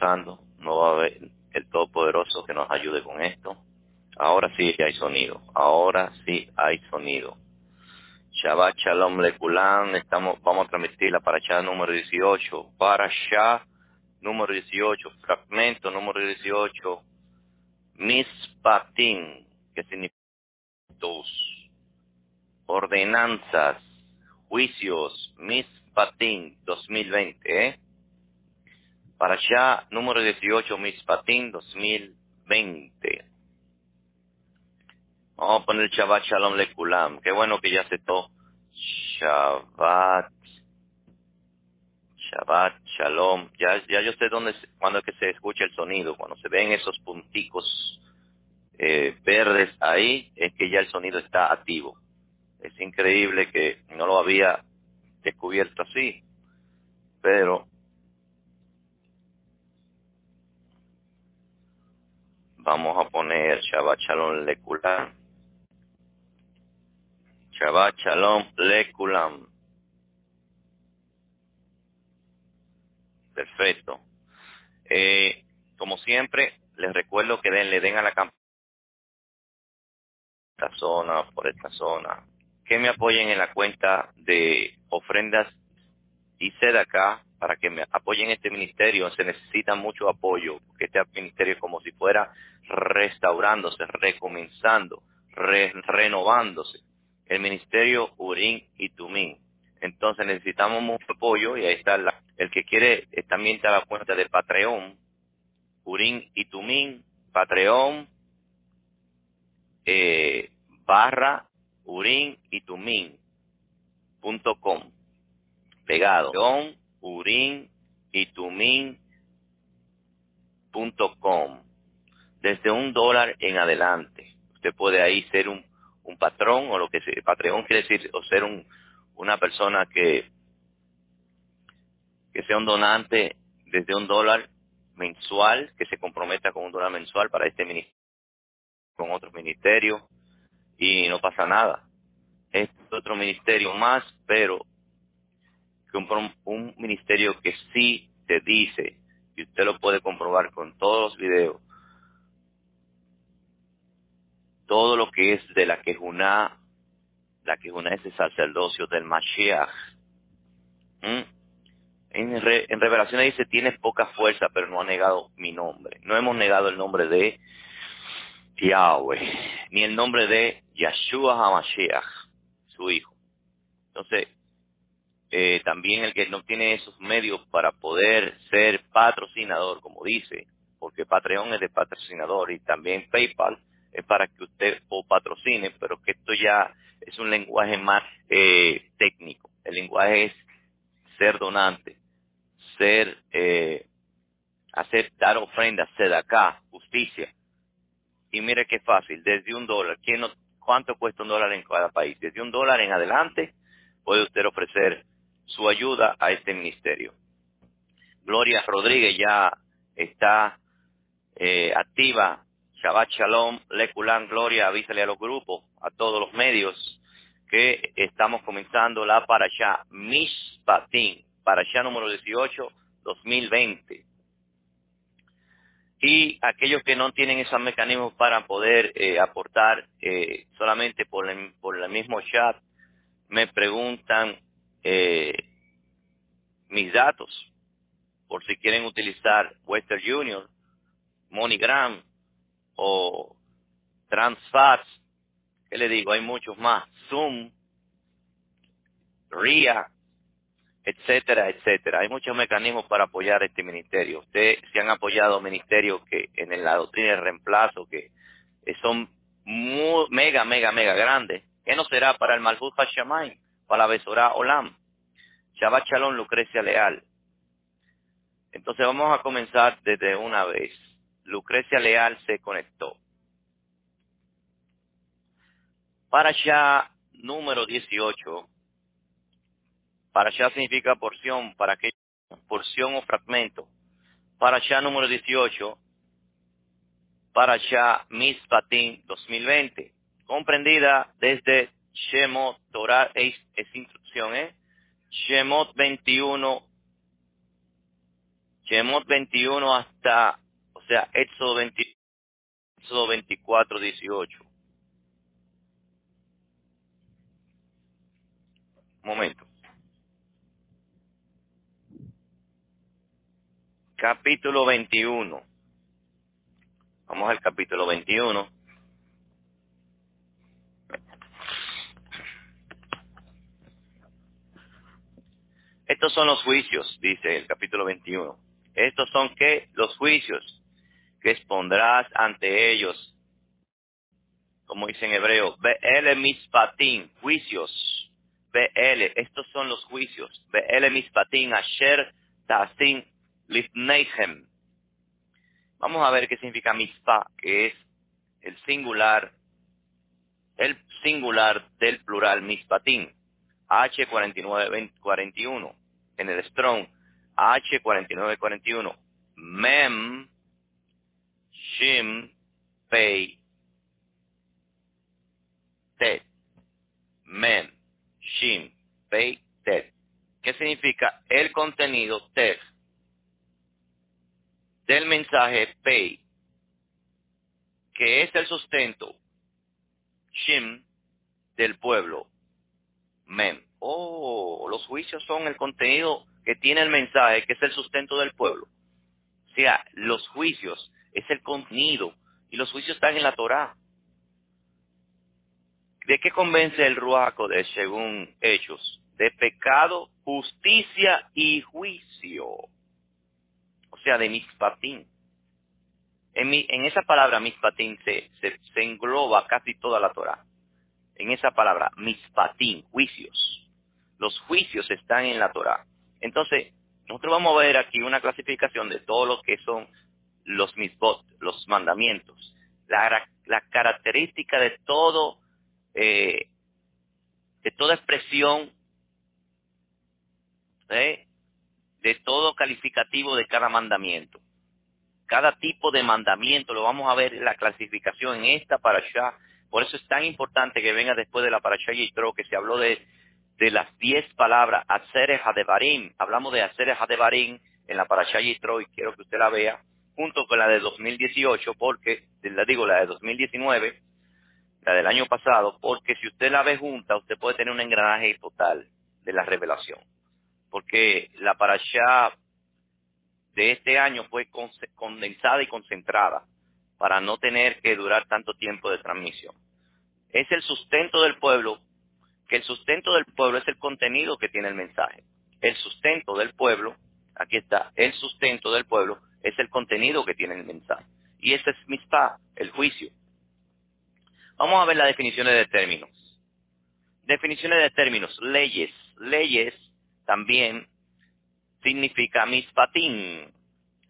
No va a haber el Todopoderoso que nos ayude con esto. Ahora sí hay sonido. Ahora sí hay sonido. Shabbat Shalom Lekulam. Estamos, vamos a transmitir la paracha número 18. Parasha número 18. Fragmento número 18. Mispatim, que significa dos. Ordenanzas, juicios, Mispatim 2020, ¿eh? Para allá, número 18, Mispatim 2020. Vamos a poner Shabbat Shalom Lekulam. Qué bueno que ya aceptó. Shabbat. Shabbat Shalom. Ya, ya yo sé dónde, cuando es que se escucha el sonido. Cuando se ven esos punticos eh, verdes ahí, es que ya el sonido está activo. Es increíble que no lo había descubierto así. Pero vamos a poner Shabbat Shalom Lekulam. Shabbat Shalom Lekulam. Perfecto. Eh, como siempre, les recuerdo que le den a la campana esta zona, por esta zona. Que me apoyen en la cuenta de ofrendas y acá para que me apoyen este ministerio. Se necesita mucho apoyo, porque este ministerio es como si fuera restaurándose, recomenzando, renovándose. El ministerio Urín y Tumín. Entonces necesitamos mucho apoyo y ahí está el que quiere también está la cuenta de Patreon, Urín y Patreon, eh, barra Urín y punto com pegado Urín y Tumín punto com desde un dólar en adelante usted puede ahí ser un, un patrón o lo que sea Patreon quiere decir o ser un una persona que, que sea un donante desde un dólar mensual, que se comprometa con un dólar mensual para este ministerio, con otro ministerio, y no pasa nada. Es otro ministerio más, pero un, ministerio que sí te dice, y usted lo puede comprobar con todos los videos, todo lo que es de la quejuná la que una es el sacerdocio del Mashiach. ¿Mm? En, en Revelaciones dice, tienes poca fuerza, pero no ha negado mi nombre. No hemos negado el nombre de Yahweh, ni el nombre de Yeshua HaMashiach, su hijo. Entonces, eh, también el que no tiene esos medios para poder ser patrocinador, como dice, porque Patreon es de patrocinador y también PayPal es para que usted o patrocine, pero que esto ya es un lenguaje más eh, técnico. El lenguaje es ser donante, ser, eh, hacer, dar ofrendas, acá, justicia. Y mire qué fácil, desde un dólar, ¿quién no, ¿cuánto cuesta un dólar en cada país? Desde un dólar en adelante puede usted ofrecer su ayuda a este ministerio. Gloria Rodríguez ya está eh, activa Shabbat Shalom, Leculan, Gloria, avísale a los grupos, a todos los medios, que estamos comenzando la Parashá Mishpatim, Parashá número 18, 2020. Y aquellos que no tienen esos mecanismos para poder eh, aportar eh, solamente por el, por el mismo chat, me preguntan eh, mis datos, por si quieren utilizar Western Union, MoneyGram, o Transfats, ¿qué le digo? Hay muchos más, Zoom, RIA, etcétera, etcétera. Hay muchos mecanismos para apoyar este ministerio. Ustedes se han apoyado ministerios que en la doctrina de reemplazo que son muy, mega, mega, mega grandes. ¿Qué no será para el Malhut Hashamayim, para la Besorá Olam? Shabbat Shalom, Lucrecia Leal. Entonces vamos a comenzar desde una vez. Lucrecia Leal se conectó. Para allá, número 18. Para allá significa porción, para qué porción o fragmento. Para allá, número 18. Para allá, Mispatín 2020. Comprendida desde Shemot, Torah es, es instrucción, ¿eh? Shemot 21, Shemot 21 hasta, o sea, Éxodo, 20, Éxodo 24, 18. Momento. Capítulo 21. Vamos al capítulo 21. Estos son los juicios, dice el capítulo 21. Estos son que los juicios que expondrás ante ellos, como dice en hebreo, Be'ele mispatim, juicios, Be'ele, estos son los juicios, Be'ele mispatim, asher tasim lifneihem. Vamos a ver qué significa mispa, que es el singular, el singular del plural mispatim. H4941 en el Strong H4941 Mem Shim Pei Tet Mem Shim Pei Tet ¿Qué significa el contenido Tet del mensaje Pei que es el sustento Shim del pueblo Mem. Oh, los juicios son el contenido que tiene el mensaje, que es el sustento del pueblo. O sea, los juicios es el contenido y los juicios están en la Torá. ¿De qué convence el Ruaco de según Hechos? De pecado, justicia y juicio. O sea, de mispatín. En, esa palabra mispatín se, se, se engloba casi toda la Torá en esa palabra, mispatim, juicios. Los juicios están en la Torah. Entonces, nosotros vamos a ver aquí una clasificación de todo lo que son los misbot, los mandamientos. La, la característica de todo, eh, de toda expresión, ¿eh? de todo calificativo de cada mandamiento. Cada tipo de mandamiento lo vamos a ver en la clasificación en esta para allá por eso es tan importante que venga después de la Parashá Yitro, que se habló de, de las diez palabras, Atzere Hadebarim. Hablamos de Atzere Hadebarim en la Parashá Yitro y quiero que usted la vea, junto con la de 2018, porque, la digo, la de 2019, la del año pasado, porque si usted la ve junta, usted puede tener un engranaje total de la revelación. Porque la Parashá de este año fue condensada y concentrada para no tener que durar tanto tiempo de transmisión. Es el sustento del pueblo, que el sustento del pueblo es el contenido que tiene el mensaje. El sustento del pueblo, aquí está, el sustento del pueblo es el contenido que tiene el mensaje. Y ese es mispa, el juicio. Vamos a ver las definiciones de términos. Definiciones de términos, leyes. Leyes también significa mispatín,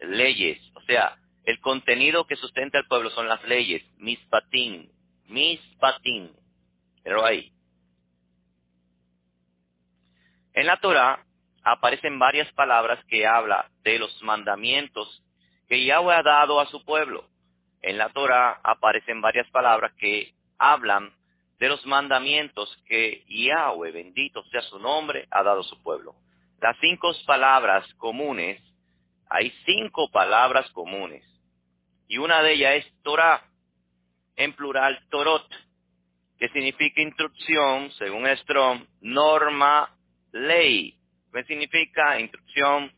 leyes. O sea, el contenido que sustenta al pueblo son las leyes, mis patín, mis patín. Pero ahí. En la Torah aparecen varias palabras que habla de los mandamientos que Yahweh ha dado a su pueblo. En la Torah aparecen varias palabras que hablan de los mandamientos que Yahweh, bendito sea su nombre, ha dado a su pueblo. Las cinco palabras comunes, hay cinco palabras comunes y una de ellas es Torah, en plural Torot, que significa instrucción, según Strong, norma, ley. ¿Qué significa instrucción,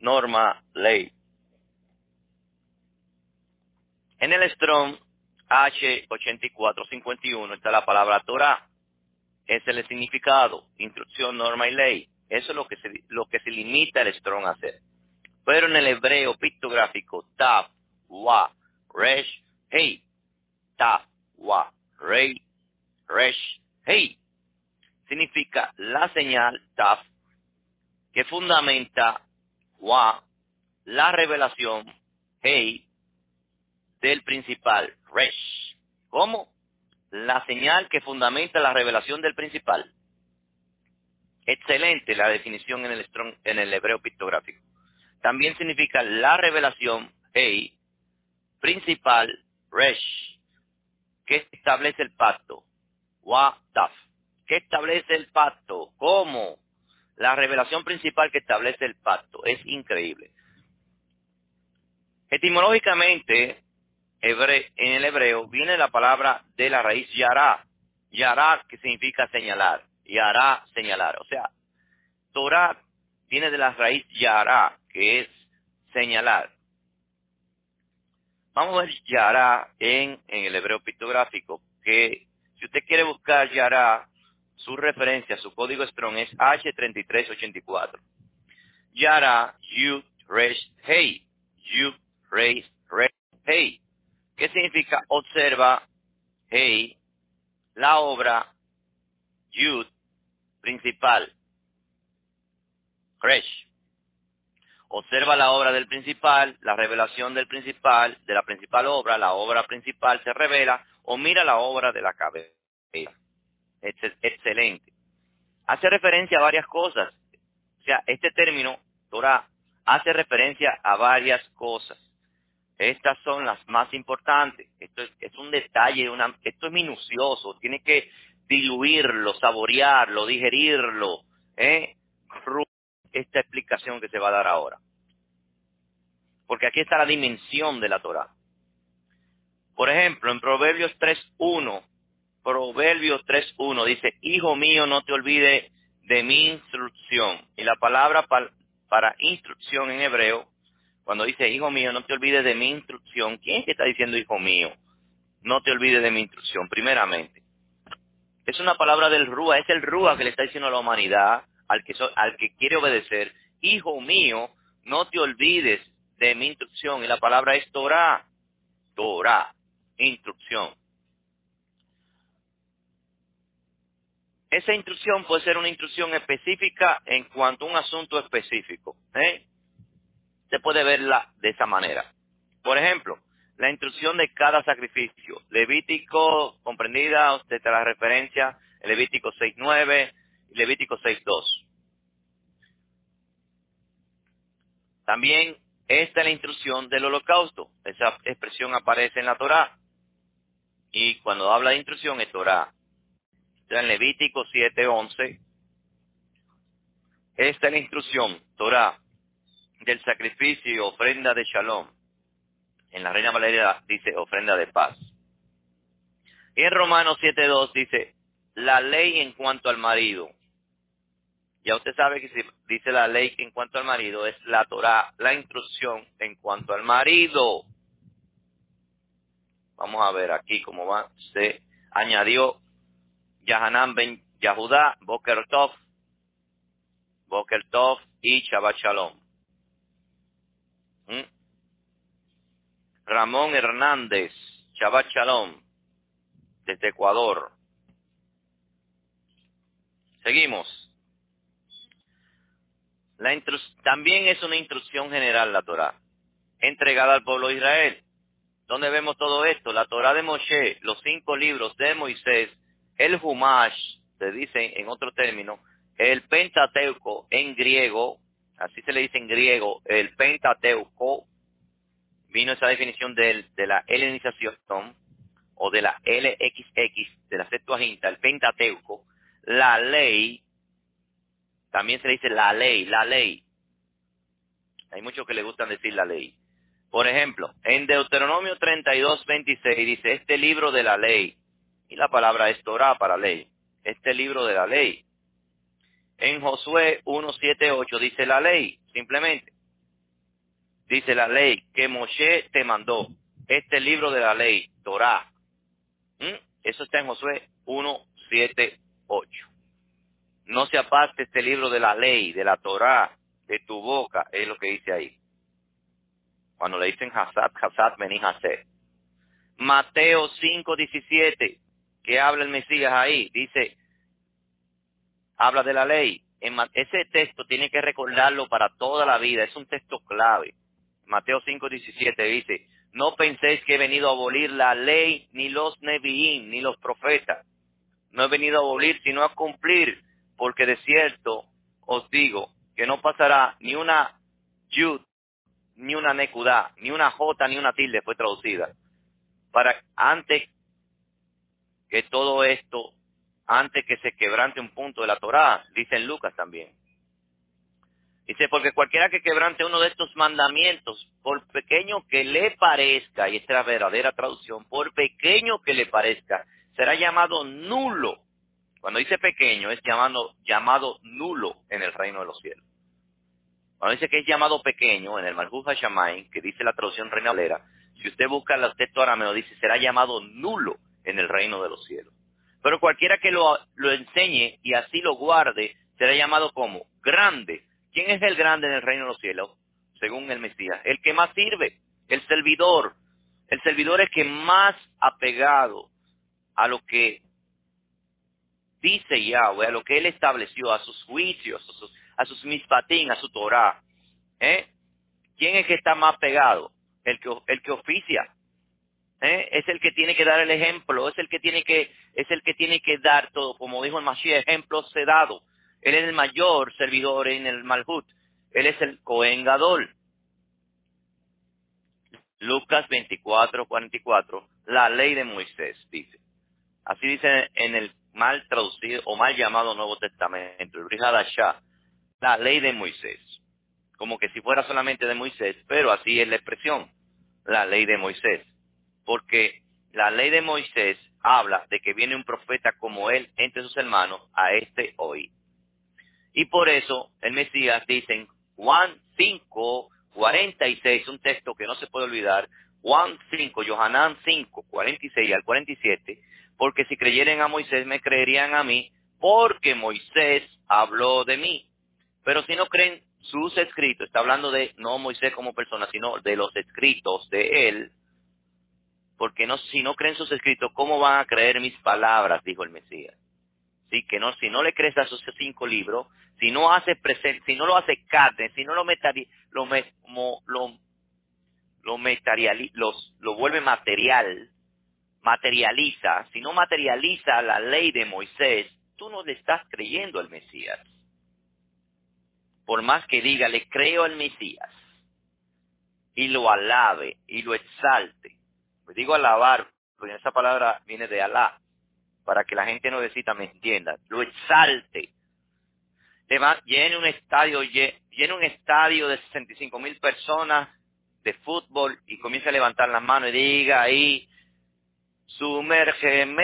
norma, ley? En el Strong H8451 está la palabra Torah. Es el significado, instrucción, norma y ley. Eso es lo que se, lo que se limita el Strong a hacer. Pero en el hebreo pictográfico, Taf, wa, resh, hey, ta, wa, rey, resh, hey. Significa la señal taf que fundamenta wa, la revelación, hey, del principal, resh. ¿Cómo? La señal que fundamenta la revelación del principal. Excelente la definición en el, en el hebreo pictográfico. También significa la revelación, hey, principal, Resh, que establece el pacto, Wa-Taf, que establece el pacto, ¿cómo? La revelación principal que establece el pacto, es increíble. Etimológicamente, en el hebreo viene la palabra de la raíz yará. Yará que significa señalar. Yará, señalar. O sea, Torah viene de la raíz yará, que es señalar. Vamos a ver yará en, en el hebreo pictográfico, que si usted quiere buscar yará, su referencia, su código Strong es H3384. Yara, Yud, Resh, Hey. Yud, Resh, Resh, Hey. ¿Qué significa observa, Hey, la obra, Yud, principal, Resh. Observa la obra del principal, la revelación del principal, de la principal obra, la obra principal se revela, o mira la obra de la cabeza excelente. Hace referencia a varias cosas. O sea, este término, Torah, hace referencia a varias cosas. Estas son las más importantes. Esto es, un detalle, esto es minucioso. Tiene que diluirlo, saborearlo, digerirlo. ¿eh? Esta explicación que se va a dar ahora. Porque aquí está la dimensión de la Torah. Por ejemplo, en Proverbios 3.1 Proverbios 3.1 dice, Hijo mío, no te olvides de mi instrucción. Y la palabra para, instrucción en hebreo, cuando dice, Hijo mío, no te olvides de mi instrucción, ¿quién que está diciendo, Hijo mío? No te olvides de mi instrucción, primeramente. Es una palabra del Rúa, es el Rúa que le está diciendo a la humanidad, al que, al que quiere obedecer, Hijo mío, no te olvides de mi instrucción. Y la palabra es Torah, Torah, instrucción. esa instrucción puede ser una instrucción específica en cuanto a un asunto específico. ¿eh? Se puede verla de esa manera. Por ejemplo, la instrucción de cada sacrificio. Levítico, comprendida, usted te la referencia, Levítico 6.9 y Levítico 6.2. También esta es la instrucción del holocausto. Esa expresión aparece en la Torá. Y cuando habla de instrucción es Torá en Levítico 7:11. Esta es la instrucción, Torah, del sacrificio y ofrenda de Shalom. En la Reina Valeria dice ofrenda de paz. Y en Romanos 7.2 dice, la ley en cuanto al marido. Ya usted sabe que si dice la ley en cuanto al marido, es la Torah, la instrucción en cuanto al marido. Vamos a ver aquí cómo va. Se añadió Yahanan ben Yahuda, Boker Tov, Boker Tov y Shabbat Shalom. ¿Mm? Ramón Hernández, Shabbat Shalom, desde Ecuador. Seguimos. También es una instrucción general la Torah, entregada al pueblo de Israel. ¿Dónde vemos todo esto? La Torah de Moshe, los cinco libros de Moisés, el Humash, se dice en otro término, el Pentateuco en griego, así se le dice en griego, el Pentateuco, vino esa definición de, de la helenización o de la LXX, de la Septuaginta, el Pentateuco, la ley, también se le dice la ley, la ley. Hay muchos que le gustan decir la ley. Por ejemplo, en Deuteronomio 32, 26 dice, este libro de la ley y la palabra es Torah para ley. Este libro de la ley. En Josué 1.7.8 dice la ley, simplemente. Dice la ley que Moshe te mandó. Este libro de la ley, Torah. ¿Mm? Eso está en Josué 1.7.8. No se aparte este libro de la ley, de la Torah, de tu boca, es lo que dice ahí. Cuando le dicen Hazat, Hazat, vení Hazet. Mateo 5.17 que habla el Mesías ahí, dice, habla de la ley. Ese texto tiene que recordarlo para toda la vida, es un texto clave. Mateo 5:17 dice, no penséis que he venido a abolir la ley, ni los neviín, ni los profetas. No he venido a abolir, sino a cumplir, porque de cierto os digo que no pasará ni una yud, ni una nekudá, ni una jota, ni una tilde fue traducida. Para antes que todo esto, antes que se quebrante un punto de la Torá, dice en Lucas también. Dice, porque cualquiera que quebrante uno de estos mandamientos, por pequeño que le parezca, y esta es la verdadera traducción, por pequeño que le parezca, será llamado nulo. Cuando dice pequeño, es llamado, llamado nulo en el reino de los cielos. Cuando dice que es llamado pequeño, en el Malhut HaShamayim, que dice la traducción Reina Valera, si usted busca el texto arameo, dice, será llamado nulo en el reino de los cielos. Pero cualquiera que lo, lo enseñe y así lo guarde, será llamado como grande ¿Quién es el grande en el reino de los cielos? Según el Mesías. El que más sirve, el servidor. El servidor es que más apegado a lo que dice Yahweh, a lo que él estableció, a sus juicios, a sus, a mispatín, a su Torah. ¿Eh? ¿Quién es que está más pegado? El que, el que oficia. ¿Eh? Es el que tiene que dar el ejemplo, es el que tiene que, es el que tiene que dar todo, como dijo el Mashiach, ejemplo sedado. Él es el mayor servidor en el Malhut. Él es el Cohen Gadol. Lucas 24, 44, la ley de Moisés, dice. Así dice en el mal traducido o mal llamado Nuevo Testamento, el Brihadashah, la ley de Moisés. Como que si fuera solamente de Moisés, pero así es la expresión, la ley de Moisés. Porque la ley de Moisés habla de que viene un profeta como él entre sus hermanos a este hoy. Y por eso el Mesías dice en Juan 5, 46, un texto que no se puede olvidar, Juan 5, Johanán 5, 46 al 47, porque si creyeren a Moisés me creerían a mí, porque Moisés habló de mí. Pero si no creen sus escritos, está hablando de no Moisés como persona, sino de los escritos de él, porque no, si no creen sus escritos, ¿cómo van a creer mis palabras? dijo el Mesías. ¿sí? que no, si no le crees a esos cinco libros, si no hace presente, si no lo hace carne, si no lo metari, lo, lo, lo, los, lo vuelve material, materializa, si no materializa la ley de Moisés, tú no le estás creyendo al Mesías. Por más que diga, le creo al Mesías, y lo alabe, y lo exalte. Pues digo alabar, porque esa palabra viene de Alá, para que la gente no necesita me entienda, lo exalte. Llene un estadio, llene un estadio de 65 mil personas de fútbol y comience a levantar las manos y diga ahí, sumérgeme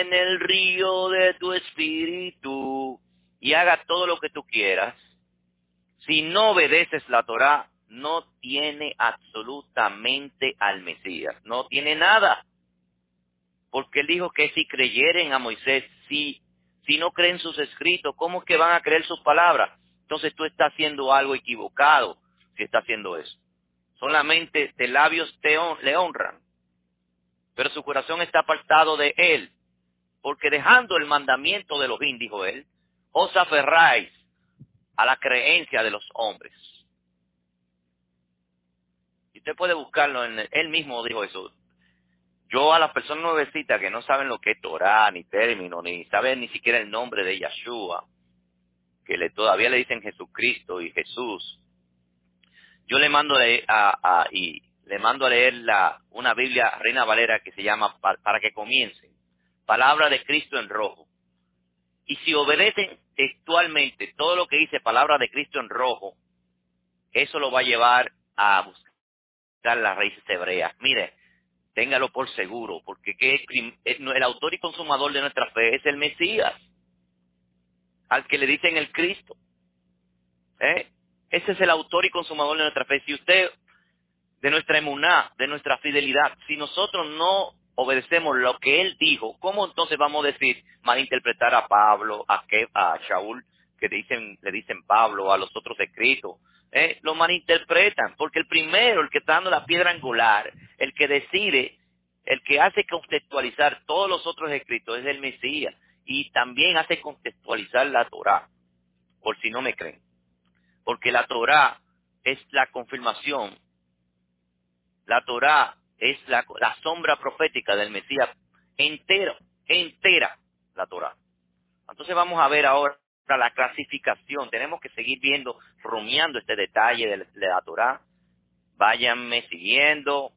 en el río de tu espíritu y haga todo lo que tú quieras. Si no obedeces la Torah, no tiene absolutamente al Mesías, no tiene nada. Porque él dijo que si creyeren a Moisés, si, si no creen sus escritos, ¿cómo es que van a creer sus palabras? Entonces tú estás haciendo algo equivocado si estás haciendo eso. Solamente de labios te le honran, pero su corazón está apartado de él. Porque dejando el mandamiento de los dijo él, os aferráis a la creencia de los hombres. Y usted puede buscarlo en él mismo dijo eso. Yo a las personas nuevecitas que no saben lo que es Torah, ni término, ni saben ni siquiera el nombre de Yahshua, que todavía le dicen Jesucristo y Jesús, yo le mando a, y le mando a leer la, una Biblia Reina Valera que se llama para que comiencen, Palabra de Cristo en rojo. Y si obedecen textualmente todo lo que dice Palabra de Cristo en rojo, eso lo va a llevar a buscar las raíces hebreas. Mire, téngalo por seguro, porque el autor y consumador de nuestra fe es el Mesías, al que le dicen el Cristo. ¿Eh? Ese es el autor y consumador de nuestra fe. Si usted, de nuestra emuná, de nuestra fidelidad, si nosotros no obedecemos lo que él dijo, ¿cómo entonces vamos a decir, malinterpretar a Pablo, a, que, a Shaul, que dicen, le dicen Pablo, a los otros escritos? ¿eh? lo malinterpretan, porque el primero, el que está dando la piedra angular, el que decide, el que hace contextualizar todos los otros escritos es el Mesías y también hace contextualizar la Torah, por si no me creen. Porque la Torah es la confirmación, la Torah es la, sombra profética del Mesías entero, entera la Torah. Entonces vamos a ver ahora la clasificación. Tenemos que seguir viendo, rumiando este detalle de, la Torah. Váyanme siguiendo.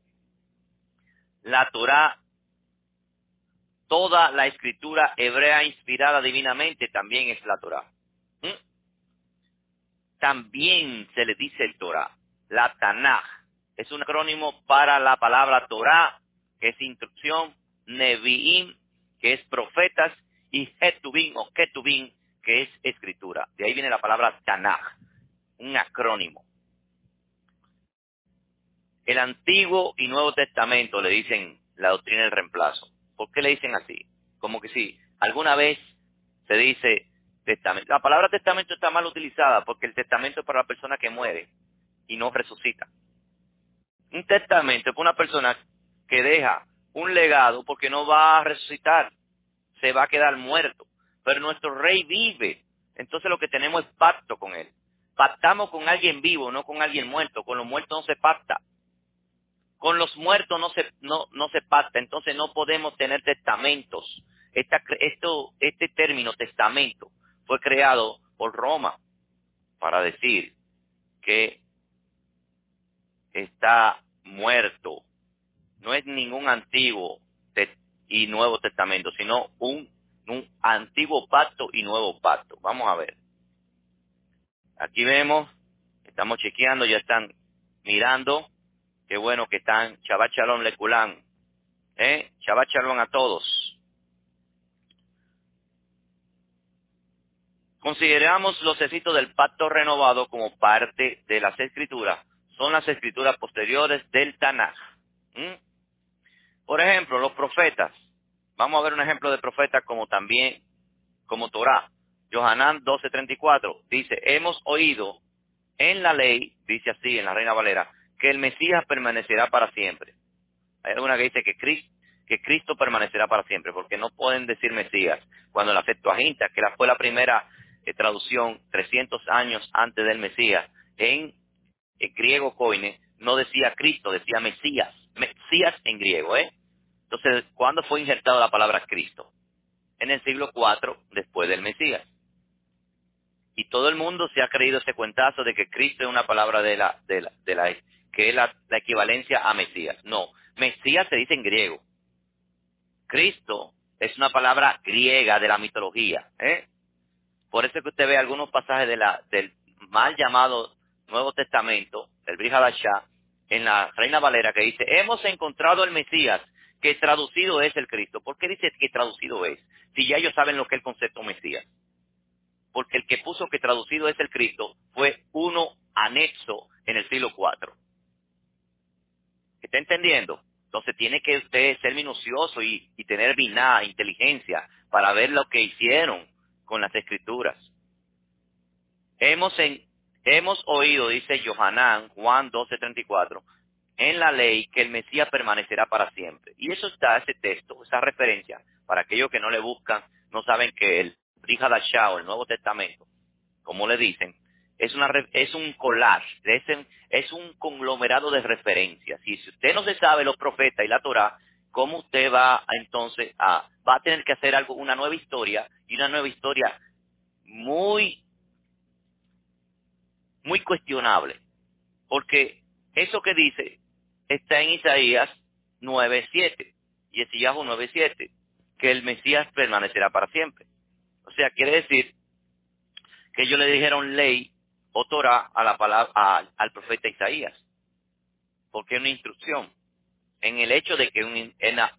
La Torah, toda la escritura hebrea inspirada divinamente también es la Torah. ¿Mm? también se le dice el Torah. La Tanaj es un acrónimo para la palabra Torah, que es instrucción, Nevi'im, que es profetas, y Hetubim o Ketubim, que es escritura. De ahí viene la palabra Tanaj, un acrónimo. El Antiguo y Nuevo Testamento le dicen la doctrina del reemplazo. ¿Por qué le dicen así? Como que si alguna vez se dice testamento. La palabra testamento está mal utilizada porque el testamento es para la persona que muere y no resucita. Un testamento es una persona que deja un legado porque no va a resucitar, se va a quedar muerto. Pero nuestro rey vive, entonces lo que tenemos es pacto con él. Pactamos con alguien vivo, no con alguien muerto. Con los muertos no se pacta. Con los muertos no se, no, no se pacta, entonces no podemos tener testamentos. Este término testamento fue creado por Roma para decir que está muerto. No es ningún antiguo y nuevo testamento, sino un, antiguo pacto y nuevo pacto. Vamos a ver. Aquí vemos, estamos chequeando, ya están mirando Qué bueno que están. Shabbat Shalom Leculán. ¿Eh? Shabbat a todos. Consideramos los escritos del pacto renovado como parte de las escrituras. Son las escrituras posteriores del Tanaj. Por ejemplo, los profetas. Vamos a ver un ejemplo de profeta como también, como Torah. Johanán 12:34 dice, hemos oído en la ley, dice así en la Reina Valera, que el Mesías permanecerá para siempre. Hay alguna que dice que Cristo, que Cristo permanecerá para siempre, porque no pueden decir Mesías. Cuando la Septuaginta, que fue la primera eh, traducción 300 años antes del Mesías, en, griego coine, no decía Cristo, decía Mesías. Mesías en griego, ¿eh? Entonces, ¿cuándo fue insertada la palabra Cristo? En el siglo IV después del Mesías. Y todo el mundo se ha creído ese cuentazo de que Cristo es una palabra de la, de la, de la que es la, equivalencia a Mesías. No, Mesías se dice en griego. Cristo es una palabra griega de la mitología. ¿eh? Por eso es que usted ve algunos pasajes de la, del mal llamado Nuevo Testamento, el Brihadashah, en la Reina Valera, que dice, hemos encontrado el Mesías, que traducido es el Cristo. ¿Por qué dice que traducido es? Si ya ellos saben lo que es el concepto Mesías. Porque el que puso que traducido es el Cristo fue uno anexo en el siglo IV. ¿Está entendiendo? Entonces tiene que usted ser minucioso y, tener biná, inteligencia, para ver lo que hicieron con las escrituras. Hemos, hemos oído, dice Johanán, Juan 12:34, en la ley que el Mesías permanecerá para siempre. Y eso está, ese texto, esa referencia, para aquellos que no le buscan, no saben que el Brihadashah o el Nuevo Testamento, como le dicen, es, un collage, es un conglomerado de referencias. Y si usted no se sabe los profetas y la Torah, ¿cómo usted va entonces a, va a tener que hacer algo, una nueva historia, y una nueva historia muy, muy cuestionable? Porque eso que dice está en Isaías 9.7 y Isaías 9.7, que el Mesías permanecerá para siempre. O sea, quiere decir que ellos le dijeron ley o Torah a la palabra, al profeta Isaías. Porque es una instrucción. En el hecho de que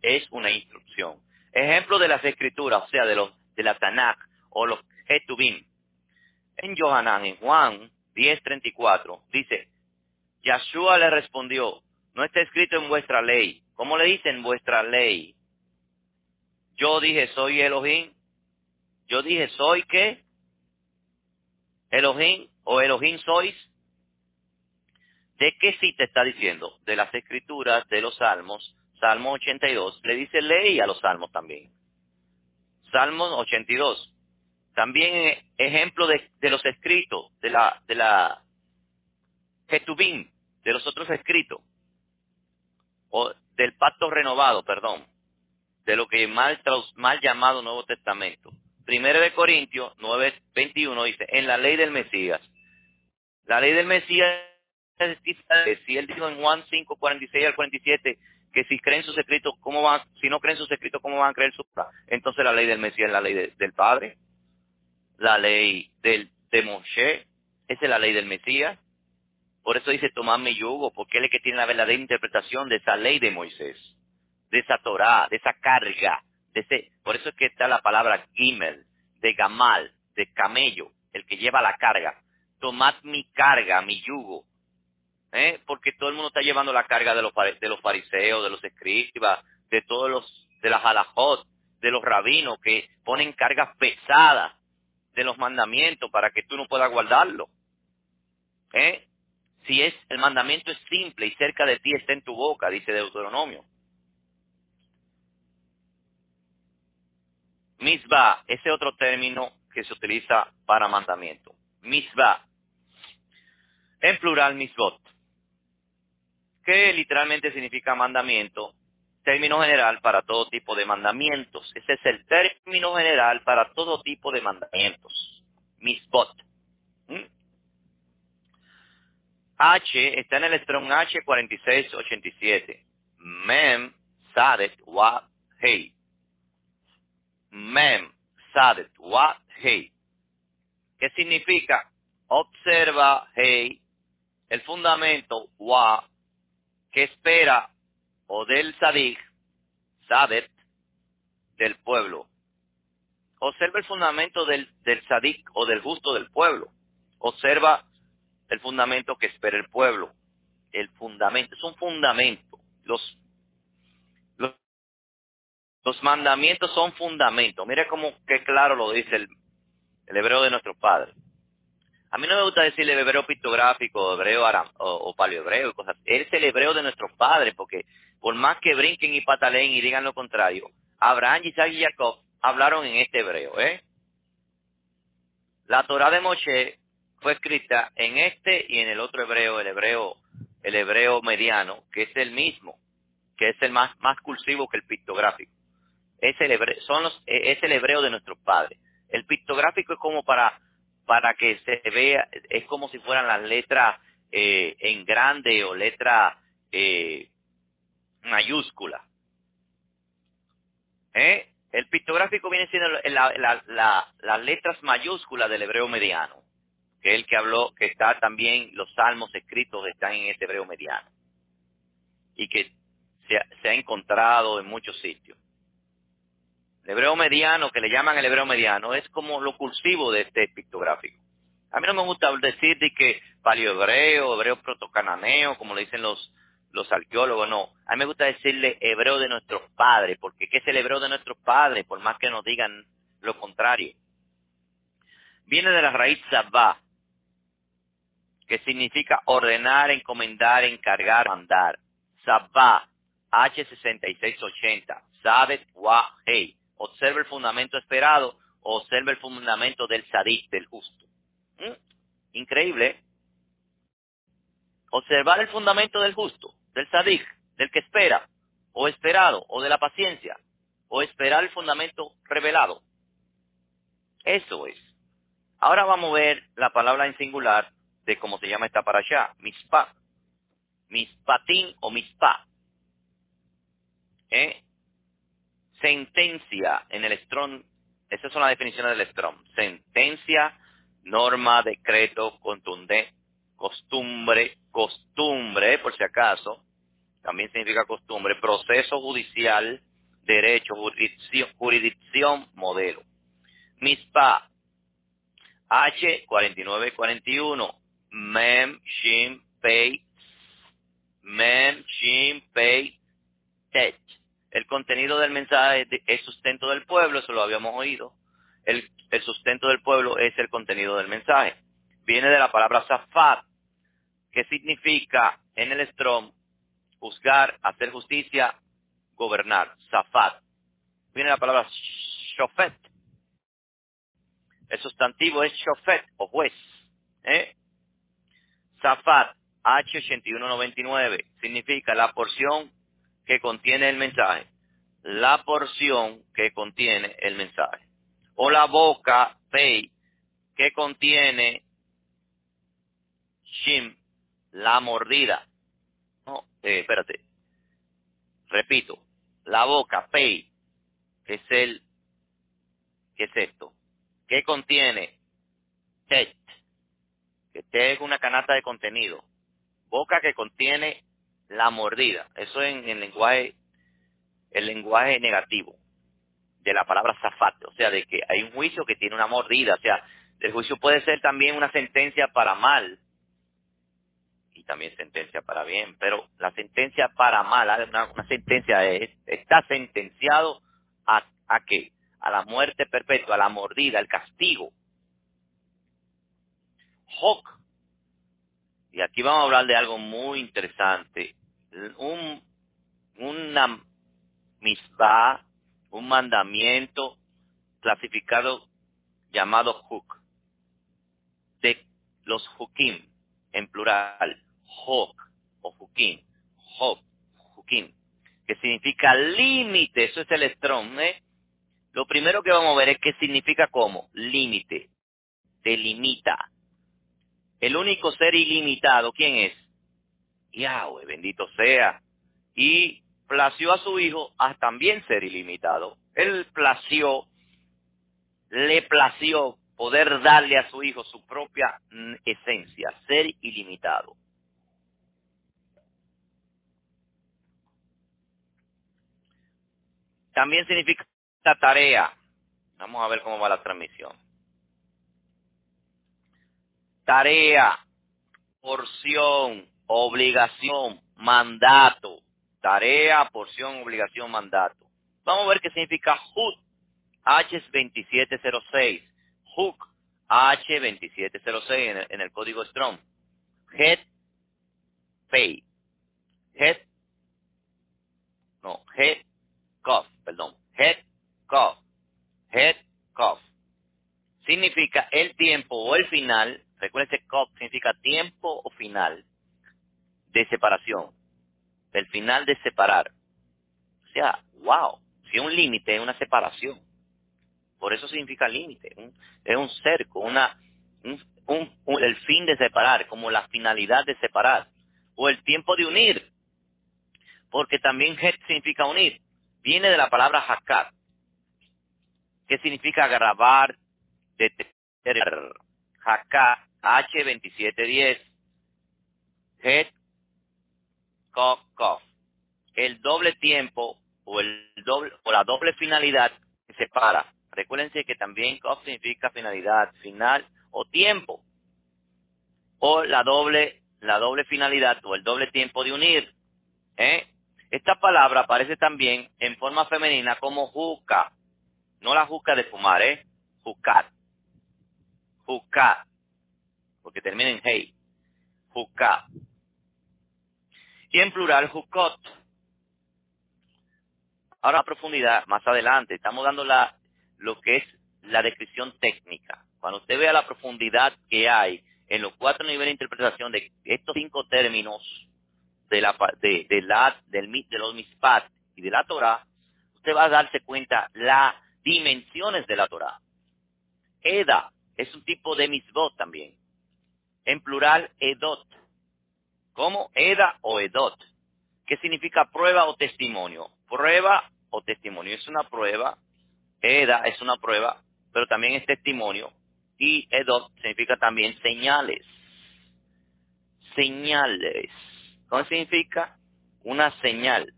es una instrucción. Ejemplo de las escrituras, o sea, de los de la Tanakh o los Etubim. En Johanán, en Juan 10:34, dice, Yahshua le respondió, no está escrito en vuestra ley. ¿Cómo le dicen vuestra ley? Yo dije, soy Elohim. Yo dije, ¿soy qué? Elohim o Elohim sois. ¿De qué sí te está diciendo? De las escrituras, de los salmos. Salmo 82. Le dice ley a los salmos también. Salmo 82. También eh, ejemplo de, los escritos, de la, de la Ketubim, de los otros escritos. O del pacto renovado, perdón. De lo que mal, mal llamado Nuevo Testamento. Primero de Corintios 9:21 dice, en la ley del Mesías. La ley del Mesías, si él dijo en Juan 5:46 al 47, que si creen sus escritos, ¿cómo van, si no creen sus escritos, ¿cómo van a creer su Entonces la ley del Mesías es la ley del Padre, la ley del, de Moshe, Esa es la ley del Mesías. Por eso dice tomar mi yugo, porque él es el que tiene la verdadera interpretación de esa ley de Moisés, de esa Torah, de esa carga, de ese, por eso es que está la palabra gimel, de gamal, de camello, el que lleva la carga. Tomad mi carga, mi yugo, ¿eh? porque todo el mundo está llevando la carga de los, de los fariseos, de los escribas, de todos los, de las halajot, de los rabinos que ponen cargas pesadas de los mandamientos para que tú no puedas guardarlo. ¿Eh? Si es, el mandamiento es simple y cerca de ti está en tu boca, dice Deuteronomio. Misba, ese otro término que se utiliza para mandamiento. Misba. En plural, misbot. Que literalmente significa mandamiento. Término general para todo tipo de mandamientos. Ese es el término general para todo tipo de mandamientos. Misbot. ¿Mm? H está en el Strong H4687. Mem, Sadet, Wa, Hei. Mem, Sadet, Wa, Hei. ¿Qué significa? Observa, Hei, el fundamento, Wa, que espera, o del Sadik, Sadet, del pueblo. Observa el fundamento del, del Sadik o del justo del pueblo. Observa el fundamento que espera el pueblo. El fundamento, es un fundamento. Los, los, los mandamientos son fundamentos. Mira cómo qué claro lo dice el, el hebreo de nuestro padre. A mí no me gusta decirle hebreo pictográfico, hebreo aram, o, o paleohebreo y cosas. Es el hebreo de nuestros padres, porque por más que brinquen y pataleen y digan lo contrario, Abraham, Isaac y Jacob hablaron en este hebreo, ¿eh? La Torah de Moshe fue escrita en este y en el otro hebreo, el hebreo, el hebreo mediano, que es el mismo, que es el más, más cursivo que el pictográfico. Es el hebreo, son los, e, es el hebreo de nuestros padres. El pictográfico es como para, para que se vea, es como si fueran las letras eh, en grande o letra eh, mayúscula. ¿Eh? El pictográfico viene siendo la, la, la, las letras mayúsculas del hebreo mediano que es el que habló, que está también, los salmos escritos están en este hebreo mediano. Y que se, se ha encontrado en muchos sitios. El hebreo mediano, que le llaman el hebreo mediano, es como lo cursivo de este pictográfico. A mí no me gusta decir de que paleohebreo, hebreo protocananeo, como le dicen los, los arqueólogos, no. A mí me gusta decirle hebreo de nuestros padres, porque ¿qué es el hebreo de nuestros padres? Por más que nos digan lo contrario. Viene de la raíz sabá, que significa ordenar, encomendar, encargar, mandar. Sabá, H6680, Sabet Wa Hei. Observa el fundamento esperado, observa el fundamento del sadik, del justo. ¿Mm? Increíble. Observar el fundamento del justo, del sadik, del que espera, o esperado, o de la paciencia, o esperar el fundamento revelado. Eso es. Ahora vamos a ver la palabra en singular de cómo se llama esta para allá, mispa, mispatín o mispa. ¿Eh? Sentencia en el Strong, esas son las definiciones del Strong. Sentencia, norma, decreto, contundente, costumbre, costumbre, por si acaso, también significa costumbre, proceso judicial, derecho, jurisdicción, modelo. MISPA, H4941, Mem, Shim, Pei, Mem, Shim, Pei, Tet. El contenido del mensaje es sustento del pueblo, eso lo habíamos oído. El, sustento del pueblo es el contenido del mensaje. Viene de la palabra Safat, que significa en el Strom juzgar, hacer justicia, gobernar. Safat. Viene la palabra Shofet. El sustantivo es Shofet o juez. ¿eh? Zafat H8199 significa la porción que contiene el mensaje. La porción que contiene el mensaje. O la boca, Pei, que contiene Shim, la mordida. No, eh, espérate. Repito. La boca, Pei, que es el, ¿qué es esto? Que contiene Tet, que esté una canasta de contenido. Boca que contiene la mordida. Eso en el lenguaje, el lenguaje negativo de la palabra zafate. O sea, de que hay un juicio que tiene una mordida. O sea, el juicio puede ser también una sentencia para mal y también sentencia para bien. Pero la sentencia para mal, una, sentencia es, está sentenciado a, a qué? A la muerte perpetua, a la mordida, al castigo. Y aquí vamos a hablar de algo muy interesante. Un, una misbah, un mandamiento clasificado llamado Huk. De los Hukim, en plural. Hok o Hukim. Hok, Hukim. Que significa límite. Eso es el strong, ¿eh? Lo primero que vamos a ver es qué significa como límite. Delimita el único ser ilimitado, ¿quién es? Yahweh, bendito sea. Y plació a su hijo a también ser ilimitado. Él plació, le plació poder darle a su hijo su propia mm, esencia, ser ilimitado. También significa tarea. Vamos a ver cómo va la transmisión tarea, porción, obligación, mandato. Tarea, porción, obligación, mandato. Vamos a ver qué significa HUD. H2706. HUC. H2706 en el, en el código Strong. Head, pay. Head, no, head, cough, perdón. Head, cough. Head, cough. Significa el tiempo o el final Recuerden que COP significa tiempo o final de separación. El final de separar. O sea, wow, si un límite es una separación. Por eso significa límite. Es un cerco, una, un, el fin de separar, como la finalidad de separar. O el tiempo de unir. Porque también het significa unir. Viene de la palabra hakat, que significa grabar, detener. Hakat H2710. Head, cough, cough. El doble tiempo o, el doble, o la doble finalidad que separa. Recuérdense que también cough significa finalidad, final o tiempo. O la doble, la doble finalidad o el doble tiempo de unir. ¿eh? Esta palabra aparece también en forma femenina como juca. No la juca de fumar, ¿eh? Jucat. Jucat porque termina en hey, juka. Y en plural, jukot. Ahora profundidad, más adelante, estamos dando la, lo que es la descripción técnica. Cuando usted vea la profundidad que hay en los cuatro niveles de interpretación de estos cinco términos de la, de, de de los mispat y de la Torah, usted va a darse cuenta las dimensiones de la Torah. Eda es un tipo de misbot también en plural edot. ¿Cómo? Eda o edot. ¿Qué significa prueba o testimonio? Prueba o testimonio. Es una prueba. Eda es una prueba, pero también es testimonio. Y edot significa también señales. Señales. ¿Cómo significa? Una señal.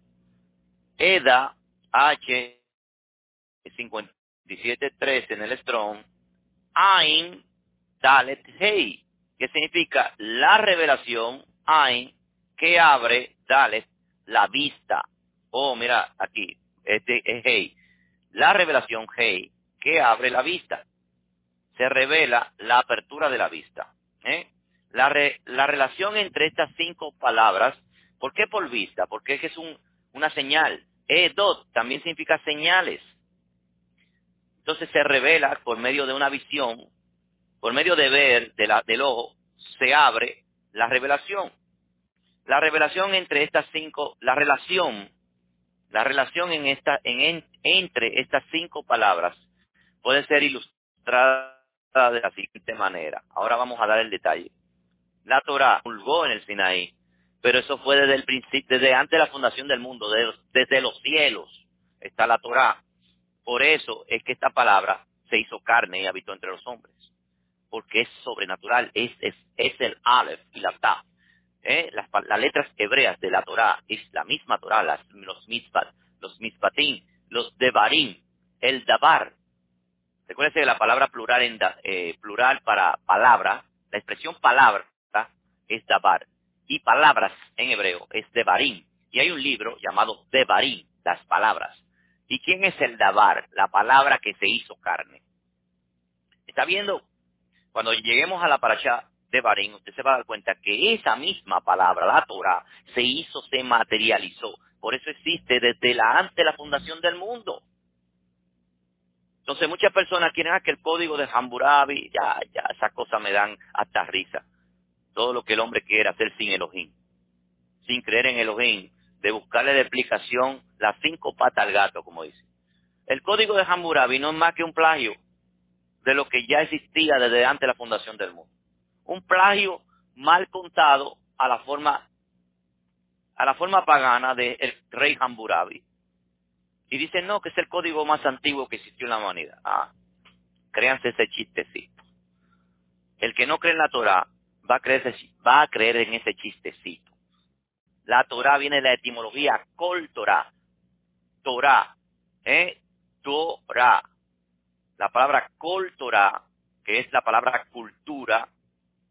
Eda, H, 57.3 en el Strong. Ain, Dalet, Hey que significa la revelación, Ain, que abre, dale, la vista. Oh, mira, aquí, este es Hey. La revelación, Hey, que abre la vista. Se revela la apertura de la vista. ¿eh? La, la relación entre estas cinco palabras, ¿por qué por vista? Porque es que es un, una señal. Edot también significa señales. Entonces se revela por medio de una visión por medio de ver de la, del ojo, se abre la revelación. La revelación entre estas cinco, la relación, la relación en esta, en, entre estas cinco palabras puede ser ilustrada de la siguiente manera. Ahora vamos a dar el detalle. La Torah pulgó en el Sinaí, pero eso fue desde el principio, desde antes de la fundación del mundo, desde los cielos está la Torah. Por eso es que esta palabra se hizo carne y habitó entre los hombres. Porque es sobrenatural, es, es, es el Aleph y la Ta. ¿eh? Las, las, letras hebreas de la Torah es la misma Torah, los mispat, los mispatim, los devarim, el dabar. Recuerden que la palabra plural, en eh, plural para palabra, la expresión palabra es dabar y palabras en hebreo es devarim. Y hay un libro llamado Devarim, las palabras. ¿Y quién es el dabar? La palabra que se hizo carne. ¿Está viendo? Cuando lleguemos a la paracha de Barín, usted se va a dar cuenta que esa misma palabra, la Torah, se hizo, se materializó. Por eso existe desde la antes de la fundación del mundo. Entonces muchas personas quieren que el código de Hammurabi, ya, ya, esas cosas me dan hasta risa. Todo lo que el hombre quiere hacer sin Elohim, sin creer en Elohim, de buscarle la explicación las cinco patas al gato, como dice. El código de Hammurabi no es más que un plagio de lo que ya existía desde antes de la fundación del mundo. Un plagio mal contado a la forma a la forma pagana del rey Hammurabi. Y dicen, no, que es el código más antiguo que existió en la humanidad. Ah, créanse ese chistecito. El que no cree en la Torah va a creer, en ese chistecito. La Torah viene de la etimología Kol Torah. Torah. ¿Eh? Torah la palabra cultura, que es la palabra cultura,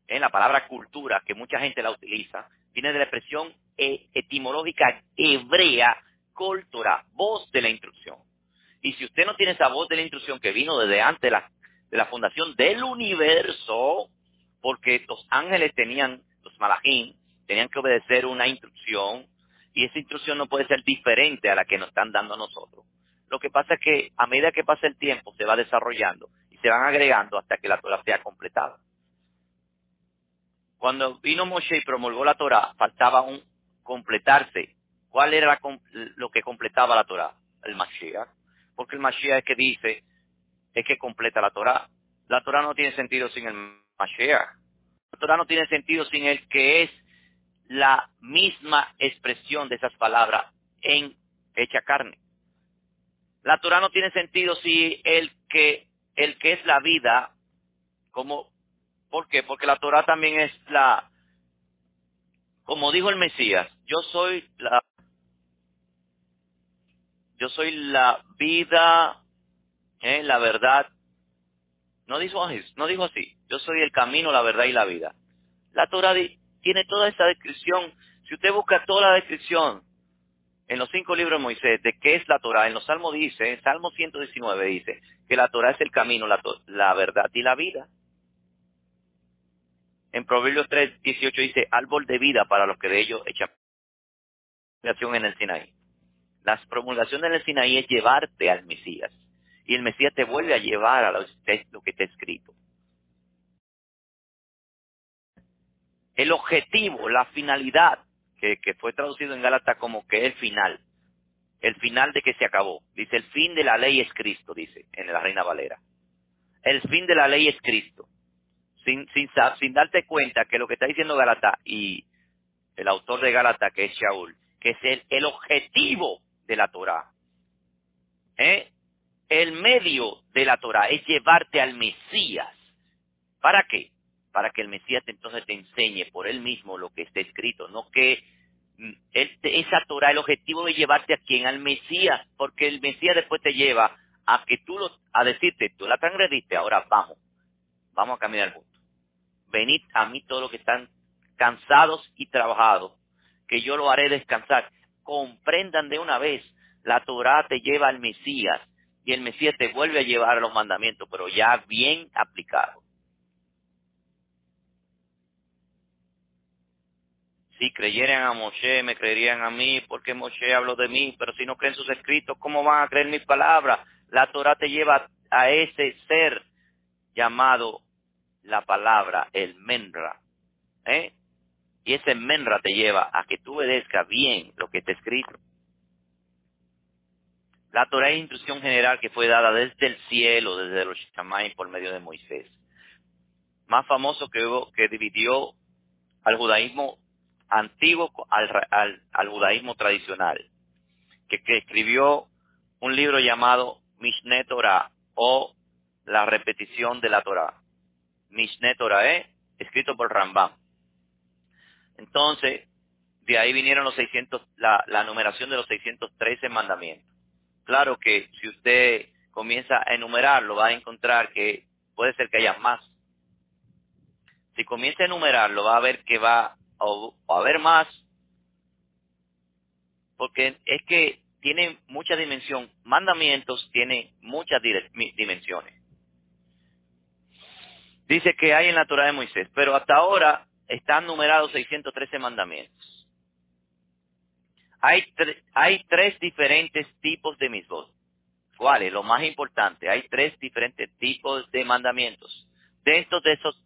en la palabra cultura, que mucha gente la utiliza, viene de la expresión e, etimológica hebrea, cultura, voz de la instrucción. Y si usted no tiene esa voz de la instrucción que vino desde antes de la, de la fundación del universo, porque los ángeles tenían, los malajín, tenían que obedecer una instrucción, y esa instrucción no puede ser diferente a la que nos están dando a nosotros. Lo que pasa es que a medida que pasa el tiempo se va desarrollando y se van agregando hasta que la Torah sea completada. Cuando vino Moshe y promulgó la Torah, faltaba un completarse. ¿Cuál era lo que completaba la Torah? El Mashiach. Porque el Mashiach es que dice, es que completa la Torah. La Torah no tiene sentido sin el Mashiach. La Torah no tiene sentido sin el que es la misma expresión de esas palabras en hecha carne. La Torah no tiene sentido si el que, el que es la vida, como, ¿por qué? Porque la Torah también es la, como dijo el Mesías, yo soy la, yo soy la vida, ¿eh? la verdad. No dijo, no dijo así, yo soy el camino, la verdad y la vida. La Torah tiene toda esa descripción. Si usted busca toda la descripción en los cinco libros de Moisés de qué es la Torah. En los Salmos dice, en Salmo 119 dice que la Torah es el camino, la, verdad y la vida. En Proverbios 3, 18 dice, árbol de vida para los que de ellos echan en el Sinaí. La promulgación en el Sinaí es llevarte al Mesías. Y el Mesías te vuelve a llevar a lo, lo que está escrito. El objetivo, la finalidad que, fue traducido en Gálatas como que el final, el final de que se acabó. Dice, el fin de la ley es Cristo, dice en la Reina Valera. El fin de la ley es Cristo. Sin, sin, sin darte cuenta que lo que está diciendo Gálatas y el autor de Gálatas, que es Shaul, que es el, el objetivo de la Torah. ¿eh? El medio de la Torah es llevarte al Mesías. ¿Para qué? Para que el Mesías entonces te enseñe por él mismo lo que está escrito, no que esa Torah, el objetivo de llevarte a quien, al Mesías, porque el Mesías después te lleva a que tú lo, a decirte, tú la transgrediste, ahora vamos, vamos a caminar juntos. Venid a mí todos los que están cansados y trabajados, que yo lo haré descansar. Comprendan de una vez, la Torah te lleva al Mesías y el Mesías te vuelve a llevar a los mandamientos, pero ya bien aplicados. Si creyeran a Moshe, me creerían a mí, porque Moshe habló de mí, pero si no creen sus escritos, ¿cómo van a creer mis palabras? La Torah te lleva a ese ser llamado la palabra, el Menra. ¿eh? Y ese Menra te lleva a que tú obedezcas bien lo que está escrito. La Torah es instrucción general que fue dada desde el cielo, desde los Shammai por medio de Moisés. Más famoso que hubo, que dividió al judaísmo antiguo al, al, judaísmo tradicional, que, escribió un libro llamado Mishneh Torah o La repetición de la Torah. Mishne Torae, escrito por Rambam. Entonces, de ahí vinieron los 600, la, la numeración de los 613 mandamientos. Claro que si usted comienza a enumerarlo, va a encontrar que puede ser que haya más. Si comienza a enumerarlo, va a ver que va a haber más, porque es que tiene mucha dimensión. Mandamientos tienen muchas dimensiones. Dice que hay en la Torah de Moisés, pero hasta ahora están numerados 613 mandamientos. Hay, hay tres diferentes tipos de misbos. ¿Cuáles? Lo más importante, hay tres diferentes tipos de mandamientos. Dentro de esos,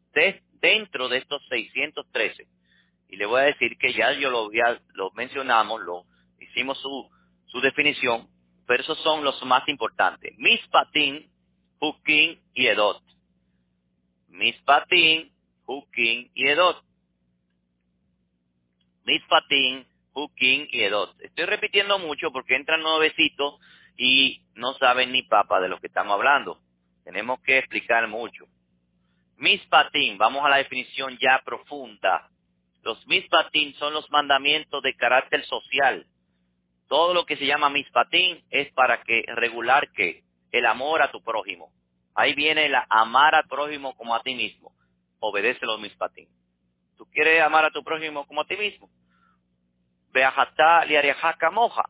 dentro de estos 613. Y le voy a decir que ya yo lo, mencionamos, lo hicimos su, su definición, pero esos son los más importantes. Mispatín, Hukin y Edot. Mispatín, Hukin y Edot. Mispatín, King y Edot. Estoy repitiendo mucho porque entran nuevecitos y no saben ni papa de lo que estamos hablando. Tenemos que explicar mucho. Mispatín, vamos a la definición ya profunda. Los mispatín son los mandamientos de carácter social. Todo lo que se llama mispatín es para que regular que el amor a tu prójimo. Ahí viene el amar al prójimo como a ti mismo. Obedece los mispatín. ¿Tú quieres amar a tu prójimo como a ti mismo? Beajatá liariajaca moja.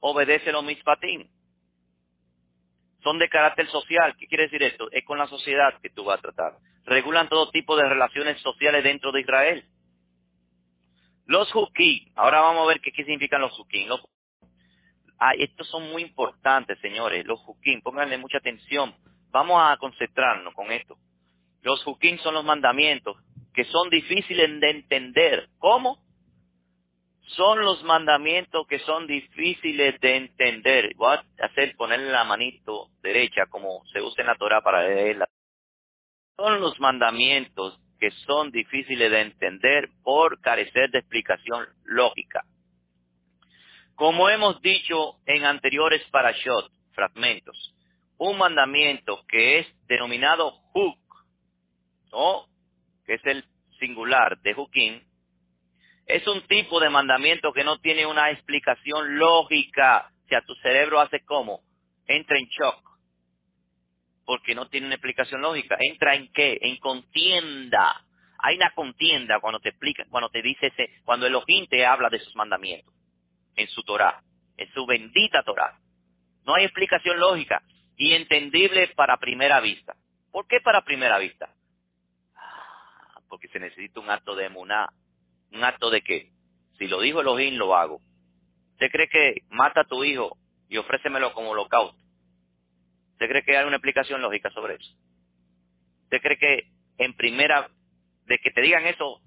Obedece los mispatín. Son de carácter social. ¿Qué quiere decir esto? Es con la sociedad que tú vas a tratar. Regulan todo tipo de relaciones sociales dentro de Israel. Los hukim. Ahora vamos a ver qué, significan los hukim. ah, estos son muy importantes, señores. Los hukim. Pónganle mucha atención. Vamos a concentrarnos con esto. Los hukim son los mandamientos que son difíciles de entender. ¿Cómo? son los mandamientos que son difíciles de entender. Voy a hacer ponerle la manito derecha como se usa en la Torah para leerla. Son los mandamientos que son difíciles de entender por carecer de explicación lógica. Como hemos dicho en anteriores parashot, fragmentos, un mandamiento que es denominado huk, o que es el singular de hukim, es un tipo de mandamiento que no tiene una explicación lógica. Si a tu cerebro hace como, entra en shock. Porque no tiene una explicación lógica. ¿Entra en qué? En contienda. Hay una contienda cuando te explica, cuando te dice ese, cuando Elohim te habla de sus mandamientos. En su Torah. En su bendita Torah. No hay explicación lógica y entendible para primera vista. ¿Por qué para primera vista? Ah, porque se necesita un acto de emuná un acto de qué? Si lo dijo Elohim, lo hago. ¿Usted cree que mata a tu hijo y ofrécemelo como holocausto? ¿Usted cree que hay una explicación lógica sobre eso? ¿Usted cree que en primera, de que te digan eso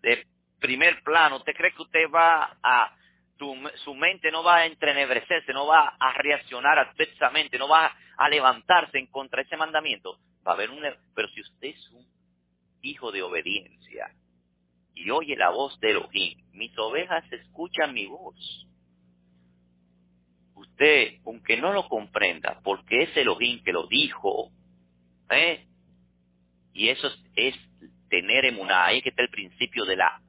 de primer plano, ¿usted cree que usted va a, su mente no va a entrenebrecerse, no va a reaccionar adversamente, no va a levantarse en contra de ese mandamiento? Va a haber un, pero si usted es un hijo de obediencia, y oye la voz de Elohim. Mis ovejas escuchan mi voz. Usted, aunque no lo comprenda, porque es Elohim que lo dijo, ¿eh? y eso es, tener emuná, ahí que está el principio de la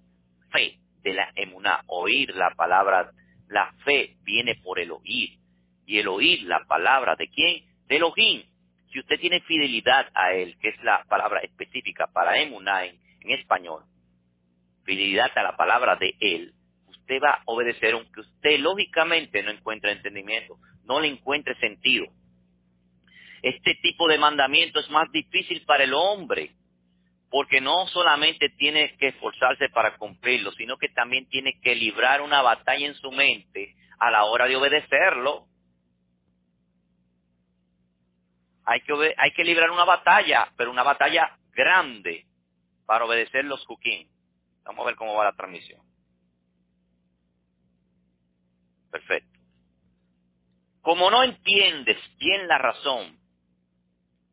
fe, de la emuná, oír la palabra, la fe viene por el oír, y el oír la palabra de quién? De Elohim. Si usted tiene fidelidad a él, que es la palabra específica para emuná en español, fidelidad a la palabra de Él, usted va a obedecer aunque usted lógicamente no encuentre entendimiento, no le encuentre sentido. Este tipo de mandamiento es más difícil para el hombre, porque no solamente tiene que esforzarse para cumplirlo, sino que también tiene que librar una batalla en su mente a la hora de obedecerlo. Hay que, hay que librar una batalla, pero una batalla grande para obedecer los hukim. Vamos a ver cómo va la transmisión. Perfecto. Como no entiendes bien la razón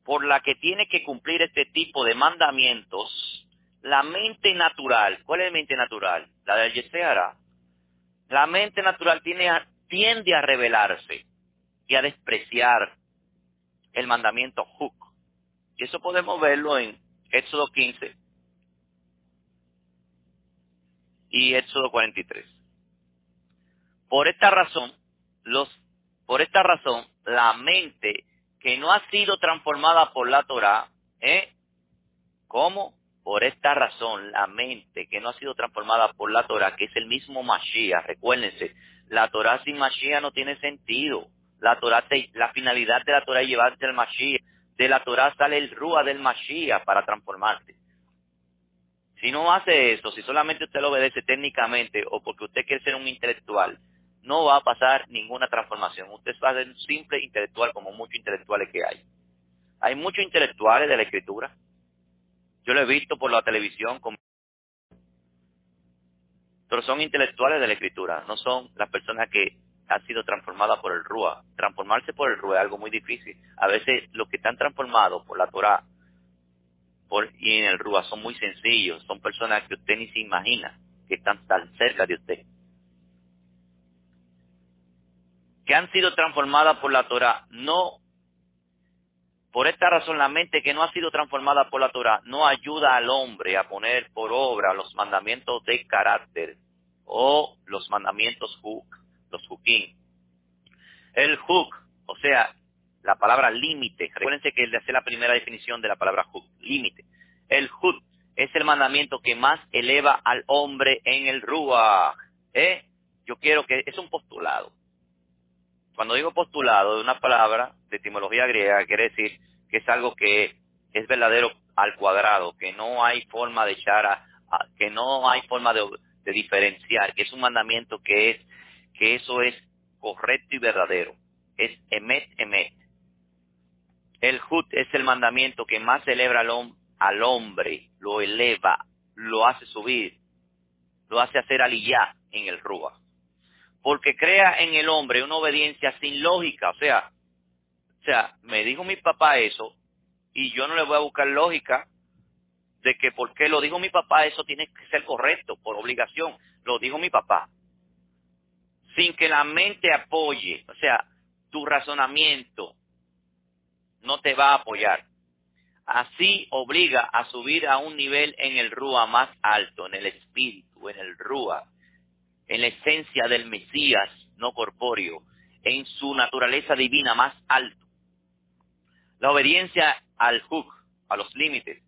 por la que tiene que cumplir este tipo de mandamientos, la mente natural, ¿cuál es la mente natural? La del Yeseara. La mente natural tiende a rebelarse y a despreciar el mandamiento Huk. Y eso podemos verlo en Éxodo 15 y Éxodo 43. Por esta razón, los, por esta razón, la mente que no ha sido transformada por la Torah, ¿eh? ¿Cómo? Por esta razón, la mente que no ha sido transformada por la Torah, que es el mismo Mashiach, recuérdense, la Torah sin Mashiach no tiene sentido. La Torah, la finalidad de la Torah es llevarte al Mashiach. De la Torah sale el Rúa del Mashiach para transformarte. Si no hace eso, si solamente usted lo obedece técnicamente o porque usted quiere ser un intelectual, no va a pasar ninguna transformación. Usted va un simple intelectual como muchos intelectuales que hay. Hay muchos intelectuales de la escritura. Yo lo he visto por la televisión, pero son intelectuales de la escritura, no son las personas que han sido transformadas por el Rúa. Transformarse por el Rúa es algo muy difícil. A veces los que están transformados por la Torah y en el Rúa son muy sencillos, son personas que usted ni se imagina que están tan cerca de usted. Que han sido transformadas por la Torah, no, por esta razón la mente que no ha sido transformada por la Torah no ayuda al hombre a poner por obra los mandamientos de carácter o los mandamientos huk, los hukim. El huk, o sea, la palabra límite. Recuérdense que hace la primera definición de la palabra hud, límite. El hud es el mandamiento que más eleva al hombre en el ruach. ¿eh? Yo quiero que, es un postulado. Cuando digo postulado de una palabra de etimología griega, quiere decir que es algo que es verdadero al cuadrado, que no hay forma de echar a, que no hay forma de, diferenciar, que es un mandamiento que es, que eso es correcto y verdadero. Es emet, emet. El Hut es el mandamiento que más celebra al, hombre, lo eleva, lo hace subir, lo hace hacer aliyah en el Rúa. Porque crea en el hombre una obediencia sin lógica. O sea, o sea, me dijo mi papá eso y yo no le voy a buscar lógica de que porque lo dijo mi papá eso tiene que ser correcto por obligación. Lo dijo mi papá. Sin que la mente apoye, o sea, tu razonamiento, no te va a apoyar. Así obliga a subir a un nivel en el Rúa más alto, en el espíritu, en el Rúa, en la esencia del Mesías no corpóreo, en su naturaleza divina más alto. La obediencia al Huk, a los límites,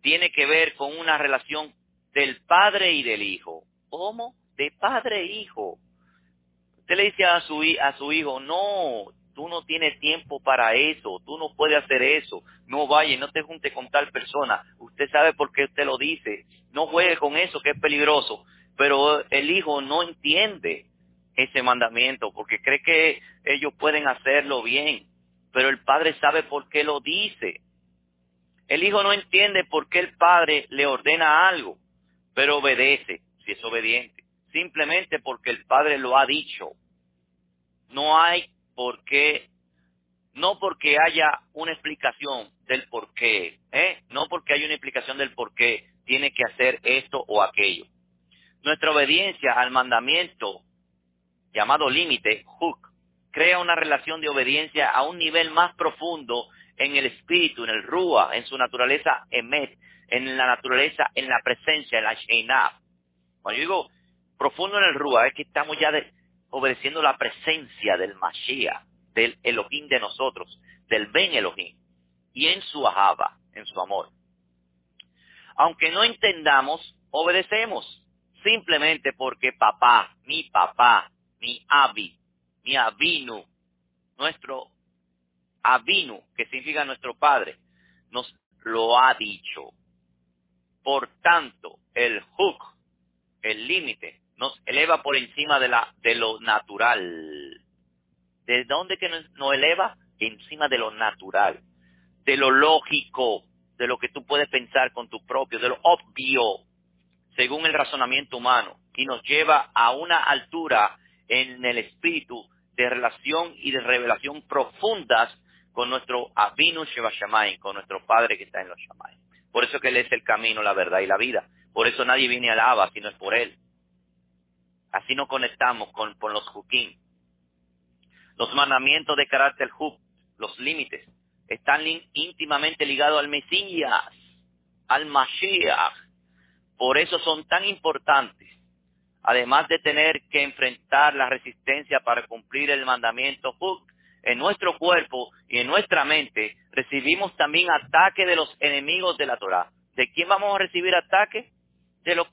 tiene que ver con una relación del padre y del hijo. ¿Cómo? De padre e hijo. Usted le dice a su, hijo, no, tú no tienes tiempo para eso, tú no puedes hacer eso, no vaya, no te junte con tal persona, usted sabe por qué usted lo dice, no juegue con eso que es peligroso, pero el hijo no entiende ese mandamiento porque cree que ellos pueden hacerlo bien, pero el padre sabe por qué lo dice. El hijo no entiende por qué el padre le ordena algo, pero obedece, si es obediente, simplemente porque el padre lo ha dicho. No hay porque no porque haya una explicación del por qué, ¿eh? no porque haya una explicación del por qué tiene que hacer esto o aquello. Nuestra obediencia al mandamiento llamado límite, hook, crea una relación de obediencia a un nivel más profundo en el espíritu, en el rúa, en su naturaleza emet, en la naturaleza, en la presencia, en la sheinaf. Cuando yo digo profundo en el rúa, es que estamos ya de, obedeciendo la presencia del Mashiach, del Elohim de nosotros, del Ben Elohim, y en su ahaba, en su amor. Aunque no entendamos, obedecemos, simplemente porque papá, mi papá, mi avi, mi avinu, nuestro avinu, que significa nuestro padre, nos lo ha dicho. Por tanto, el hook, el límite, nos eleva por encima de, la, de lo natural. ¿De dónde que nos, eleva? Encima de lo natural, de lo lógico, de lo que tú puedes pensar con tu propio, de lo obvio, según el razonamiento humano, y nos lleva a una altura en el espíritu de relación y de revelación profundas con nuestro Avinu Sheva con nuestro Padre que está en los Shamayim. Por eso que Él es el camino, la verdad y la vida. Por eso nadie viene al Abba si no es por Él. Así nos conectamos con, los hukim. Los mandamientos de carácter hub, los límites, están íntimamente ligados al Mesías, al Mashiach. Por eso son tan importantes. Además de tener que enfrentar la resistencia para cumplir el mandamiento en nuestro cuerpo y en nuestra mente recibimos también ataque de los enemigos de la Torah. ¿De quién vamos a recibir ataque? De los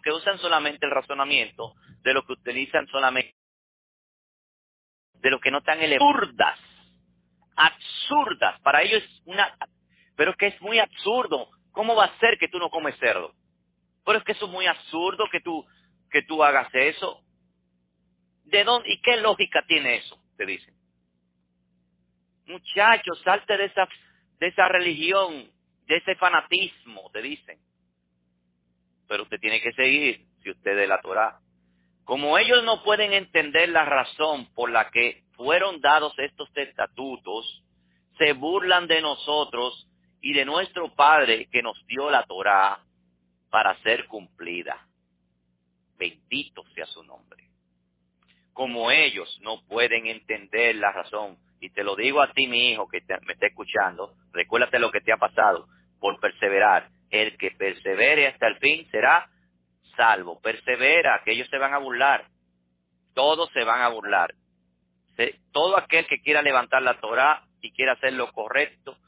que usan solamente el razonamiento, de lo que utilizan solamente, de lo que no están absurdas, absurdas. Para ellos es una, pero es que es muy absurdo. ¿Cómo va a ser que tú no comes cerdo? Pero es que eso es muy absurdo que tú, que tú hagas eso. ¿De dónde, y qué lógica tiene eso? Te dicen. Muchachos, salte de esa, de esa religión, de ese fanatismo, te dicen. Pero usted tiene que seguir si usted es la Torah. Como ellos no pueden entender la razón por la que fueron dados estos estatutos, se burlan de nosotros y de nuestro Padre que nos dio la Torah para ser cumplida. Bendito sea su nombre. Como ellos no pueden entender la razón, y te lo digo a ti, mi hijo, que me está escuchando, recuérdate lo que te ha pasado por perseverar. El que persevere hasta el fin será salvo. Persevera, que ellos se van a burlar. Todos se van a burlar. Todo aquel que quiera levantar la Torah y quiera hacer lo correcto,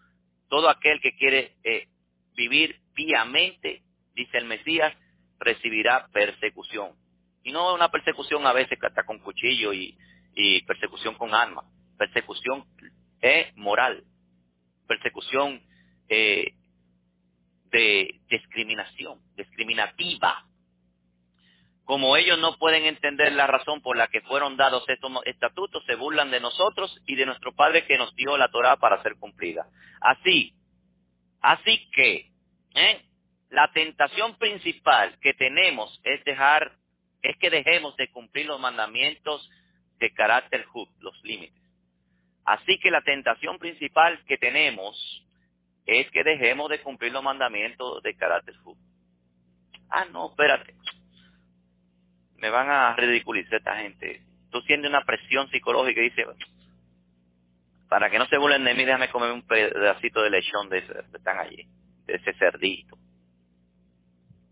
todo aquel que quiere eh, vivir piamente, dice el Mesías, recibirá persecución. Y no una persecución a veces hasta con cuchillo y, persecución con arma. Persecución eh, moral. Persecución eh, de discriminación, discriminativa. Como ellos no pueden entender la razón por la que fueron dados estos estatutos, se burlan de nosotros y de nuestro Padre que nos dio la Torah para ser cumplida. Así, así que, ¿eh? La tentación principal que tenemos es dejar, es que dejemos de cumplir los mandamientos de carácter just, los límites. Así que la tentación principal que tenemos es que dejemos de cumplir los mandamientos de carácter just. Ah, no, espérate. Me van a ridiculizar esta gente. Tú sientes una presión psicológica y dices, para que no se burlen de mí, déjame comer un pedacito de lechón de ese, están allí, de ese cerdito.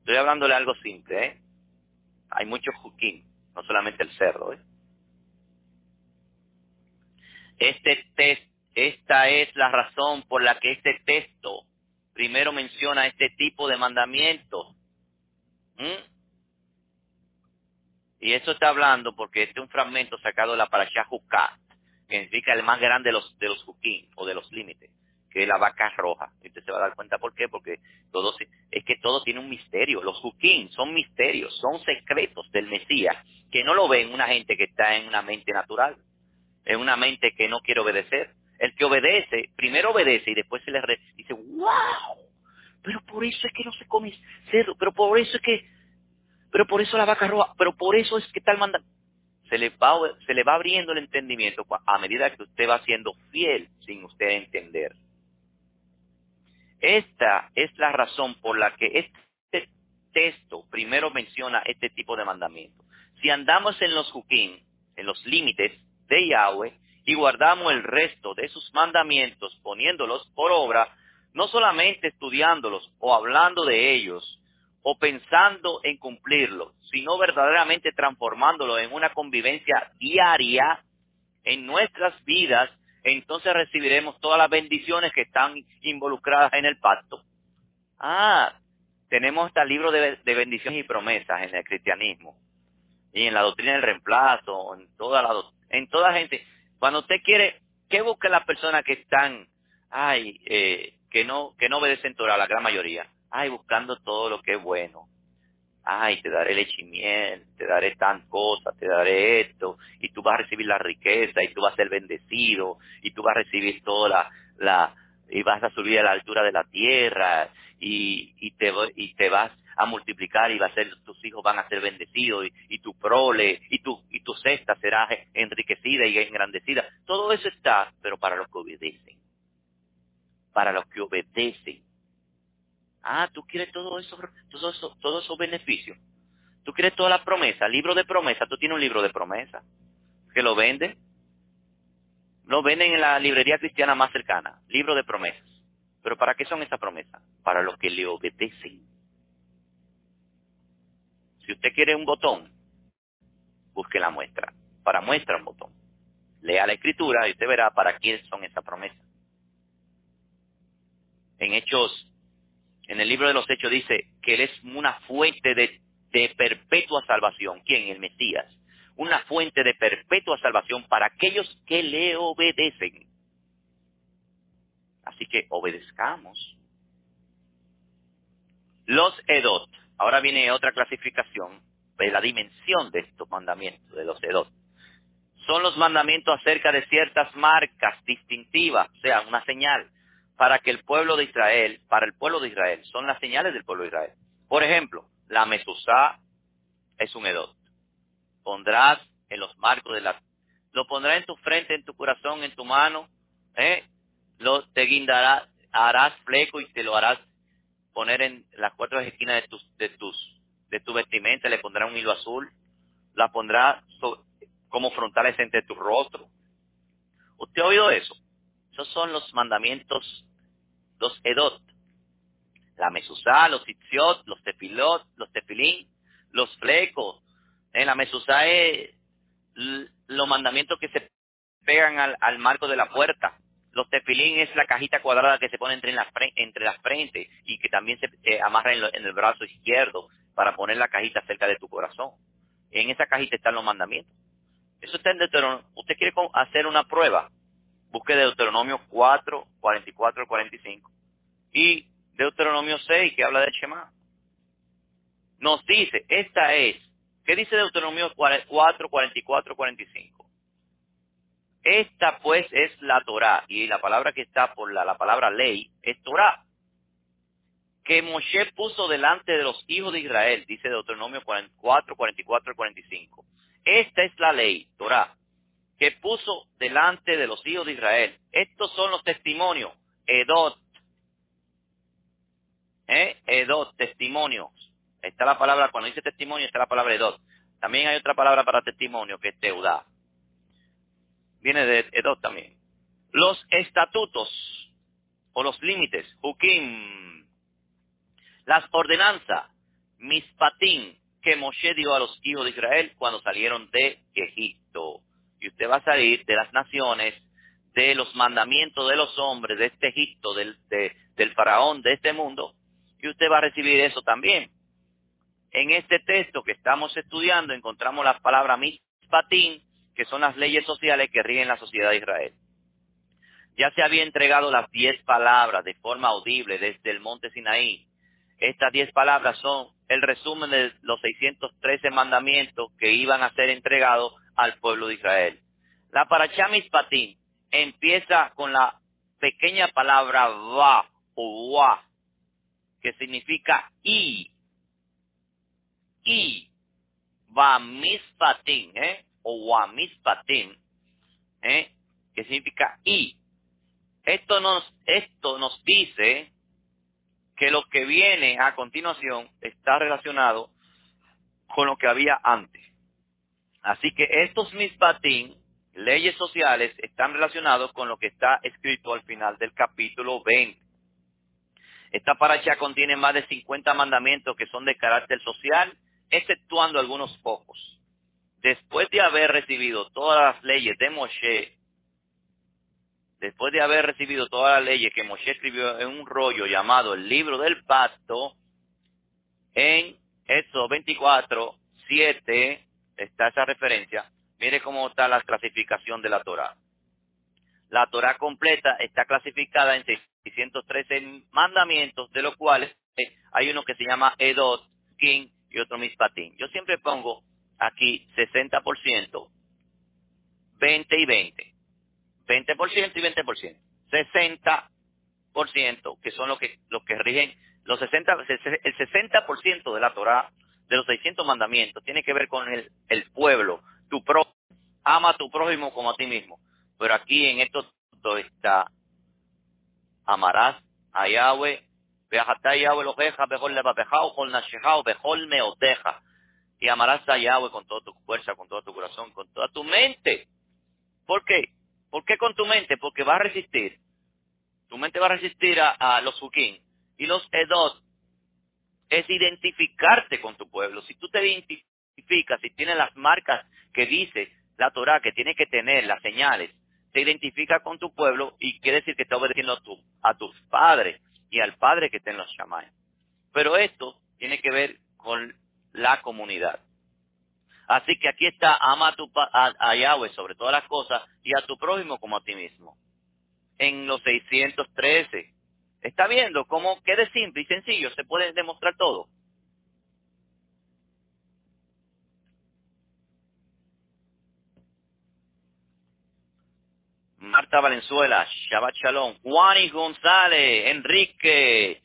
Estoy hablándole algo simple, ¿eh? Hay muchos juquín, no solamente el cerdo, ¿eh? Este test, esta es la razón por la que este texto primero menciona este tipo de mandamiento. Y eso está hablando porque este es un fragmento sacado de la Parashá Juká, que significa el más grande de los, de o de los límites que la vaca roja. Usted se va a dar cuenta por qué, porque todo es que todo tiene un misterio. Los juquín son misterios, son secretos del Mesías, que no lo ven una gente que está en una mente natural, en una mente que no quiere obedecer. El que obedece, primero obedece y después se le dice, wow, pero por eso es que no se come cerdo, pero por eso es que, pero por eso la vaca roja, pero por eso es que tal manda. Se le, va, se le va abriendo el entendimiento a medida que usted va siendo fiel sin usted entender. Esta es la razón por la que este texto primero menciona este tipo de mandamiento. Si andamos en los juquín, en los límites de Yahweh, y guardamos el resto de sus mandamientos poniéndolos por obra, no solamente estudiándolos o hablando de ellos o pensando en cumplirlos, sino verdaderamente transformándolo en una convivencia diaria en nuestras vidas entonces recibiremos todas las bendiciones que están involucradas en el pacto. Ah, tenemos hasta el libro de, bendiciones y promesas en el cristianismo y en la doctrina del reemplazo, en toda la en toda gente. Cuando usted quiere, ¿qué busca las personas que están, ay, eh, que no que no obedecen Torah, la gran mayoría? Ay, buscando todo lo que es bueno ay, te daré leche y miel, te daré tan cosas, te daré esto, y tú vas a recibir la riqueza, y tú vas a ser bendecido, y tú vas a recibir toda la, la y vas a subir a la altura de la tierra, y, y, te, y te vas a multiplicar, y va a ser, tus hijos van a ser bendecidos, y, y tu prole, y tu, y tu cesta será enriquecida y engrandecida. Todo eso está, pero para los que obedecen. Para los que obedecen Ah, tú quieres todo eso, todo todos esos beneficios. Tú quieres toda la promesa, libro de promesa, tú tienes un libro de promesa que lo vende. Lo venden en la librería cristiana más cercana, libro de promesas. Pero ¿para qué son esas promesas? Para los que le obedecen. Si usted quiere un botón, busque la muestra. Para muestra un botón. Lea la escritura y usted verá para quién son esas promesas. En Hechos, en el libro de los Hechos dice que Él es una fuente de, de perpetua salvación. ¿Quién? El Mesías. Una fuente de perpetua salvación para aquellos que le obedecen. Así que obedezcamos. Los Edot. Ahora viene otra clasificación de la dimensión de estos mandamientos, de los Edot. Son los mandamientos acerca de ciertas marcas distintivas, o sea, una señal, para que el pueblo de Israel, para el pueblo de Israel, son las señales del pueblo de Israel. Por ejemplo, la mezuzá es un edot. Pondrás en los marcos de la... Lo pondrás en tu frente, en tu corazón, en tu mano, ¿eh? Lo, te guindarás, harás fleco y te lo harás poner en las cuatro esquinas de tus, de tus, de tu vestimenta, le pondrá un hilo azul, la pondrá como frontales entre tu rostro. ¿Usted ha oído eso? Esos son los mandamientos, los edot. La mesuzá, los itziot, los tefilot, los tefilín, los flecos. En la mesuzá es los mandamientos que se pegan al, marco de la puerta. Los tefilín es la cajita cuadrada que se pone entre las, entre las frentes y que también se amarra en, el brazo izquierdo para poner la cajita cerca de tu corazón. En esa cajita están los mandamientos. Eso está en Deuteronomio. Usted quiere hacer una prueba. Busque Deuteronomio 4, 44 45. Y Deuteronomio 6, que habla de Shema. Nos dice, esta es. ¿Qué dice Deuteronomio 4, 44, 45? Esta pues es la Torah, y la palabra que está por la, la palabra ley es Torah, que Moshe puso delante de los hijos de Israel, dice Deuteronomio 4, 44 y 45. Esta es la ley, Torah, que puso delante de los hijos de Israel. Estos son los testimonios, Edot. ¿Eh? Edot, testimonios. Está la palabra, cuando dice testimonio, está la palabra Edot. También hay otra palabra para testimonio, que es Teudá viene de Edot también. Los estatutos o los límites, Hukim, las ordenanzas, Mispatim, que Moshe dio a los hijos de Israel cuando salieron de Egipto. Y usted va a salir de las naciones, de los mandamientos de los hombres de este Egipto, del, faraón de este mundo, y usted va a recibir eso también. En este texto que estamos estudiando encontramos la palabra Mispatim, que son las leyes sociales que rigen la sociedad de Israel. Ya se había entregado las diez palabras de forma audible desde el monte Sinaí. Estas diez palabras son el resumen de los 613 mandamientos que iban a ser entregados al pueblo de Israel. La Parashá Patim empieza con la pequeña palabra va o wa, que significa y. Y. Va mispatim, ¿eh? o Wamispatim, ¿eh? que significa y. Esto nos, esto nos dice que lo que viene a continuación está relacionado con lo que había antes. Así que estos mispatim, leyes sociales, están relacionados con lo que está escrito al final del capítulo 20. Esta paracha contiene más de 50 mandamientos que son de carácter social, exceptuando algunos pocos después de haber recibido todas las leyes de Moshe, después de haber recibido todas las leyes que Moshe escribió en un rollo llamado el libro del pacto, en Éxodo 24, 7, está esa referencia. Mire cómo está la clasificación de la Torah. La Torah completa está clasificada en 613 mandamientos, de los cuales hay uno que se llama Edot, King y otro Mispatín. Yo siempre pongo aquí 60%, 20 y 20. 20% y 20%. 60%, que son los que, los que rigen, los 60, el 60% de la Torah, de los 600 mandamientos, tiene que ver con el, el pueblo, tu prójimo. Ama a tu prójimo como a ti mismo. Pero aquí en esto está, amarás a Yahweh, Yahweh lo deja, mejor le a con mejor me oteja y amarás a Yahweh con toda tu fuerza, con todo tu corazón, con toda tu mente. ¿Por qué? ¿Por qué con tu mente? Porque va a resistir. Tu mente va a resistir a, los hukim. Y los edot es identificarte con tu pueblo. Si tú te identificas, si tienes las marcas que dice la Torah que tiene que tener, las señales, te identifica con tu pueblo y quiere decir que está obedeciendo a, tu, a tus padres y al padre que te los llamáis. Pero esto tiene que ver con la comunidad. Así que aquí está, ama a, tu, a, Yahweh sobre todas las cosas y a tu prójimo como a ti mismo. En los 613. ¿Está viendo cómo quede simple y sencillo? Se puede demostrar todo. Marta Valenzuela, Shabbat Shalom, Juanis González, Enrique,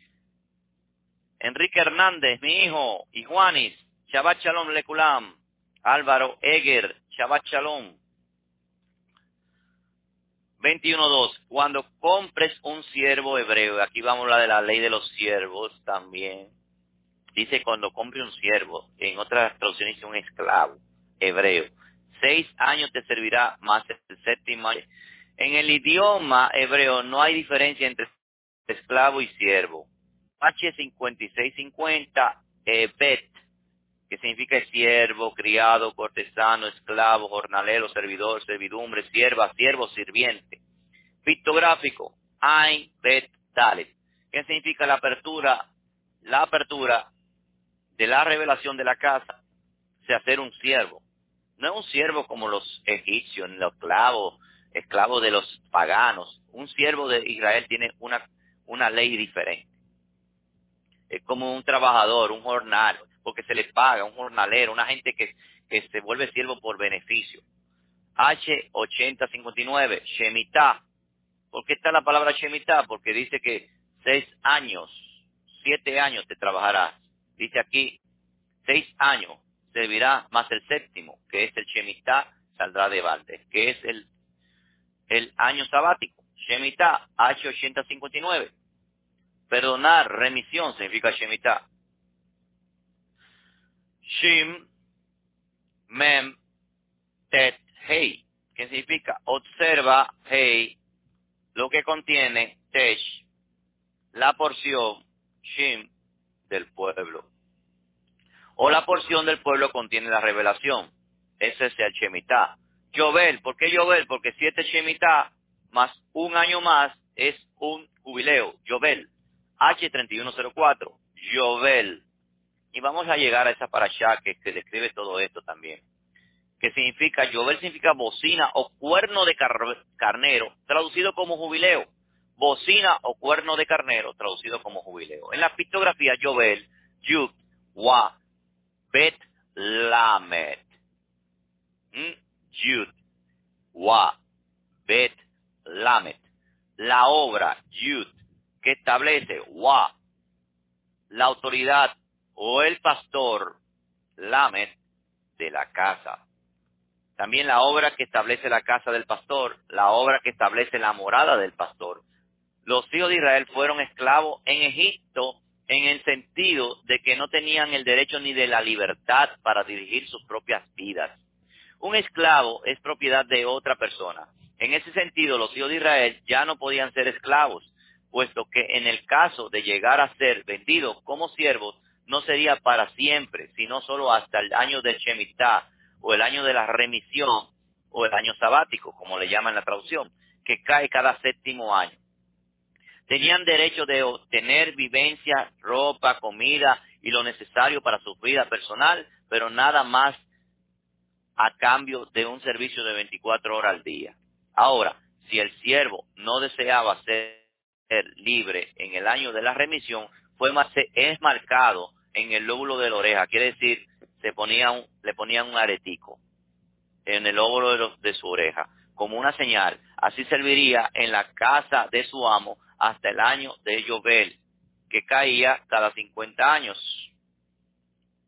Enrique Hernández, mi hijo, y Juanis, Shabbat Shalom Lekulam, Álvaro Eger, Shabbat Shalom. 21.2. Cuando compres un siervo hebreo, aquí vamos a hablar de la ley de los siervos también. Dice cuando compre un siervo, en otras traducciones dice un esclavo hebreo. Seis años te servirá más el séptimo. En el idioma hebreo no hay diferencia entre esclavo y siervo. H5650, bet, que significa siervo, criado, cortesano, esclavo, jornalero, servidor, servidumbre, sierva, siervo, sirviente. Pictográfico, Ein, Bet, Dalet, que significa la apertura, la apertura de la revelación de la casa, se hacer un siervo. No es un siervo como los egipcios, los esclavos, esclavos de los paganos. Un siervo de Israel tiene una, una ley diferente. Es como un trabajador, un jornal, porque se le paga, un jornalero, una gente que, que se vuelve siervo por beneficio. H8059, Shemitah. ¿Por qué está la palabra Shemitah? Porque dice que seis años, siete años te trabajarás. Dice aquí, seis años servirá más el séptimo, que es el Shemitah, saldrá de balde, que es el, el año sabático. Shemitah, H8059. Perdonar, remisión, significa Shemitah. Shim, Mem, Tet, Hei, que significa observa, Hei, lo que contiene, Tesh, la porción, Shim, del pueblo. O la porción del pueblo contiene la revelación. Ese es el Shemitah. Yovel, ¿por qué Yovel? Porque siete Shemitah más un año más es un jubileo. Yovel. H3104. Yovel. Y vamos a llegar a esa parasha que, describe todo esto también. Que significa, Yovel significa bocina o cuerno de carnero, traducido como jubileo. Bocina o cuerno de carnero, traducido como jubileo. En la pictografía, Yovel, Yud, Wa, Bet, Lamet. ¿Mm? Yud, Wa, Bet, Lamet. La obra, Yud, que establece, Wa, la autoridad o el pastor Lamed de la casa. También la obra que establece la casa del pastor, la obra que establece la morada del pastor. Los hijos de Israel fueron esclavos en Egipto en el sentido de que no tenían el derecho ni de la libertad para dirigir sus propias vidas. Un esclavo es propiedad de otra persona. En ese sentido, los hijos de Israel ya no podían ser esclavos, puesto que en el caso de llegar a ser vendidos como siervos, no sería para siempre, sino solo hasta el año del Shemitah, o el año de la remisión, o el año sabático, como le llaman la traducción, que cae cada séptimo año. Tenían derecho de obtener vivencia, ropa, comida y lo necesario para su vida personal, pero nada más a cambio de un servicio de 24 horas al día. Ahora, si el siervo no deseaba ser libre en el año de la remisión, fue más, es marcado en el lóbulo de la oreja, quiere decir, se ponía le ponían un aretico en el lóbulo de, su oreja, como una señal. Así serviría en la casa de su amo hasta el año de Yobel, que caía cada 50 años,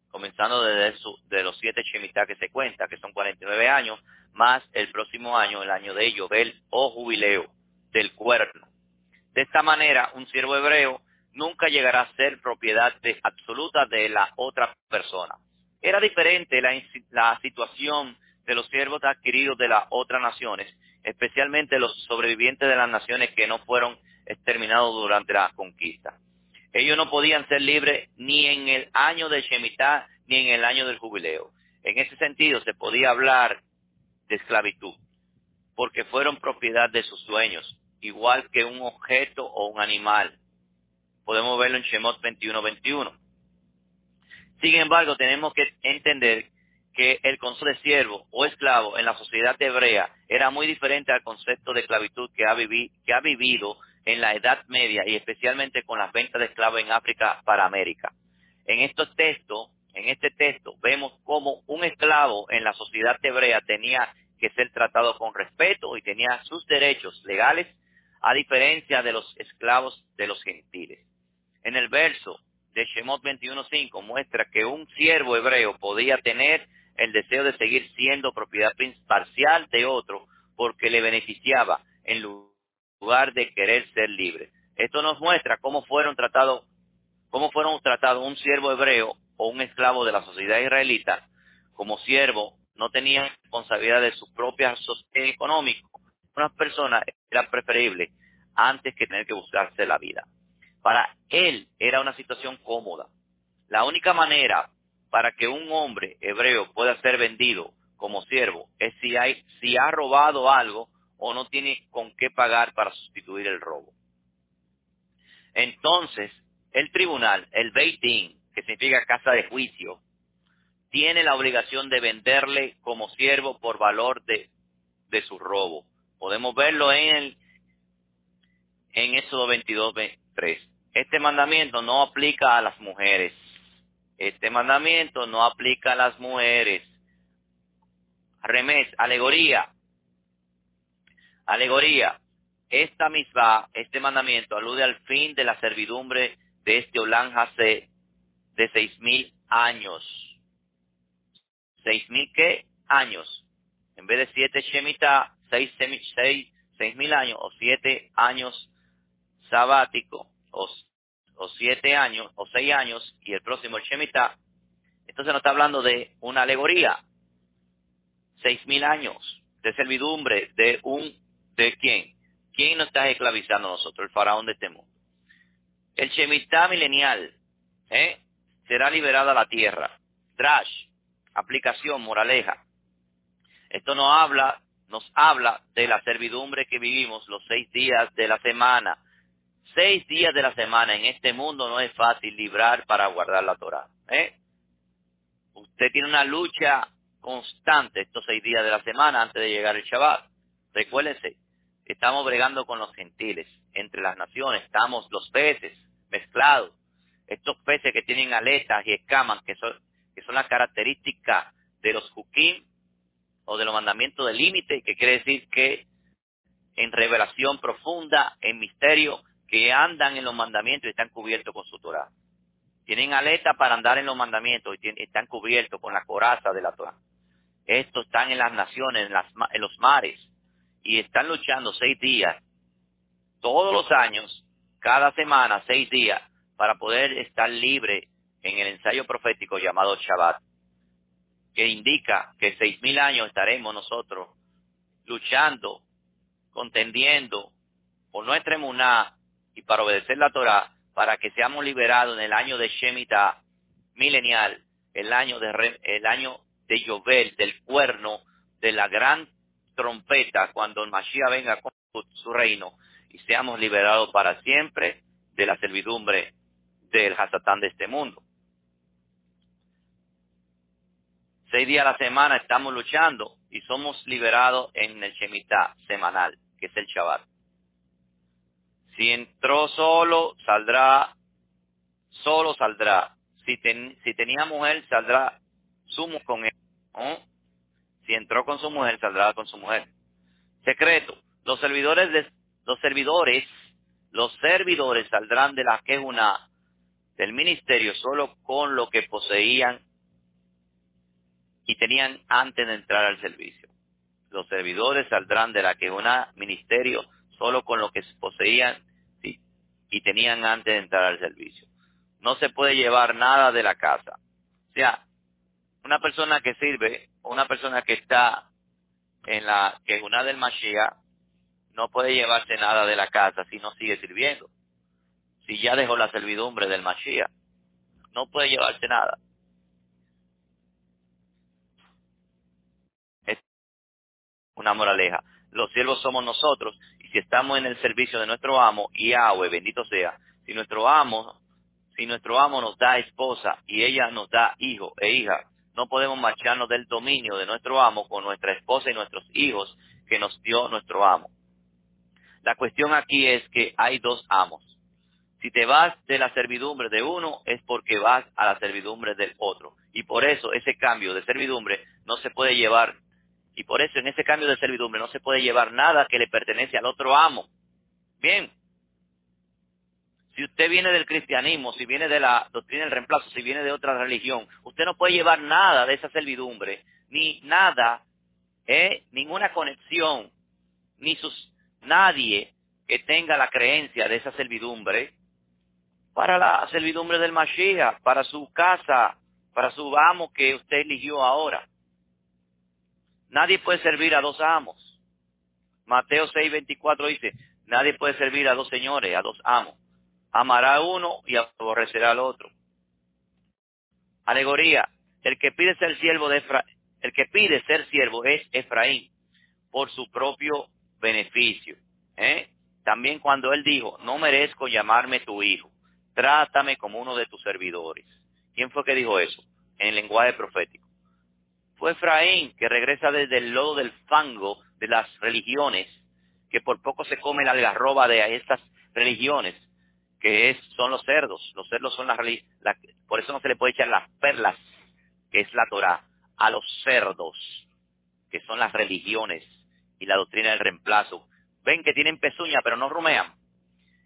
comenzando desde de los siete Shemitah que se cuenta, que son 49 años, más el próximo año, el año de Yobel o jubileo del cuerno. De esta manera, un siervo hebreo nunca llegará a ser propiedad absoluta de la otra persona. Era diferente la, situación de los siervos adquiridos de las otras naciones, especialmente los sobrevivientes de las naciones que no fueron exterminados durante la conquista. Ellos no podían ser libres ni en el año de Shemitah ni en el año del jubileo. En ese sentido se podía hablar de esclavitud, porque fueron propiedad de sus dueños, igual que un objeto o un animal. Podemos verlo en Shemot 21-21. Sin embargo, tenemos que entender que el concepto de siervo o esclavo en la sociedad hebrea era muy diferente al concepto de esclavitud que ha, que ha vivido en la Edad Media y especialmente con las ventas de esclavos en África para América. En estos textos, en este texto, vemos cómo un esclavo en la sociedad hebrea tenía que ser tratado con respeto y tenía sus derechos legales, a diferencia de los esclavos de los gentiles. En el verso de Shemot 21.5 muestra que un siervo hebreo podía tener el deseo de seguir siendo propiedad parcial de otro porque le beneficiaba en lugar de querer ser libre. Esto nos muestra cómo fueron tratados, cómo fueron tratados un siervo hebreo o un esclavo de la sociedad israelita como siervo, no tenía responsabilidad de su propia sostén económico. Una persona era preferible antes que tener que buscarse la vida. Para él era una situación cómoda. La única manera para que un hombre hebreo pueda ser vendido como siervo es si, ha robado algo o no tiene con qué pagar para sustituir el robo. Entonces, el tribunal, el Beit que significa casa de juicio, tiene la obligación de venderle como siervo por valor de, su robo. Podemos verlo en el, en Éxodo 22, 3. Este mandamiento no aplica a las mujeres. Este mandamiento no aplica a las mujeres. Remés, alegoría. Alegoría. Esta misma, este mandamiento alude al fin de la servidumbre de este Hase de seis mil años. ¿Seis mil qué? Años. En vez de siete Shemitah, seis, seis, seis mil años o siete años sabático o o siete años, o seis años, y el próximo el Shemitah, entonces nos está hablando de una alegoría. Seis mil años de servidumbre de un, ¿de quién? ¿Quién nos está esclavizando nosotros? El faraón de este mundo. El Shemitah milenial, ¿eh? Será liberada la tierra. Trash, aplicación, moraleja. Esto nos habla, nos habla de la servidumbre que vivimos los seis días de la semana seis días de la semana en este mundo no es fácil librar para guardar la Torah. ¿eh? Usted tiene una lucha constante estos seis días de la semana antes de llegar el Shabbat. Recuérdense, estamos bregando con los gentiles. Entre las naciones estamos los peces mezclados. Estos peces que tienen aletas y escamas, que son, que son las características de los hukim o de los mandamientos del límite, que quiere decir que en revelación profunda, en misterio, que andan en los mandamientos y están cubiertos con su Torah. Tienen aleta para andar en los mandamientos y están cubiertos con la coraza de la Torah. Estos están en las naciones, en, las, en los mares, y están luchando seis días, todos los años, cada semana, seis días, para poder estar libre en el ensayo profético llamado Shabbat, que indica que seis mil años estaremos nosotros luchando, contendiendo por nuestra emuná y para obedecer la Torah, para que seamos liberados en el año de Shemitah milenial, el año de el del cuerno, de la gran trompeta, cuando el Mashiach venga con su reino y seamos liberados para siempre de la servidumbre del Hasatán de este mundo. Seis días a la semana estamos luchando y somos liberados en el Shemitah semanal, que es el Shabbat. Si entró solo, saldrá, solo saldrá. Si, si tenía mujer, saldrá sumo con él. Si entró con su mujer, saldrá con su mujer. Secreto. Los servidores, de, los servidores, los servidores saldrán de la quejuna del ministerio solo con lo que poseían y tenían antes de entrar al servicio. Los servidores saldrán de la quejuna ministerio solo con lo que poseían y tenían antes de entrar al servicio. No se puede llevar nada de la casa. O sea, una persona que sirve, una persona que está en la quejuna del Mashiach, no puede llevarse nada de la casa si no sigue sirviendo. Si ya dejó la servidumbre del Mashiach, no puede llevarse nada. Es una moraleja. Los siervos somos nosotros si estamos en el servicio de nuestro amo, Yahweh, bendito sea, si nuestro amo, si nuestro amo nos da esposa y ella nos da hijo e hija, no podemos marcharnos del dominio de nuestro amo con nuestra esposa y nuestros hijos que nos dio nuestro amo. La cuestión aquí es que hay dos amos. Si te vas de la servidumbre de uno es porque vas a la servidumbre del otro. Y por eso ese cambio de servidumbre no se puede llevar, y por eso en ese cambio de servidumbre no se puede llevar nada que le pertenece al otro amo. Bien, si usted viene del cristianismo, si viene de la doctrina del reemplazo, si viene de otra religión, usted no puede llevar nada de esa servidumbre, ni nada, ¿eh? ninguna conexión, ni sus, nadie que tenga la creencia de esa servidumbre para la servidumbre del Mashiach, para su casa, para su amo que usted eligió ahora. Nadie puede servir a dos amos. Mateo 6:24 dice, nadie puede servir a dos señores, a dos amos amará uno y aborrecerá al otro. Alegoría, el que pide ser siervo el que pide ser siervo es Efraín por su propio beneficio. ¿eh? También cuando él dijo, no merezco llamarme tu hijo, trátame como uno de tus servidores. ¿Quién fue que dijo eso? En el lenguaje profético. Fue Efraín que regresa desde el lodo del fango de las religiones, que por poco se come la algarroba de estas religiones, que es, son los cerdos. Los cerdos son las, la, por eso no se le puede echar las perlas, que es la Torah, a los cerdos, que son las religiones y la doctrina del reemplazo. Ven que tienen pezuña, pero no rumean.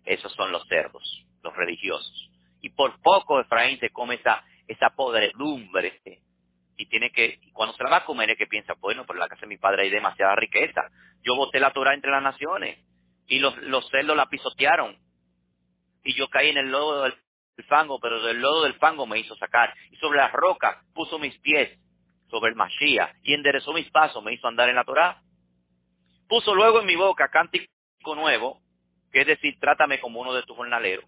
Esos son los cerdos, los religiosos. Y por poco Efraín se come esa, esa podredumbre. Y tiene que, cuando se la va a comer es que piensa, bueno, por la casa de mi padre hay demasiada riqueza. Yo boté la Torah entre las naciones. Y los, los cerdos la pisotearon y yo caí en el lodo del fango, pero del lodo del fango me hizo sacar. Y sobre la roca puso mis pies sobre el Mashiach y enderezó mis pasos, me hizo andar en la Torah. Puso luego en mi boca cántico nuevo, que es decir, trátame como uno de tus jornaleros.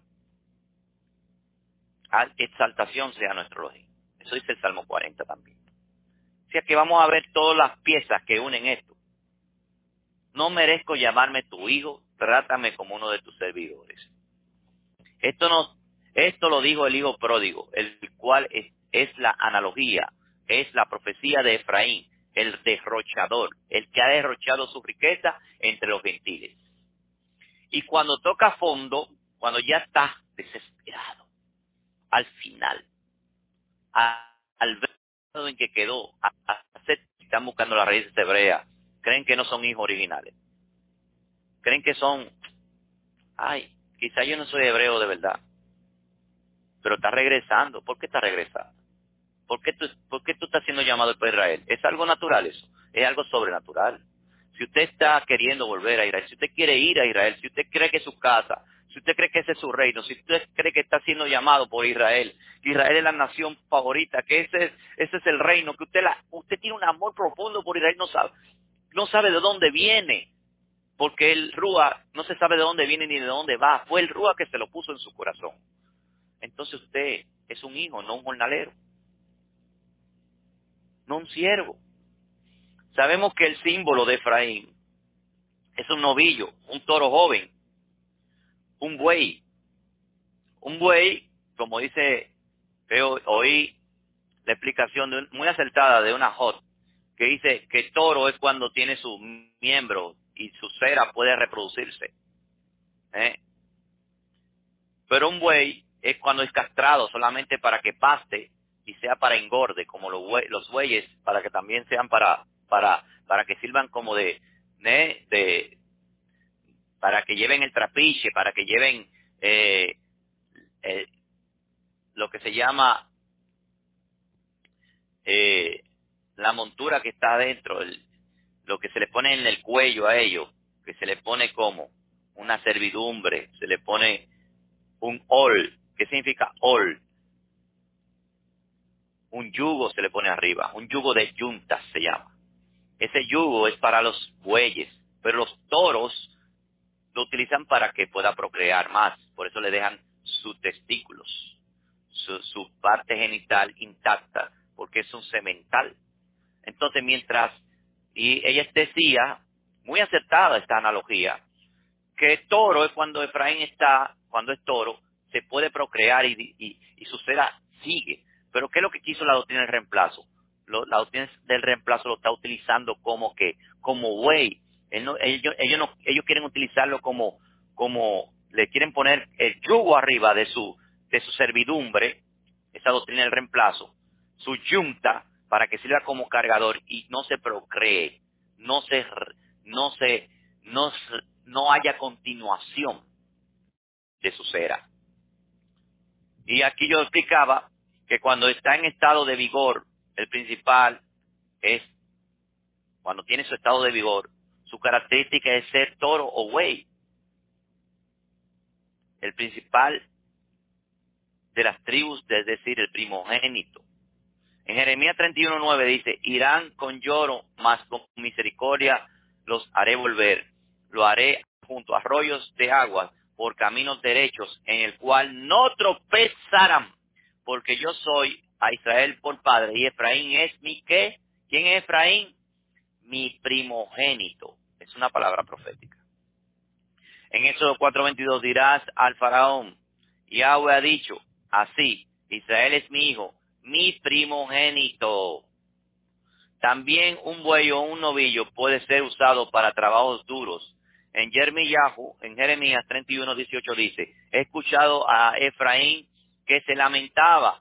Exaltación sea nuestro Elohim. Eso dice el Salmo 40 también. O sea que vamos a ver todas las piezas que unen esto. No merezco llamarme tu hijo, trátame como uno de tus servidores. Esto, no, esto lo dijo el hijo pródigo, el cual es, es la analogía, es la profecía de Efraín, el derrochador, el que ha derrochado su riqueza entre los gentiles. Y cuando toca fondo, cuando ya está desesperado, al final, al ver en que quedó, a, están buscando las raíces hebreas, creen que no son hijos originales. Creen que son, ay, Quizá yo no soy hebreo de verdad, pero está regresando. ¿Por qué está regresando? ¿Por qué tú, por qué tú estás siendo llamado por Israel? ¿Es algo natural eso? ¿Es algo sobrenatural? Si usted está queriendo volver a Israel, si usted quiere ir a Israel, si usted cree que es su casa, si usted cree que ese es su reino, si usted cree que está siendo llamado por Israel, que Israel es la nación favorita, que ese es, el reino, que usted tiene un amor profundo por Israel, no sabe, no sabe de dónde viene, porque el Rúa no se sabe de dónde viene ni de dónde va, fue el Rúa que se lo puso en su corazón. Entonces usted es un hijo, no un jornalero, no un siervo. Sabemos que el símbolo de Efraín es un novillo, un toro joven, un buey. Un buey, como dice, veo, oí la explicación muy acertada de una hot, que dice que toro es cuando tiene su miembro y su cera puede reproducirse. ¿eh? Pero un buey es cuando es castrado solamente para que paste y sea para engorde, como los, los bueyes, para que también sean para, para, para que sirvan como de, ¿eh? de, para que lleven el trapiche, para que lleven eh, lo que se llama eh, la montura que está adentro, lo que se le pone en el cuello a ellos, que se le pone como una servidumbre, se le pone un ol. ¿Qué significa ol? Un yugo se le pone arriba, un yugo de yuntas se llama. Ese yugo es para los bueyes, pero los toros lo utilizan para que pueda procrear más. Por eso le dejan sus testículos, su, parte genital intacta, porque es un semental. Entonces, mientras, y ella decía, muy acertada esta analogía, que toro es cuando Efraín está, cuando es toro, se puede procrear y, y, su cera sigue. Pero ¿qué es lo que quiso la doctrina del reemplazo? La doctrina del reemplazo lo está utilizando como que, como buey. ellos, ellos, ellos quieren utilizarlo como, como, le quieren poner el yugo arriba de su, de su servidumbre, esa doctrina del reemplazo, su yunta, para que sirva como cargador y no se procree, no se, no se, no, no haya continuación de su cera. Y aquí yo explicaba que cuando está en estado de vigor el principal es, cuando tiene su estado de vigor, su característica es ser toro o buey. El principal de las tribus, es decir, el primogénito. En Jeremías 31.9 dice, irán con lloro, mas con misericordia los haré volver. Lo haré junto a arroyos de agua por caminos derechos, en el cual no tropezarán, porque yo soy a Israel por padre y Efraín es mi qué? ¿Quién es Efraín? Mi primogénito. Es una palabra profética. En Éxodo 4:22 dirás al faraón, Yahweh ha dicho, así, Israel es mi hijo, mi primogénito. También un buey o un novillo puede ser usado para trabajos duros. En Jeremías, en Jeremías 31, 18 dice, he escuchado a Efraín que se lamentaba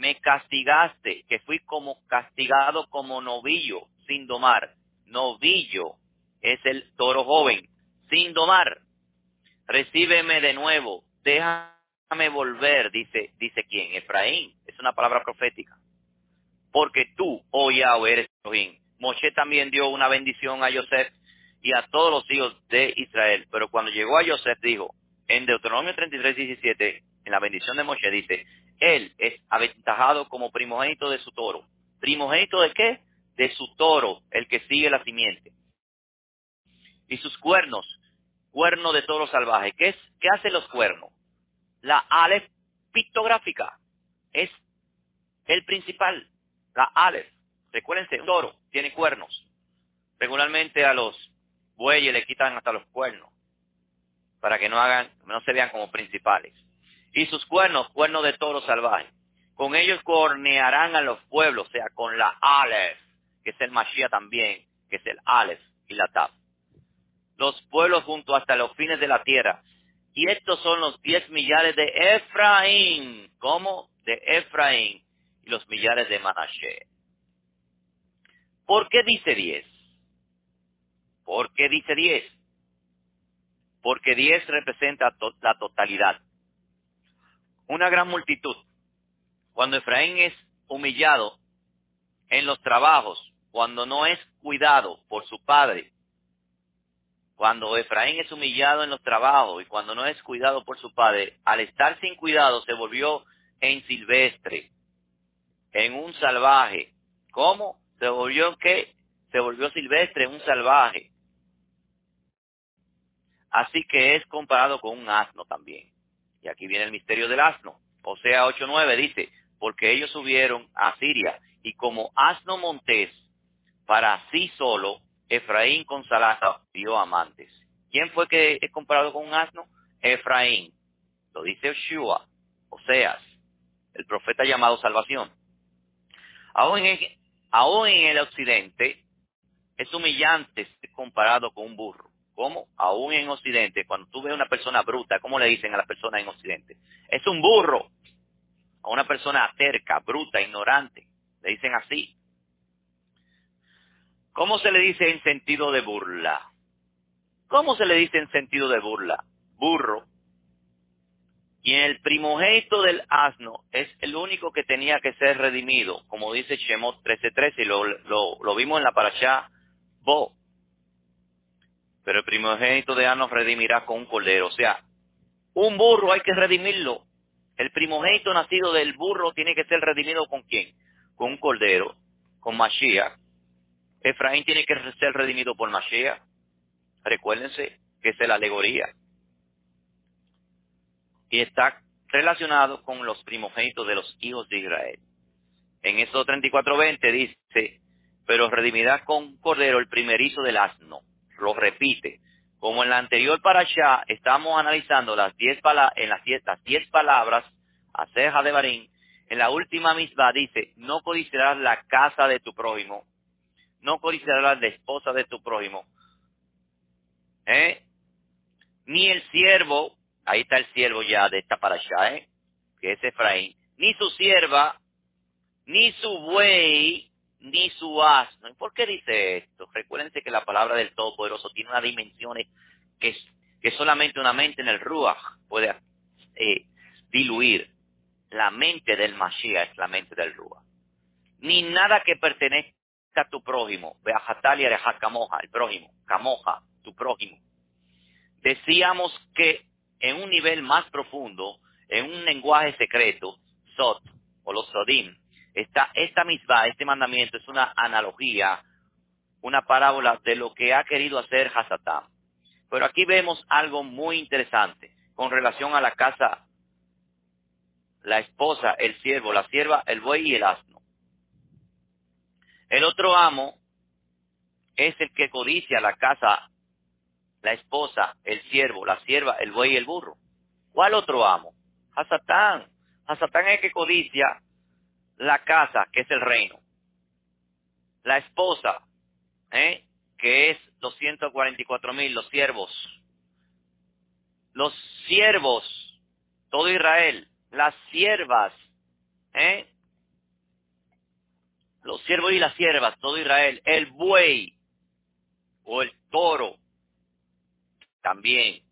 me castigaste, que fui como castigado como novillo, sin domar. Novillo es el toro joven, sin domar. Recíbeme de nuevo, déjame volver, dice, dice quién, Efraín, es una palabra profética. Porque tú, oh Yahweh, eres Elohim. Moshe también dio una bendición a Joseph y a todos los hijos de Israel. Pero cuando llegó a Joseph dijo, en Deuteronomio 33, 17, en la bendición de Moshe dice, él es aventajado como primogénito de su toro. ¿Primogénito de qué? De su toro, el que sigue la simiente. Y sus cuernos, cuerno de toro salvaje. ¿Qué, es, qué hacen los cuernos? La alef pictográfica es el principal, la alef. Recuérdense, un toro tiene cuernos. Regularmente a los bueyes le quitan hasta los cuernos para que no hagan, no se vean como principales y sus cuernos, cuernos de toro salvaje. Con ellos cornearán a los pueblos, o sea, con la Aleph, que es el Mashiach también, que es el Aleph y la Tab. Los pueblos junto hasta los fines de la tierra. Y estos son los diez millares de Efraín. ¿Cómo? De Efraín. Y los millares de Manashe. ¿Por qué dice diez? ¿Por qué dice diez? Porque diez representa la totalidad una gran multitud. Cuando Efraín es humillado en los trabajos, cuando no es cuidado por su padre, cuando Efraín es humillado en los trabajos y cuando no es cuidado por su padre, al estar sin cuidado se volvió en silvestre, en un salvaje. ¿Cómo? Se volvió qué? Se volvió silvestre, un salvaje. Así que es comparado con un asno también. Y aquí viene el misterio del asno. Osea 8.9 dice, porque ellos subieron a Siria y como asno montés, para sí solo, Efraín con Salata dio amantes. ¿Quién fue que es comparado con un asno? Efraín. Lo dice Oshua, Oseas, el profeta llamado salvación. Aún en, aún en el occidente es humillante comparado con un burro. ¿Cómo? Aún en Occidente, cuando tú ves una persona bruta, ¿cómo le dicen a la persona en Occidente? Es un burro. A una persona terca, bruta, ignorante. Le dicen así. ¿Cómo se le dice en sentido de burla? ¿Cómo se le dice en sentido de burla? Burro. Y el primogénito del asno es el único que tenía que ser redimido, como dice Shemot 13:13, y lo, lo, vimos en la parashá Bo pero el primogénito de Anos redimirá con un cordero. O sea, un burro hay que redimirlo. El primogénito nacido del burro tiene que ser redimido con quién? Con un cordero, con Mashiach. Efraín tiene que ser redimido por Mashiach. Recuérdense, que es la alegoría. Y está relacionado con los primogénitos de los hijos de Israel. En Éxodo 34.20 dice, pero redimirá con cordero el primerizo del asno. Lo repite. Como en la anterior para allá estamos analizando las diez, en las diez, diez palabras a ceja de Barín, en la última misma dice, no codiciarás la casa de tu prójimo, no codiciarás la esposa de tu prójimo, ¿eh? ni el siervo, ahí está el siervo ya de esta para allá, ¿eh? que es Efraín, ni su sierva, ni su buey, ni su asno. por qué dice esto? Recuérdense que la palabra del Todopoderoso tiene una dimensión que, solamente una mente en el Ruach puede eh, diluir. La mente del Mashiach es la mente del Ruach. Ni nada que pertenezca a tu prójimo. Ve a Jatalia de Camoja, el prójimo. Camoja, tu prójimo. Decíamos que en un nivel más profundo, en un lenguaje secreto, Sot, o los Sodim, esta, esta misma, este mandamiento es una analogía, una parábola de lo que ha querido hacer Hasatán. Pero aquí vemos algo muy interesante con relación a la casa, la esposa, el siervo, la sierva, el buey y el asno. El otro amo es el que codicia la casa, la esposa, el siervo, la sierva, el buey y el burro. ¿Cuál otro amo? Hasatán. Hasatán es el que codicia la casa, que es el reino. La esposa, ¿eh? que es 244 mil, los siervos. Los siervos, todo Israel. Las siervas, ¿eh? Los siervos y las siervas, todo Israel. El buey o el toro, también,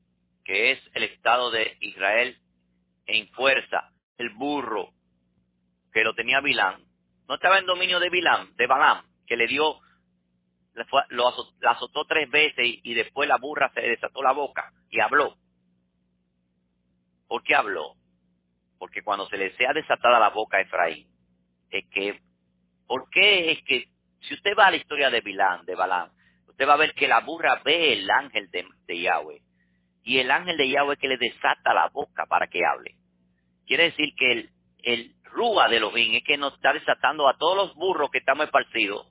que es el estado de Israel en fuerza. El burro, que lo tenía Bilán, no estaba en dominio de Bilán, de Balaam, que le dio, lo azotó, la azotó tres veces y, después la burra se desató la boca y habló. ¿Por qué habló? Porque cuando se le sea desatada la boca a Efraín, es que, ¿por qué es que, si usted va a la historia de Bilán, de Balaam, usted va a ver que la burra ve el ángel de, Yahweh. Y el ángel de Yahweh que le desata la boca para que hable. Quiere decir que el, el rúa de Elohim es que nos está desatando a todos los burros que estamos esparcidos,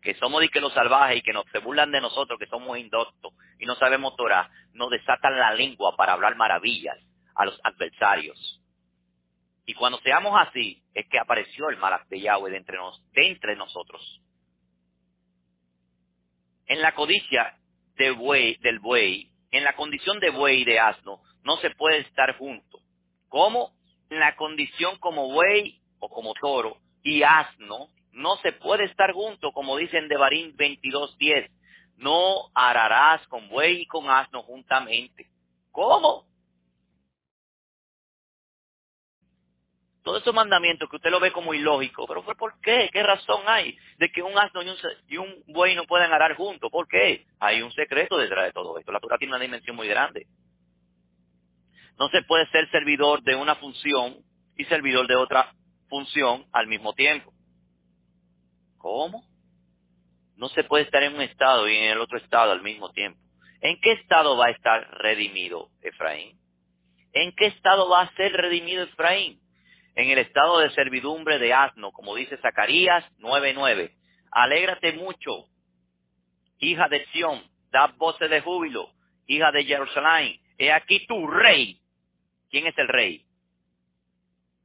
que somos de que los salvajes y que nos se burlan de nosotros, que somos indoctos y no sabemos Torah, nos desatan la lengua para hablar maravillas a los adversarios. Y cuando seamos así, es que apareció el malak de Yahweh de entre, nos, entre nosotros. En la codicia de buey, del buey, en la condición de buey y de asno, no se puede estar junto. ¿Cómo? La condición como buey o como toro y asno, no se puede estar junto, como dicen de Barín 22.10. No ararás con buey y con asno juntamente. ¿Cómo? Todos esos mandamientos que usted lo ve como ilógico, pero ¿por qué? ¿Qué razón hay de que un asno y un, y un buey no puedan arar juntos? ¿Por qué? Hay un secreto detrás de todo esto. La Torah tiene una dimensión muy grande. No se puede ser servidor de una función y servidor de otra función al mismo tiempo. ¿Cómo? No se puede estar en un estado y en el otro estado al mismo tiempo. ¿En qué estado va a estar redimido Efraín? ¿En qué estado va a ser redimido Efraín? En el estado de servidumbre de asno, como dice Zacarías 9:9. Alégrate mucho, hija de Sión, da voces de júbilo, hija de Jerusalén. He aquí tu rey ¿Quién es el rey?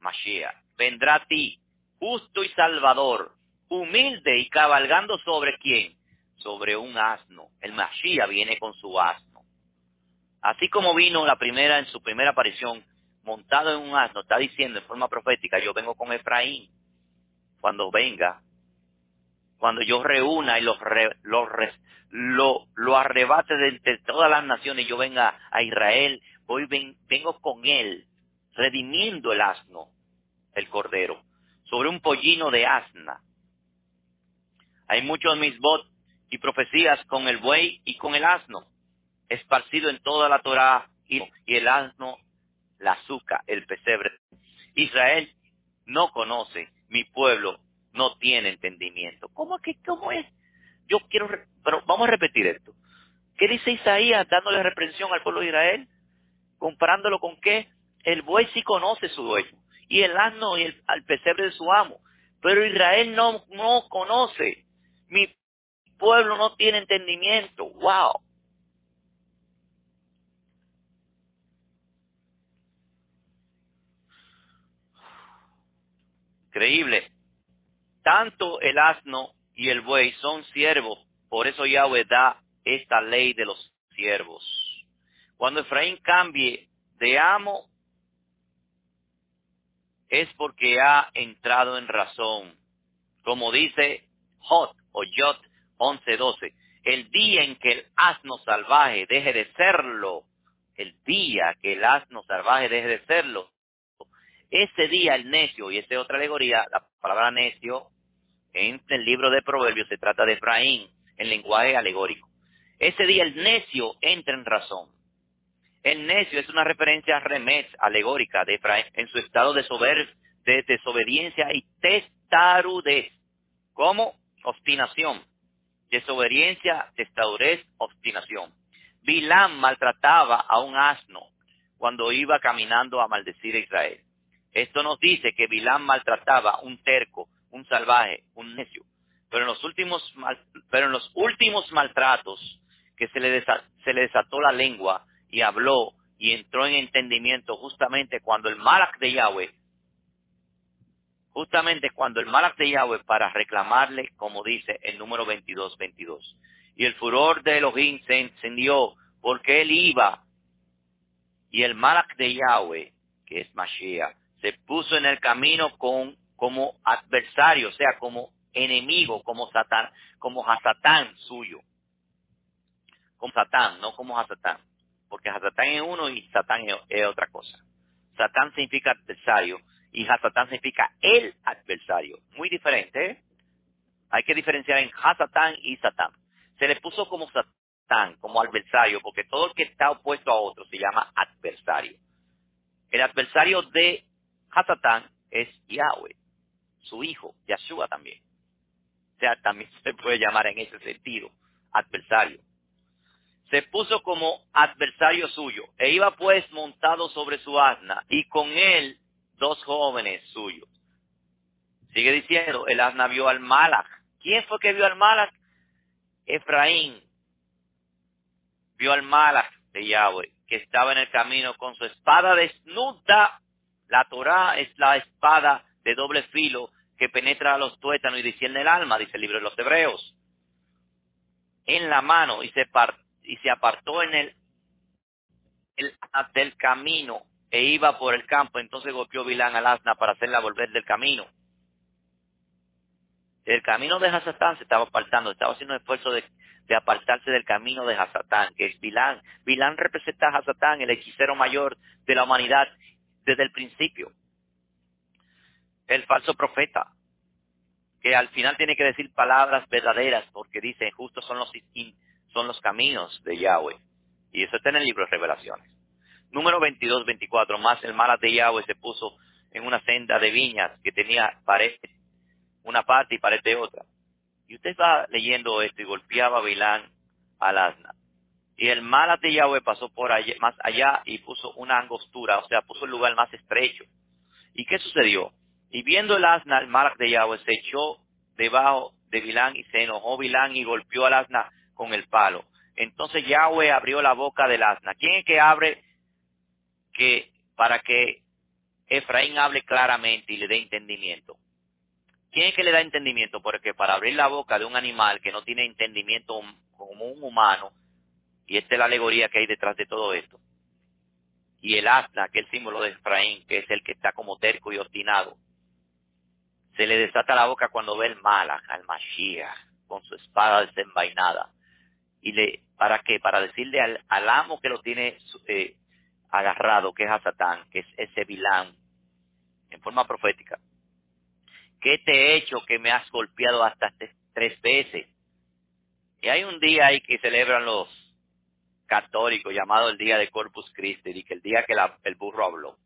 Mashiach. Vendrá a ti, justo y salvador, humilde y cabalgando sobre quién? Sobre un asno. El Mashiach viene con su asno. Así como vino la primera en su primera aparición, montado en un asno, está diciendo en forma profética, yo vengo con Efraín. Cuando venga, cuando yo reúna y los, lo, lo arrebate de entre todas las naciones, yo venga a Israel, hoy vengo con él, redimiendo el asno, el cordero, sobre un pollino de asna. Hay muchos misbot y profecías con el buey y con el asno, esparcido en toda la Torah y, el asno, la azúcar, el pesebre. Israel no conoce, mi pueblo no tiene entendimiento. ¿Cómo que cómo es? Yo quiero, pero vamos a repetir esto. ¿Qué dice Isaías dándole reprensión al pueblo de Israel? Comparándolo con qué? El buey sí conoce su dueño y el asno y el, al pesebre de su amo. Pero Israel no, no conoce. Mi pueblo no tiene entendimiento. ¡Wow! Increíble. Tanto el asno y el buey son siervos, por eso Yahweh da esta ley de los siervos. Cuando Efraín cambie de amo, es porque ha entrado en razón. Como dice Jot o Jot 11:12, el día en que el asno salvaje deje de serlo, el día que el asno salvaje deje de serlo, ese día el necio, y esta es otra alegoría, la palabra necio, en el libro de Proverbios se trata de Efraín, en lenguaje alegórico. Ese día el necio entra en razón. El necio es una referencia a alegórica de Efraín en su estado de, sober, de desobediencia y testarudez. como Obstinación. Desobediencia, testadurez, obstinación. Bilam maltrataba a un asno cuando iba caminando a maldecir a Israel. Esto nos dice que Bilam maltrataba un terco, un salvaje, un necio. Pero en los últimos, pero en los últimos maltratos que se le, se le desató la lengua y habló y entró en entendimiento justamente cuando el Malak de Yahweh, justamente cuando el Malak de Yahweh para reclamarle, como dice el número 22, 22. Y el furor de Elohim se encendió porque él iba y el Malak de Yahweh, que es Mashiach, se puso en el camino con, como adversario, o sea, como enemigo, como Satán, como Hasatán suyo. Como Satán, no como Hasatán. Porque Hasatán es uno y Satán es, otra cosa. Satán significa adversario y Hasatán significa el adversario. Muy diferente. Hay que diferenciar en Hasatán y Satán. Se le puso como Satán, como adversario, porque todo el que está opuesto a otro se llama adversario. El adversario de Hasatán es Yahweh, su hijo, Yahshua también. O sea, también se puede llamar en ese sentido, adversario. Se puso como adversario suyo, e iba pues montado sobre su asna, y con él dos jóvenes suyos. Sigue diciendo, el asna vio al Malach. ¿Quién fue que vio al Malach? Efraín. Vio al Malach de Yahweh, que estaba en el camino con su espada desnuda la Torá es la espada de doble filo que penetra a los tuétanos y discierne el alma, dice el libro de los Hebreos. En la mano y se, y se apartó en el, el del camino e iba por el campo. Entonces golpeó Bilán al asna para hacerla volver del camino. El camino de Hasatán se estaba apartando, estaba haciendo un esfuerzo de, apartarse del camino de Hasatán, que es Bilán. Bilán representa a Hasatán, el hechicero mayor de la humanidad, desde el principio. El falso profeta, que al final tiene que decir palabras verdaderas porque dice, justos son los, son los caminos de Yahweh. Y eso está en el libro de revelaciones. Número 22, 24, más el malas de Yahweh se puso en una senda de viñas que tenía pared, una parte y pared de otra. Y usted va leyendo esto y golpeaba a Bilán al asna. Y el Malak de Yahweh pasó por allá, más allá y puso una angostura, o sea, puso el lugar más estrecho. ¿Y qué sucedió? Y viendo el asna, el Malak de Yahweh se echó debajo de Bilán y se enojó Bilán y golpeó al asna con el palo. Entonces Yahweh abrió la boca del asna. ¿Quién es que abre que para que Efraín hable claramente y le dé entendimiento? ¿Quién es que le da entendimiento? Porque para abrir la boca de un animal que no tiene entendimiento como un humano, y esta es la alegoría que hay detrás de todo esto. Y el asna, que es el símbolo de Efraín, que es el que está como terco y obstinado, se le desata la boca cuando ve el Malach, al Mashiach, con su espada desenvainada. Y le, ¿para qué? Para decirle al, amo que lo tiene eh, agarrado, que es a Satán, que es ese vilán, en forma profética. ¿Qué te he hecho que me has golpeado hasta tres veces? Y hay un día ahí que celebran los católico llamado el día de Corpus Christi, y que el día que el burro habló,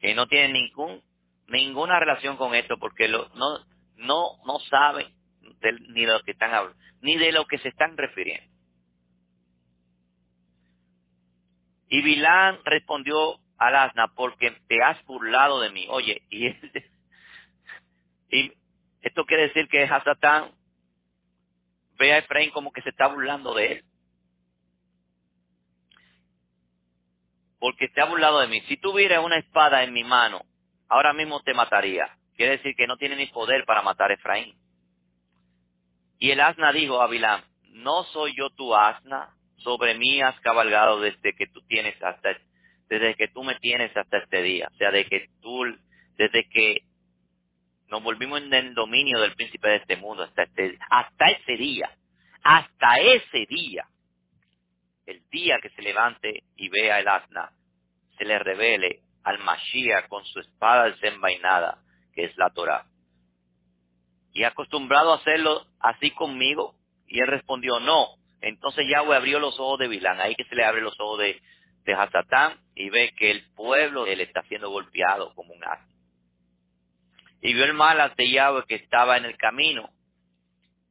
que no tiene ningún, ninguna relación con esto porque lo, no, no, no saben ni de lo que están hablando, ni de lo que se están refiriendo. Y Bilán respondió al asna, porque te has burlado de mí. Oye, y, esto quiere decir que Hasatán ve a Efraín como que se está burlando de él. Porque te ha burlado de mí. Si tuviera una espada en mi mano, ahora mismo te mataría. Quiere decir que no tiene ni poder para matar a Efraín. Y el asna dijo a Bilán, no soy yo tu asna, sobre mí has cabalgado desde que tú tienes hasta, desde que tú me tienes hasta este día. O sea, de que tú, desde que nos volvimos en el dominio del príncipe de este mundo hasta este, hasta ese día, hasta ese día, el día que se levante y vea el asna, se le revele al Mashiach con su espada desenvainada, que es la Torah. Y acostumbrado a hacerlo así conmigo, y él respondió, no. Entonces Yahweh abrió los ojos de Bilán, ahí que se le abre los ojos de, de y ve que el pueblo él está siendo golpeado como un asno. Y vio el mal ante Yahweh que estaba en el camino,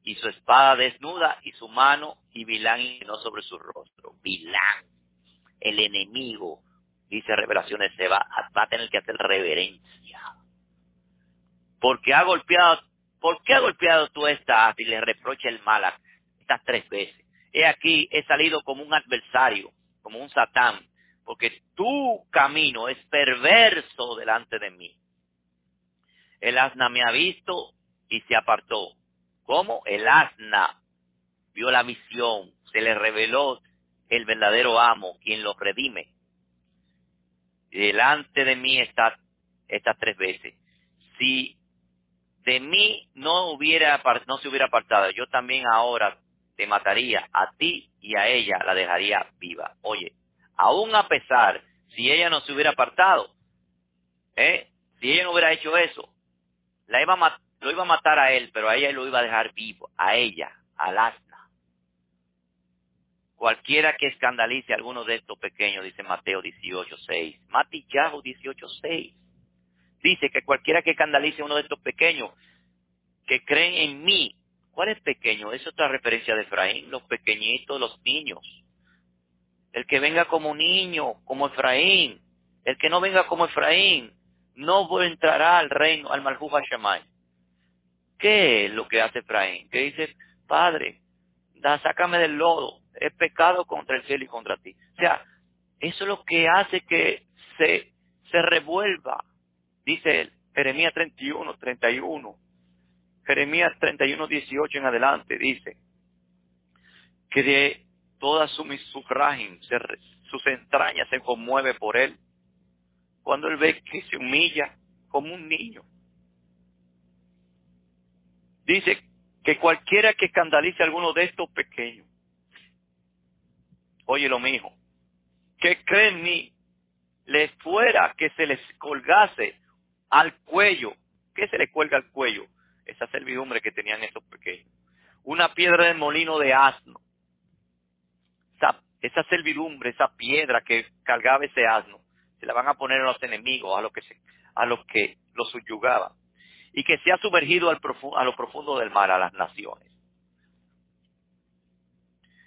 y su espada desnuda, y su mano, y Bilán no sobre su rostro. Bilán, el enemigo, dice Revelaciones, se va, va a tener que hacer reverencia. Porque ha golpeado, ¿por qué ha golpeado tú esta y le reprocha el mal estas tres veces? He aquí, he salido como un adversario, como un satán, porque tu camino es perverso delante de mí. El asna me ha visto y se apartó. ¿Cómo? El asna vio la visión, se le reveló el verdadero amo, quien lo redime. Delante de mí está estas tres veces. Si de mí no hubiera no se hubiera apartado, yo también ahora te mataría a ti y a ella la dejaría viva. Oye, aún a pesar si ella no se hubiera apartado, ¿eh? si ella no hubiera hecho eso, la iba a lo iba a matar a él, pero a ella lo iba a dejar vivo, a ella, al asna. Cualquiera que escandalice a alguno de estos pequeños, dice Mateo 18.6. Matillahu 18.6. Dice que cualquiera que escandalice a uno de estos pequeños, que creen en mí. ¿Cuál es pequeño? Es otra referencia de Efraín, los pequeñitos, los niños. El que venga como niño, como Efraín. El que no venga como Efraín, no entrará al reino, al Malhuf Hashamay. ¿Qué es lo que hace Efraín? Que dice, Padre, da, sácame del lodo, he pecado contra el cielo y contra ti. O sea, eso es lo que hace que se, se revuelva, dice él, Jeremías 31, 31, Jeremías 31, 18 en adelante, dice, que de toda su misufragin, sus entrañas se conmueve por él, cuando él ve que se humilla como un niño. Dice que cualquiera que escandalice a alguno de estos pequeños, oye lo mismo, que cree en mí, les fuera que se les colgase al cuello. ¿Qué se le cuelga al cuello? Esa servidumbre que tenían estos pequeños. Una piedra de molino de asno. Esa, esa servidumbre, esa piedra que cargaba ese asno, se la van a poner a los enemigos, a los que, se, a los que subyugaban. Y que se ha sumergido a lo profundo del mar, a las naciones.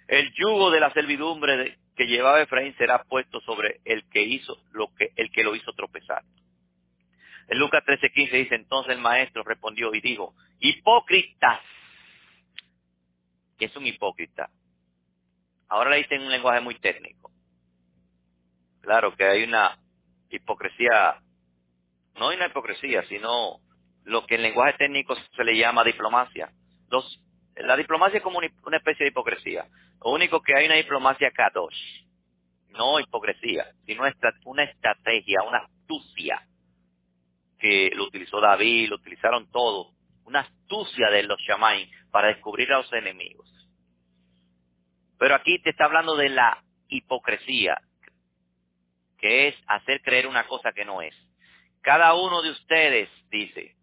El yugo de la servidumbre que llevaba Efraín será puesto sobre el que hizo lo que, el que lo hizo tropezar. En Lucas 13:15 dice, entonces el maestro respondió y dijo, hipócritas. ¿Qué es un hipócrita? Ahora le dicen un lenguaje muy técnico. Claro que hay una hipocresía, no hay una hipocresía, sino lo que en lenguaje técnico se le llama diplomacia. La diplomacia es como una, especie de hipocresía. Lo único que hay una diplomacia kadosh, no hipocresía, sino una estrategia, una astucia que lo utilizó David, lo utilizaron todos, una astucia de los shamaim para descubrir a los enemigos. Pero aquí te está hablando de la hipocresía, que es hacer creer una cosa que no es. Cada uno de ustedes, dice,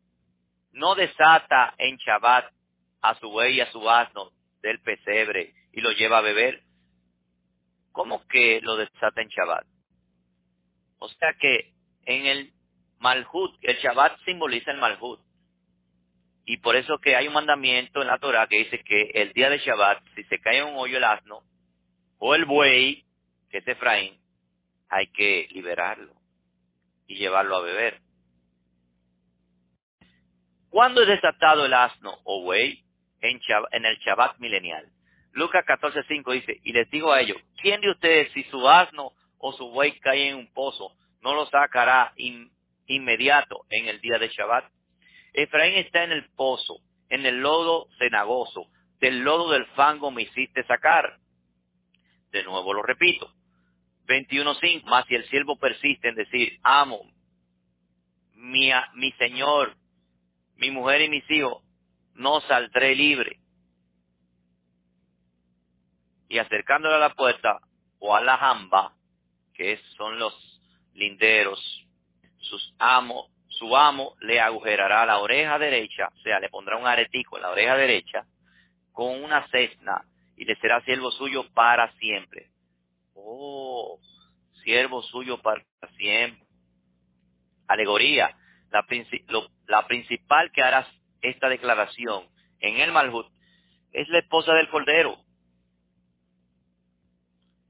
no desata en Shabbat a su buey y a su asno del pesebre y lo lleva a beber. ¿Cómo que lo desata en Shabbat? O sea que en el Malhut, el Shabbat simboliza el Malhut. Y por eso que hay un mandamiento en la Torah que dice que el día de Shabbat, si se cae en un hoyo el asno, o el buey, que es Efraín, hay que liberarlo y llevarlo a beber. ¿Cuándo es desatado el asno o buey? En, el Shabbat milenial. Lucas 14.5 dice, y les digo a ellos, ¿quién de ustedes si su asno o su buey cae en un pozo, no lo sacará inmediato en el día de Shabbat? Efraín está en el pozo, en el lodo cenagoso, del lodo del fango me hiciste sacar. De nuevo lo repito. 21.5, más si el siervo persiste en decir, amo, mi, mi señor, mi mujer y mis hijos, no saldré libre y acercándole a la puerta o a la jamba, que son los linderos, su amo le agujerará la oreja derecha, o sea, le pondrá un aretico en la oreja derecha con una cesna y le será siervo suyo para siempre. Oh, siervo suyo para siempre. Alegoría. La, la principal que hará esta declaración en el Malhut es la esposa del Cordero.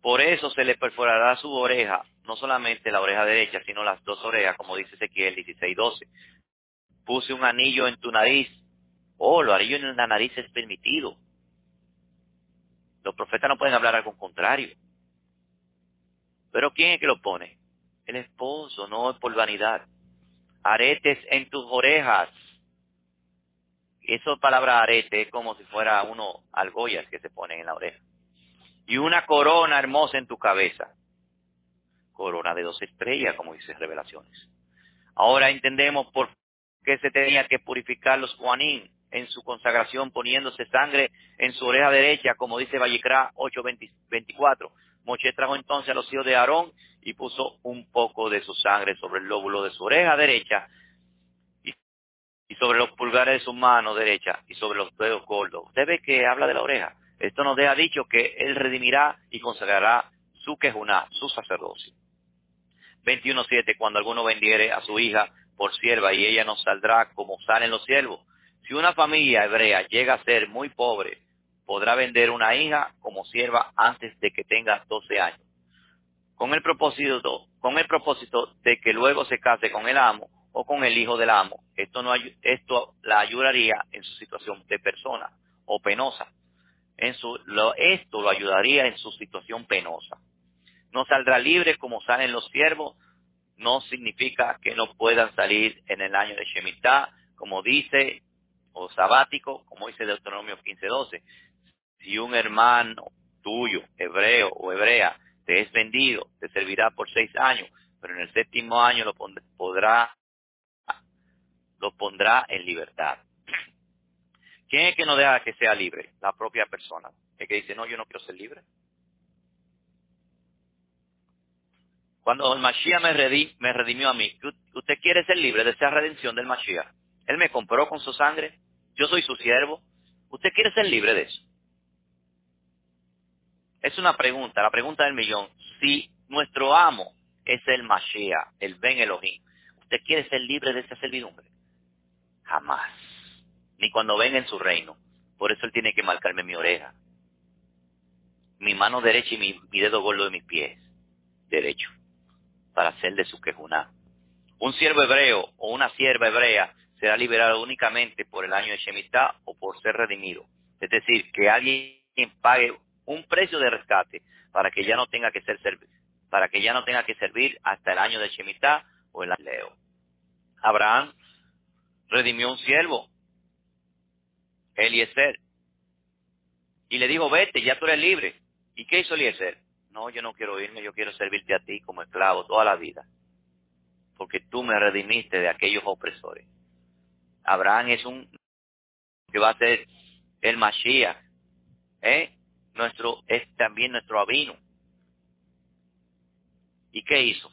Por eso se le perforará su oreja, no solamente la oreja derecha, sino las dos orejas, como dice Ezequiel 16:12. Puse un anillo en tu nariz. Oh, lo anillo en la nariz es permitido. Los profetas no pueden hablar algo contrario. Pero ¿quién es que lo pone? El esposo, no es por vanidad. Aretes en tus orejas. Eso palabra arete es como si fuera uno argollas que se ponen en la oreja y una corona hermosa en tu cabeza. Corona de dos estrellas, como dice Revelaciones. Ahora entendemos por qué se tenía que purificar los Juanín en su consagración poniéndose sangre en su oreja derecha, como dice Vallecra 8.24. Moche trajo entonces a los hijos de Aarón y puso un poco de su sangre sobre el lóbulo de su oreja derecha y sobre los pulgares de su mano derecha y sobre los dedos gordos. Usted ve que habla de la oreja. Esto nos deja dicho que Él redimirá y consagrará su quejuná, su sacerdocio. 21.7, cuando alguno vendiere a su hija por sierva y ella no saldrá como salen los siervos. Si una familia hebrea llega a ser muy pobre, podrá vender una hija como sierva antes de que tenga 12 años. Con el propósito, con el propósito de que luego se case con el amo o con el hijo del amo. Esto, no, esto la ayudaría en su situación de persona o penosa en su, lo, esto lo ayudaría en su situación penosa. No saldrá libre como salen los siervos, no significa que no puedan salir en el año de Shemitah, como dice, o sabático, como dice Deuteronomio 15:12. Si un hermano tuyo, hebreo o hebrea, te es vendido, te servirá por seis años, pero en el séptimo año lo podrá, lo pondrá en libertad. ¿Quién es que no deja que sea libre? La propia persona. El que dice, no, yo no quiero ser libre. Cuando el Mashiach me, redimió a mí, ¿usted quiere ser libre de esa redención del Mashiach? Él me compró con su sangre, yo soy su siervo. ¿Usted quiere ser libre de eso? Es una pregunta, la pregunta del millón. Si nuestro amo es el Mashiach, el Ben Elohim, ¿usted quiere ser libre de esa servidumbre? Jamás ni cuando venga en su reino. Por eso él tiene que marcarme mi oreja, mi mano derecha y mi, dedo gordo de mis pies, derecho, para hacer de su quejuná. Un siervo hebreo o una sierva hebrea será liberado únicamente por el año de Shemitah o por ser redimido. Es decir, que alguien pague un precio de rescate para que ya no tenga que ser para que ya no tenga que servir hasta el año de Shemitah o el Leo. Abraham redimió un siervo Eliezer. Y le dijo, vete, ya tú eres libre. ¿Y qué hizo Eliezer? No, yo no quiero irme, yo quiero servirte a ti como esclavo toda la vida. Porque tú me redimiste de aquellos opresores. Abraham es un que va a ser el Mashiach. ¿eh? Nuestro, es también nuestro abino. ¿Y qué hizo?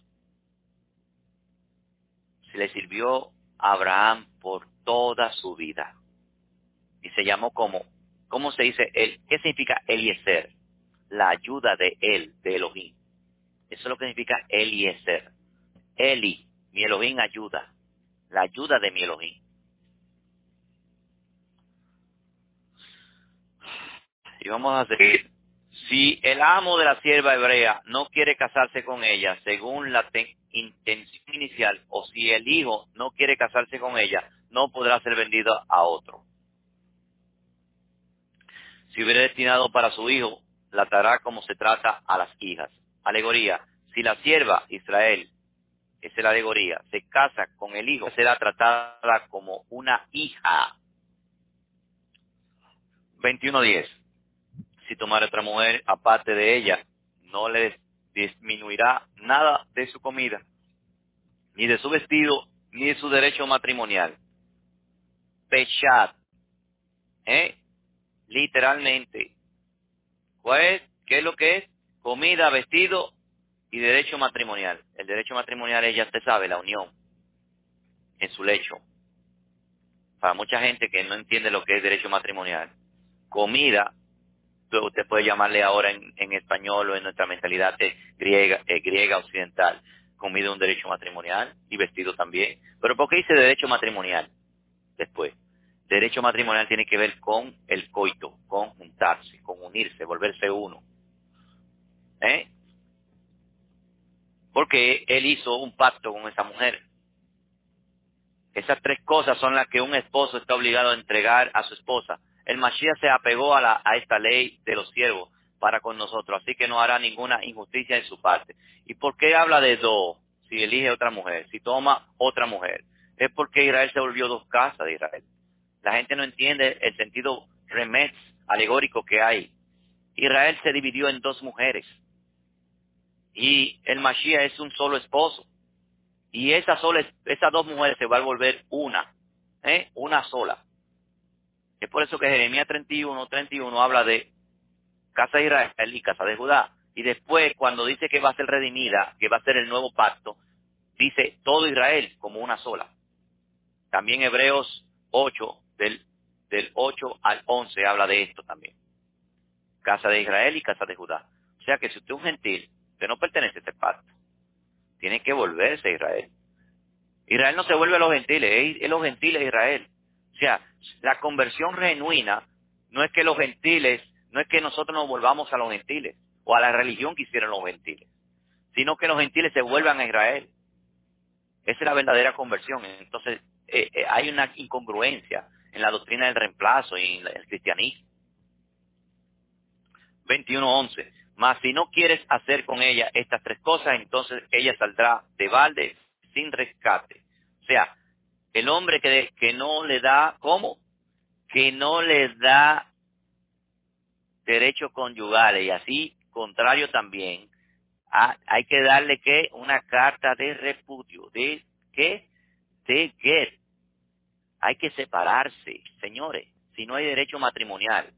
Se le sirvió a Abraham por toda su vida y se llamó como, ¿cómo se dice? El, ¿Qué significa Eliezer? La ayuda de él, de Elohim. Eso es lo que significa Eliezer. Eli, mi Elohim ayuda. La ayuda de mi Elohim. Y vamos a seguir. Si el amo de la sierva hebrea no quiere casarse con ella según la intención inicial, o si el hijo no quiere casarse con ella, no podrá ser vendido a otro. Si hubiera destinado para su hijo, la tratará como se trata a las hijas. Alegoría. Si la sierva Israel, esa es la alegoría, se casa con el hijo, será tratada como una hija. 21.10. Si tomara otra mujer aparte de ella, no le disminuirá nada de su comida, ni de su vestido, ni de su derecho matrimonial. Pechat. ¿Eh? Literalmente. ¿Cuál ¿Qué es lo que es? Comida, vestido y derecho matrimonial. El derecho matrimonial es, ya usted sabe, la unión en su lecho. Para mucha gente que no entiende lo que es derecho matrimonial. Comida, usted puede llamarle ahora en, español o en nuestra mentalidad griega, griega occidental, comida un derecho matrimonial y vestido también. Pero ¿por qué dice derecho matrimonial después? Derecho matrimonial tiene que ver con el coito, con juntarse, con unirse, volverse uno. ¿Eh? Porque él hizo un pacto con esa mujer. Esas tres cosas son las que un esposo está obligado a entregar a su esposa. El Mashiach se apegó a, esta ley de los siervos para con nosotros, así que no hará ninguna injusticia en su parte. ¿Y por qué habla de dos si elige otra mujer, si toma otra mujer? Es porque Israel se volvió dos casas de Israel. La gente no entiende el sentido remets alegórico que hay. Israel se dividió en dos mujeres y el Mashiach es un solo esposo. Y esa sola, esas dos mujeres se va a volver una, ¿eh? una sola. Es por eso que Jeremías 31, 31 habla de casa de Israel y casa de Judá. Y después, cuando dice que va a ser redimida, que va a ser el nuevo pacto, dice todo Israel como una sola. También Hebreos 8, del, del 8 al 11 habla de esto también. Casa de Israel y casa de Judá. O sea que si usted es un gentil, usted no pertenece a este pacto. Tiene que volverse a Israel. Israel no se vuelve a los gentiles, es los gentiles Israel. O sea, la conversión genuina no es que los gentiles, no es que nosotros nos volvamos a los gentiles o a la religión que hicieron los gentiles, sino que los gentiles se vuelvan a Israel. Esa es la verdadera conversión. Entonces, eh, eh, hay una incongruencia en la doctrina del reemplazo y en el cristianismo. 21.11. Mas si no quieres hacer con ella estas tres cosas, entonces ella saldrá de balde sin rescate. O sea, el hombre que, que no le da, ¿cómo? Que no le da derechos conyugales y así, contrario también, hay que darle que una carta de repudio, de qué? De get. Hay que separarse, señores, si no hay derecho matrimonial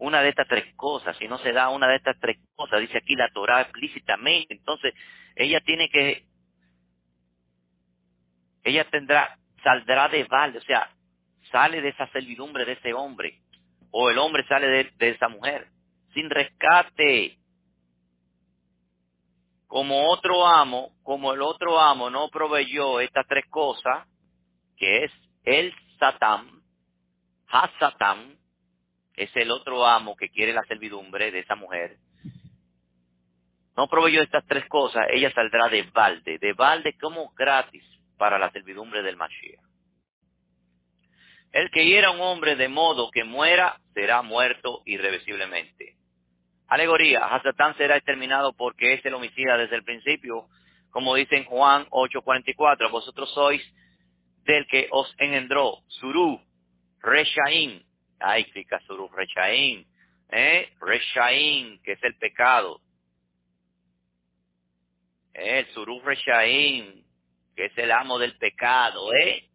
una de estas tres cosas, si no se da una de estas tres cosas, dice aquí la Torah explícitamente, entonces ella tiene que, ella tendrá, saldrá de balde, o sea, sale de esa servidumbre de ese hombre, o el hombre sale de, de esa mujer, sin rescate. Como otro amo, como el otro amo no proveyó estas tres cosas, que es el Satán, Ha-Satán, es el otro amo que quiere la servidumbre de esa mujer, no proveyó estas tres cosas, ella saldrá de balde, de balde como gratis para la servidumbre del Mashiach. El que hiera un hombre de modo que muera, será muerto irreversiblemente. Alegoría, Hasatán será exterminado porque es el homicida desde el principio, como dice en Juan 8:44, vosotros sois del que os engendró, Surú, Reshaim, Ay, Suruf Rechaim, ¿eh? Rechaim, que es el pecado. El Suruf Rechaim, que es el amo del pecado, ¿eh?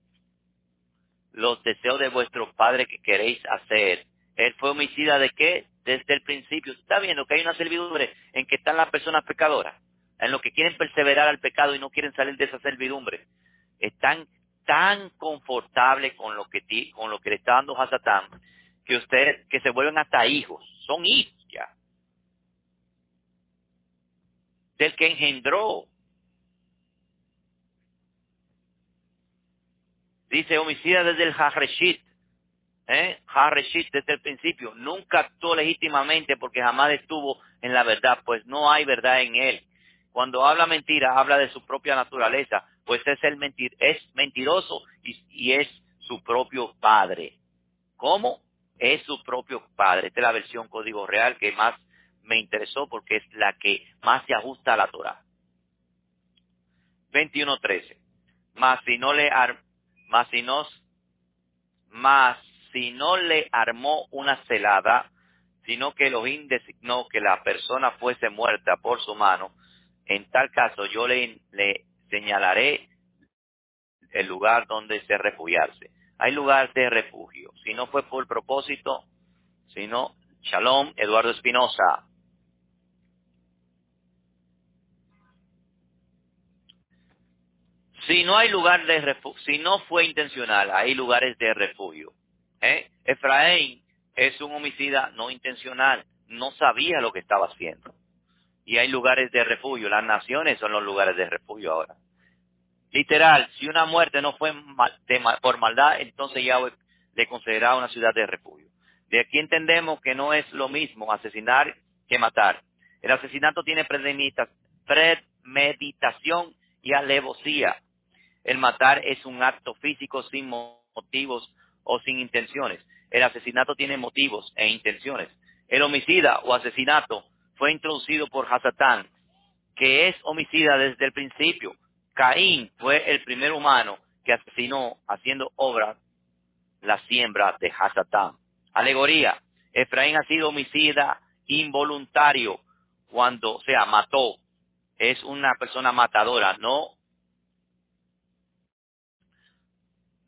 Los deseos de vuestro padre que queréis hacer. Él fue homicida de qué? Desde el principio. Está viendo que hay una servidumbre en que están las personas pecadoras, en lo que quieren perseverar al pecado y no quieren salir de esa servidumbre. Están tan confortables con lo que con lo que le está dando Hasatán que usted, que se vuelven hasta hijos, son hijos ya. Del que engendró. Dice homicida desde el Hajreshit, ¿eh? Hareshit desde el principio, nunca actuó legítimamente porque jamás estuvo en la verdad, pues no hay verdad en él. Cuando habla mentira, habla de su propia naturaleza, pues es el es mentiroso y, es su propio padre. ¿Cómo? Es su propio padre. Esta es la versión código real que más me interesó porque es la que más se ajusta a la Torah. 21.13. Más si no le más si no le armó una celada, sino que Elohim designó que la persona fuese muerta por su mano, en tal caso yo le señalaré el lugar donde se refugiarse. Hay lugar de refugio. Si no fue por propósito, sino Shalom, Eduardo Espinosa. Si no hay lugar de refugio, si no fue intencional, hay lugares de refugio. ¿Eh? Efraín es un homicida no intencional, no sabía lo que estaba haciendo. Y hay lugares de refugio, las naciones son los lugares de refugio ahora. Literal, si una muerte no fue por maldad, entonces ya le consideraba una ciudad de refugio. De aquí entendemos que no es lo mismo asesinar que matar. El asesinato tiene premeditación y alevosía. El matar es un acto físico sin motivos o sin intenciones. El asesinato tiene motivos e intenciones. El homicida o asesinato fue introducido por Hasatán, que es homicida desde el principio. Caín fue el primer humano que asesinó haciendo obra la siembra de Hasatán. Alegoría. Efraín ha sido homicida involuntario cuando, o sea, mató. Es una persona matadora, no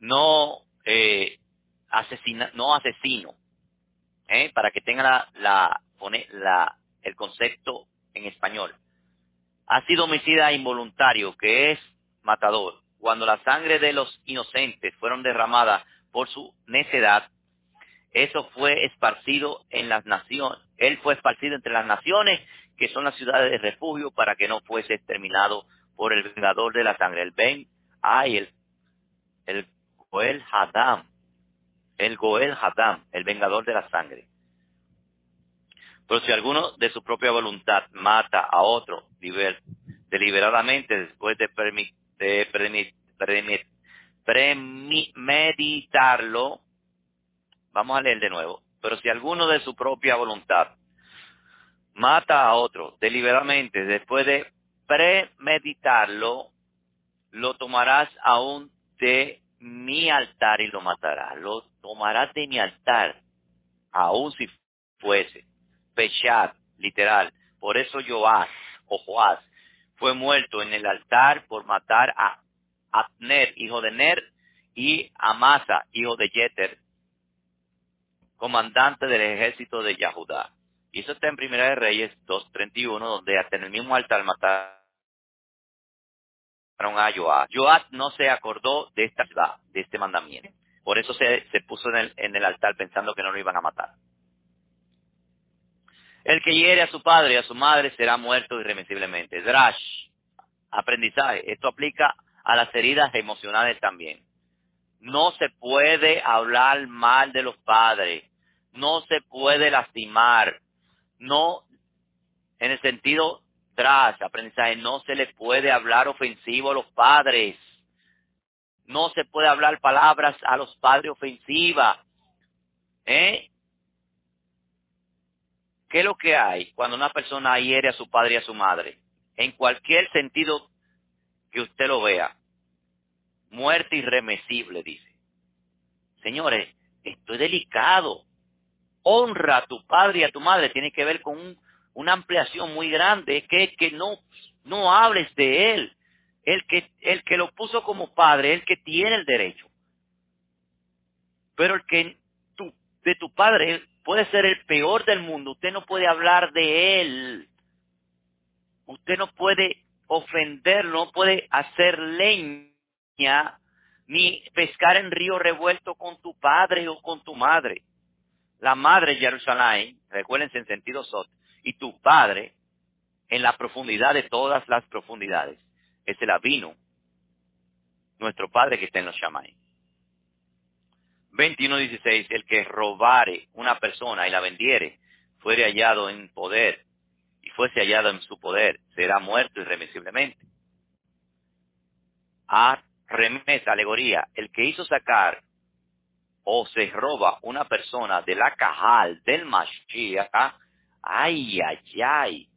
no eh, asesina, no asesino, ¿eh? para que tenga la, la, la, el concepto en español. Ha sido homicida involuntario, que es matador. Cuando la sangre de los inocentes fueron derramadas por su necedad, eso fue esparcido en las naciones. Él fue esparcido entre las naciones, que son las ciudades de refugio, para que no fuese exterminado por el vengador de la sangre. El Ben, ay, el, el Goel Hadam, el Goel Hadam, el vengador de la sangre. Pero si alguno de su propia voluntad mata a otro deliberadamente después de, premeditarlo, vamos a leer de nuevo, pero si alguno de su propia voluntad mata a otro deliberadamente después de premeditarlo, lo tomarás aún de mi altar y lo matará. Lo tomarás de mi altar, aun si fuese. Peshat, literal. Por eso Joás, o Joás, fue muerto en el altar por matar a Abner, hijo de Ner, y Amasa, hijo de Jeter, comandante del ejército de Yahudá. Y eso está en Primera de Reyes 2.31, donde hasta en el mismo altar mataron a Joab. Joab no se acordó de esta de este mandamiento. Por eso se, puso en el altar pensando que no lo iban a matar. El que hiere a su padre y a su madre será muerto irremisiblemente. Drash, aprendizaje. Esto aplica a las heridas emocionales también. No se puede hablar mal de los padres. No se puede lastimar. No, en el sentido tras aprendizaje, no se le puede hablar ofensivo a los padres. No se puede hablar palabras a los padres ofensivas. ¿Eh? ¿Qué es lo que hay cuando una persona hiere a su padre y a su madre? En cualquier sentido que usted lo vea. Muerte irremesible, dice. Señores, esto es delicado. Honra a tu padre y a tu madre. Tiene que ver con un una ampliación muy grande, que que no, no hables de él. El que, el que lo puso como padre, el que tiene el derecho. Pero el que de tu padre puede ser el peor del mundo, usted no puede hablar de él. Usted no puede ofenderlo, no puede hacer leña, ni pescar en río revuelto con tu padre o con tu madre. La madre Jerusalén, recuérdense en sentido sot, y tu Padre en la profundidad de todas las profundidades. Es el Avino, nuestro Padre que está en los Shamay. 21.16, el que robare una persona y la vendiere, fuere hallado en poder y fuese hallado en su poder, será muerto irremisiblemente. A remesa, alegoría, el que hizo sacar o se roba una persona de la cajal del Mashiach, ay, ay, ay.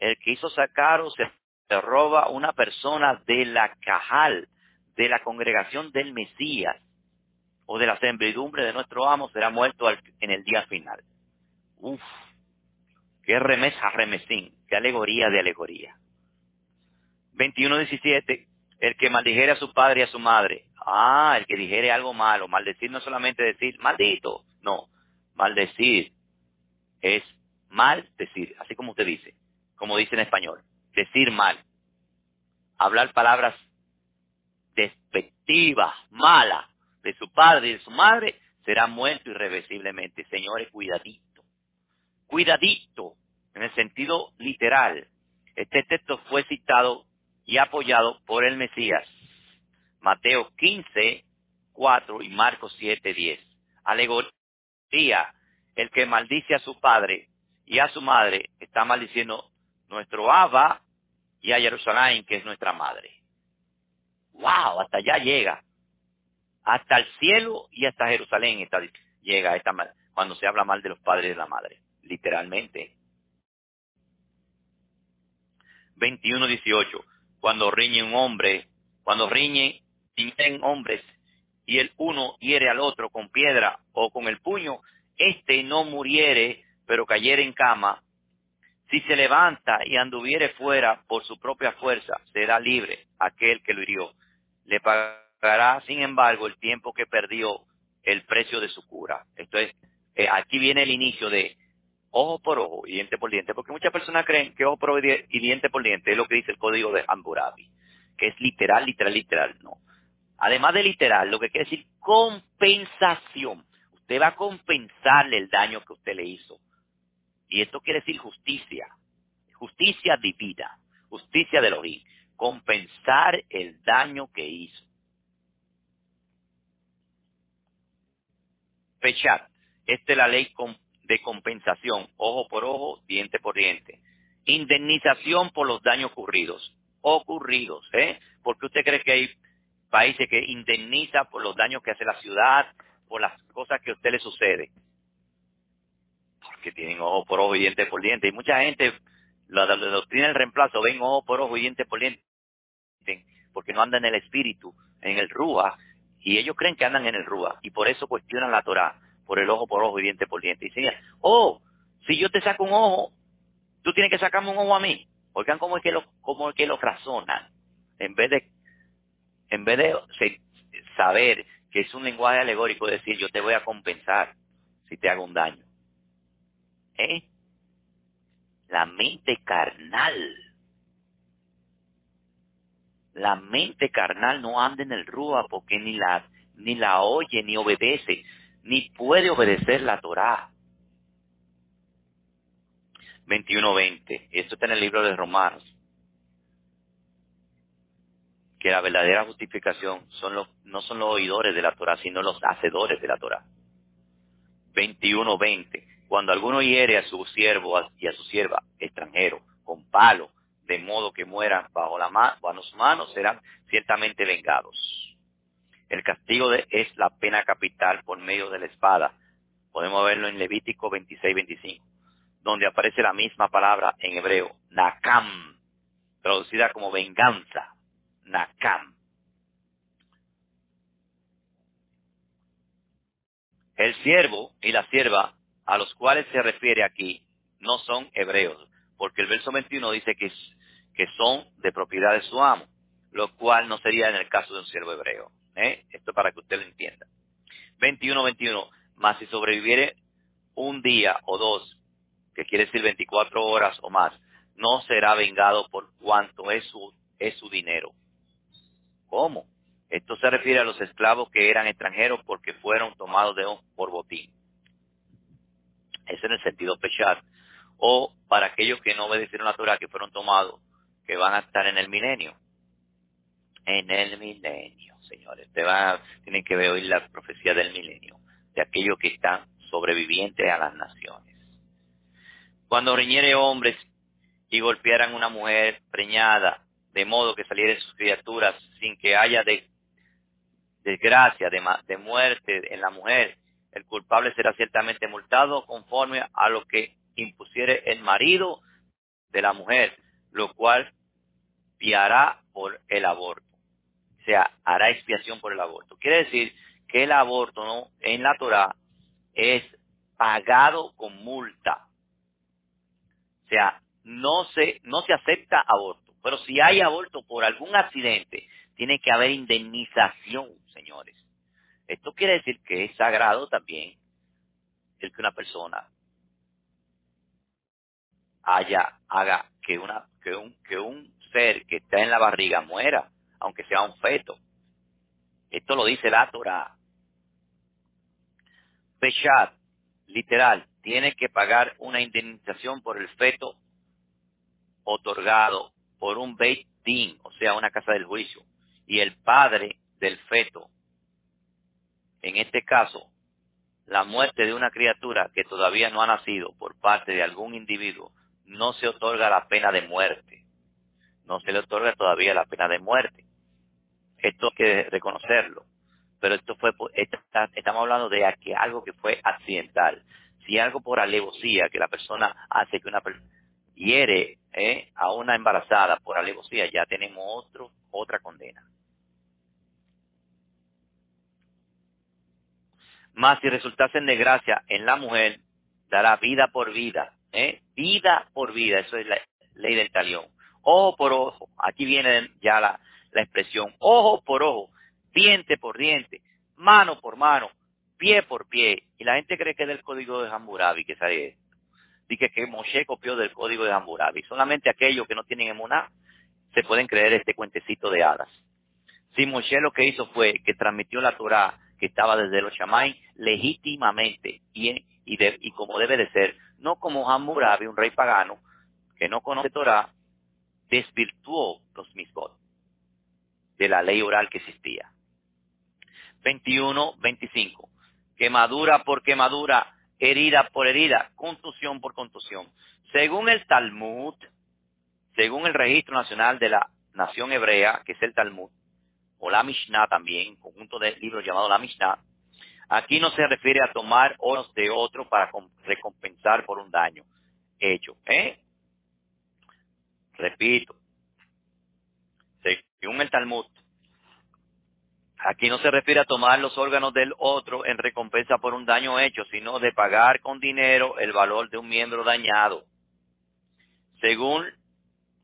El que hizo sacar o se, roba una persona de la cajal, de la congregación del Mesías, o de la servidumbre de nuestro amo, será muerto en el día final. Uf, qué remesa remesín, qué alegoría de alegoría. 21.17, el que maldijere a su padre y a su madre. Ah, el que dijere algo malo. Maldecir no solamente decir maldito. No, maldecir es mal decir, así como usted dice, como dice en español. Decir mal. Hablar palabras despectivas, malas de su padre y de su madre, será muerto irreversiblemente. Señores, cuidadito. Cuidadito, en el sentido literal. Este texto fue citado y apoyado por el Mesías. Mateo 15, 4 y Marcos 7, 10. Alegoría, el que maldice a su padre y a su madre está maldiciendo nuestro Abba y a Jerusalén, que es nuestra madre. ¡Wow! Hasta allá llega. Hasta el cielo y hasta Jerusalén llega esta, cuando se habla mal de los padres de la madre. Literalmente. 21, 18 cuando riñe un hombre, cuando riñe, riñen hombres, y el uno hiere al otro con piedra o con el puño, éste no muriere, pero cayere en cama. Si se levanta y anduviere fuera por su propia fuerza, será libre aquel que lo hirió. Le pagará, sin embargo, el tiempo que perdió el precio de su cura. Esto es, eh, aquí viene el inicio de ojo por ojo y diente por diente, porque muchas personas creen que ojo por ojo y diente por diente es lo que dice el código de Hammurabi, que es literal, literal, literal, no. Además de literal, lo que quiere decir compensación. Usted va a compensarle el daño que usted le hizo. Y esto quiere decir justicia, justicia divina, justicia del origen, compensar el daño que hizo. Fechar, esta es la ley de compensación, ojo por ojo, diente por diente. Indemnización por los daños ocurridos. Ocurridos, ¿eh? Porque usted cree que hay países que indemniza por los daños que hace la ciudad, por las cosas que a usted le sucede. Porque tienen ojo por ojo y diente por diente. Y mucha gente, la, la, doctrina del reemplazo, ven ojo por ojo y diente por diente, porque no andan en el espíritu, en el rúa, y ellos creen que andan en el rúa, y por eso cuestionan la Torah por el ojo por ojo y diente por diente. Y decía, oh, si yo te saco un ojo, tú tienes que sacarme un ojo a mí. Oigan cómo es que lo, cómo que lo razonan. En vez de, en vez de saber que es un lenguaje alegórico, decir yo te voy a compensar si te hago un daño. ¿Eh? La mente carnal. La mente carnal no anda en el rúa porque ni la, ni la oye ni obedece ni puede obedecer la Torá. 21.20. Esto está en el libro de Romanos. Que la verdadera justificación son los, no son los oidores de la Torá, sino los hacedores de la Torá. 21.20. Cuando alguno hiere a su siervo y a su sierva extranjero con palo, de modo que mueran bajo, la bajo sus manos, serán ciertamente vengados. El castigo es la pena capital por medio de la espada. Podemos verlo en Levítico 26-25, donde aparece la misma palabra en hebreo, nakam, traducida como venganza, nakam. El siervo y la sierva a los cuales se refiere aquí no son hebreos, porque el verso 21 dice que, que son de propiedad de su amo, lo cual no sería en el caso de un siervo hebreo. ¿eh? Esto para que usted lo entienda. 21, 21. Más si sobreviviere un día o dos, que quiere decir 24 horas o más, no será vengado por cuanto es su, es su dinero. ¿Cómo? Esto se refiere a los esclavos que eran extranjeros porque fueron tomados de por botín. Es en el sentido pechar. O para aquellos que no obedecieron la Torah, que fueron tomados, que van a estar en el milenio. en el milenio, señores. Te va, tienen que ver hoy la profecía del milenio, de aquellos que están sobrevivientes a las naciones. Cuando riñere hombres y golpearan una mujer preñada, de modo que salieran sus criaturas sin que haya de, desgracia, de, de muerte en la mujer, el culpable será ciertamente multado conforme a lo que impusiere el marido de la mujer, lo cual piará por el aborto. O sea, hará expiación por el aborto. Quiere decir que el aborto ¿no? en la Torah es pagado con multa. O sea, no se, no se acepta aborto. Pero si hay aborto por algún accidente, tiene que haber indemnización, señores. Esto quiere decir que es sagrado también el que una persona haya, haga que una, que un, que un ser que está en la barriga muera, aunque sea un feto. Esto lo dice la Torah. Peshat, literal, tiene que pagar una indemnización por el feto otorgado por un Beit Din, o sea, una casa del juicio, y el padre del feto. En este caso, la muerte de una criatura que todavía no ha nacido por parte de algún individuo, no se otorga la pena de muerte. No se le otorga todavía la pena de muerte. Esto hay que reconocerlo. Pero esto fue, estamos hablando de algo que fue accidental. Si algo por alevosía que la persona hace que una persona hiere eh, a una embarazada por alevosía, ya tenemos otro, otra condena. Más si resultase en desgracia en la mujer, dará vida por vida, ¿eh? vida por vida, eso es la ley del talión. Ojo por ojo, aquí viene ya la, la expresión, ojo por ojo, diente por diente, mano por mano, pie por pie. Y la gente cree que es del código de Hammurabi que sale esto. Dice que Moshe copió del código de Hammurabi. Solamente aquellos que no tienen emuná se pueden creer este cuentecito de hadas. Si Moshe lo que hizo fue que transmitió la Torah que estaba desde los Shamay legítimamente y, y, y como debe de ser, no como Hammurabi, un rey pagano, que no conoce Torah, desvirtuó los mismos de la ley oral que existía. 21, 25. Quemadura por quemadura, herida por herida, contusión por contusión. Según el Talmud, según el registro nacional de la nación hebrea, que es el Talmud, o la Mishnah también, conjunto de libros llamado la Mishnah, Aquí no se refiere a tomar oros de otro para recompensar por un daño hecho. ¿eh? Repito, según el Talmud, aquí no se refiere a tomar los órganos del otro en recompensa por un daño hecho, sino de pagar con dinero el valor de un miembro dañado. Según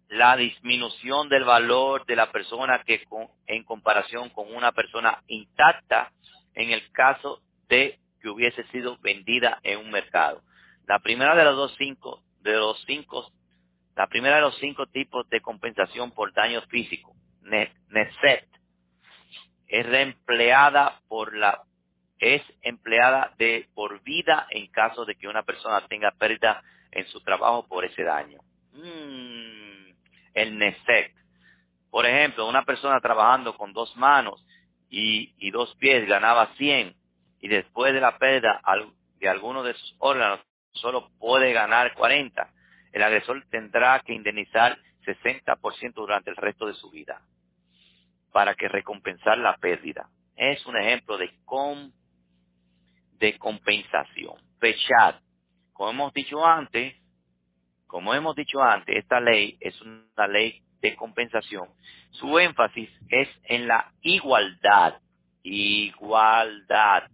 la disminución del valor de la persona que en comparación con una persona intacta en el caso de que hubiese sido vendida en un mercado. La primera de los dos cinco, de los cinco, la primera de los cinco tipos de compensación por daño físico, NESET, es reempleada por la, es empleada de por vida en caso de que una persona tenga pérdida en su trabajo por ese daño. Mm, el NESET. Por ejemplo, una persona trabajando con dos manos y, dos pies ganaba 100 y después de la pérdida de alguno de sus órganos solo puede ganar 40, el agresor tendrá que indemnizar 60% durante el resto de su vida para que recompensar la pérdida. Es un ejemplo de, de compensación. Pechat. Como hemos dicho antes, como hemos dicho antes, esta ley es una ley de compensación, su énfasis es en la igualdad, igualdad,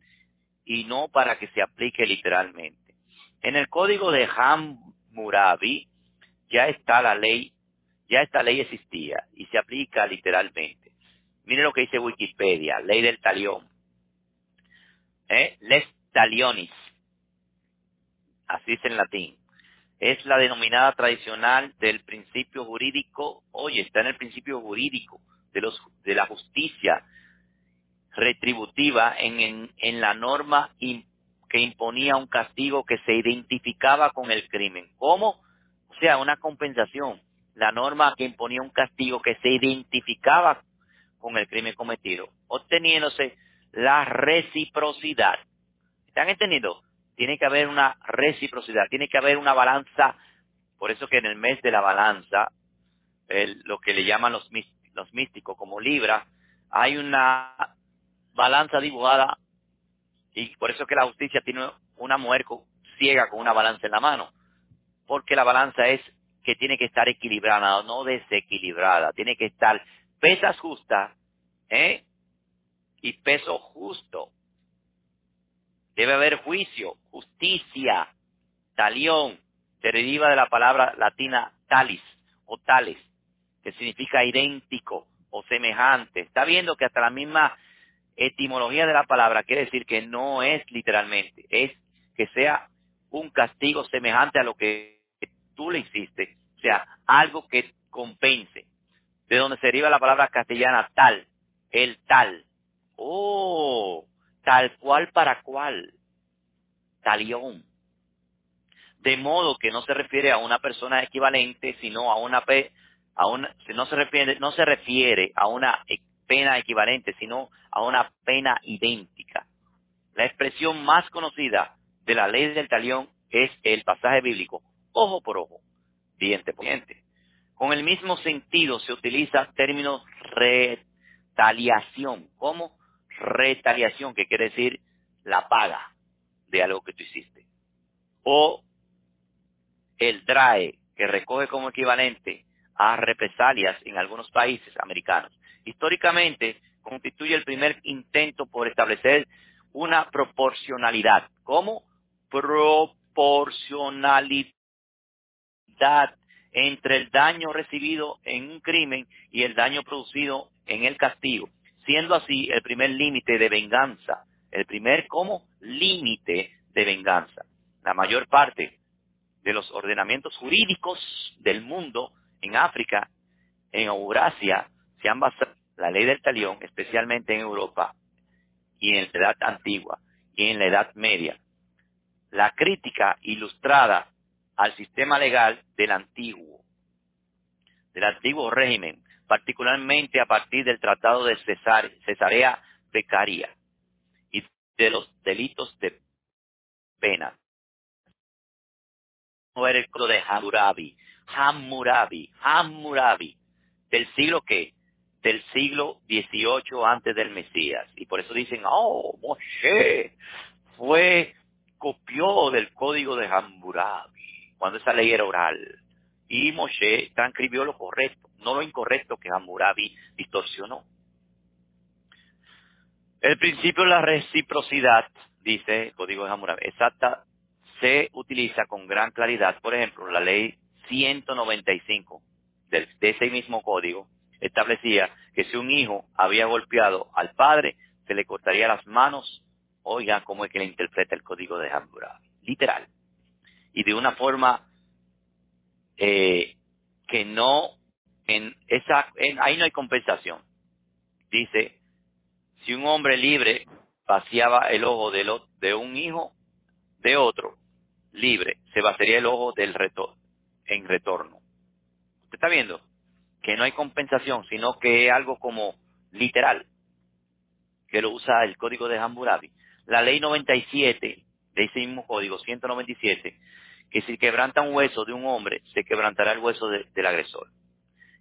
y no para que se aplique literalmente. En el código de Hammurabi ya está la ley, ya esta ley existía y se aplica literalmente. Miren lo que dice Wikipedia, ley del talión. ¿Eh? Les talionis. Así es en latín es la denominada tradicional del principio jurídico, oye, está en el principio jurídico de, los, de la justicia retributiva en, en, la norma que imponía un castigo que se identificaba con el crimen. ¿Cómo? O sea, una compensación. La norma que imponía un castigo que se identificaba con el crimen cometido, obteniéndose la reciprocidad. ¿Están entendiendo? Tiene que haber una reciprocidad, tiene que haber una balanza. Por eso que en el mes de la balanza, lo que le llaman los, los místicos como Libra, hay una balanza dibujada y por eso que la justicia tiene una mujer ciega con una balanza en la mano. Porque la balanza es que tiene que estar equilibrada, no desequilibrada. Tiene que estar pesas justas ¿eh? y peso justo. Debe haber juicio, justicia, talión, se deriva de la palabra latina talis o tales, que significa idéntico o semejante. Está viendo que hasta la misma etimología de la palabra quiere decir que no es literalmente, es que sea un castigo semejante a lo que tú le hiciste, o sea, algo que compense. De donde se deriva la palabra castellana tal, el tal. Oh, tal cual para cual. Talión. De modo que no se refiere a una persona equivalente, sino a una, a una no se refiere, no se refiere a una pena equivalente, sino a una pena idéntica. La expresión más conocida de la ley del talión es el pasaje bíblico, ojo por ojo, diente por diente. Con el mismo sentido se utiliza término retaliación. ¿Cómo? Retaliación, que quiere decir la paga de algo que tú hiciste. O el DRAE, que recoge como equivalente a represalias en algunos países americanos. Históricamente, constituye el primer intento por establecer una proporcionalidad. ¿Cómo? Proporcionalidad entre el daño recibido en un crimen y el daño producido en el castigo, siendo así el primer límite de venganza, el primer como límite de venganza. La mayor parte de los ordenamientos jurídicos del mundo en África, en Eurasia, se han basado la ley del talión, especialmente en Europa y en la edad antigua y en la edad media. La crítica ilustrada al sistema legal del antiguo, del antiguo régimen, particularmente a partir del Tratado de Cesarea Becaria y de los delitos de pena. Era el de Hammurabi, Hammurabi, Hammurabi, del siglo que del siglo XVIII antes del Mesías. Y por eso dicen, oh, Moshe fue, copió del código de Hammurabi cuando esa ley era oral. Y Moshe transcribió lo correcto, no lo incorrecto que Hammurabi distorsionó. El principio de la reciprocidad, dice el código de Hammurabi, exacta, se utiliza con gran claridad. Por ejemplo, la ley 195 de ese mismo código establecía que si un hijo había golpeado al padre, se le cortaría las manos. Oiga, cómo es que le interpreta el código de Hammurabi. Literal y de una forma eh, que no, en esa, ahí no hay compensación. Dice, si un hombre libre vaciaba el ojo de, un hijo de otro, libre, se vaciaría el ojo del reto, en retorno. ¿Usted está viendo? Que no hay compensación, sino que es algo como literal, que lo usa el código de Hammurabi. La ley 97 de ese mismo código, 197, que si quebranta un hueso de un hombre, se quebrantará el hueso del agresor.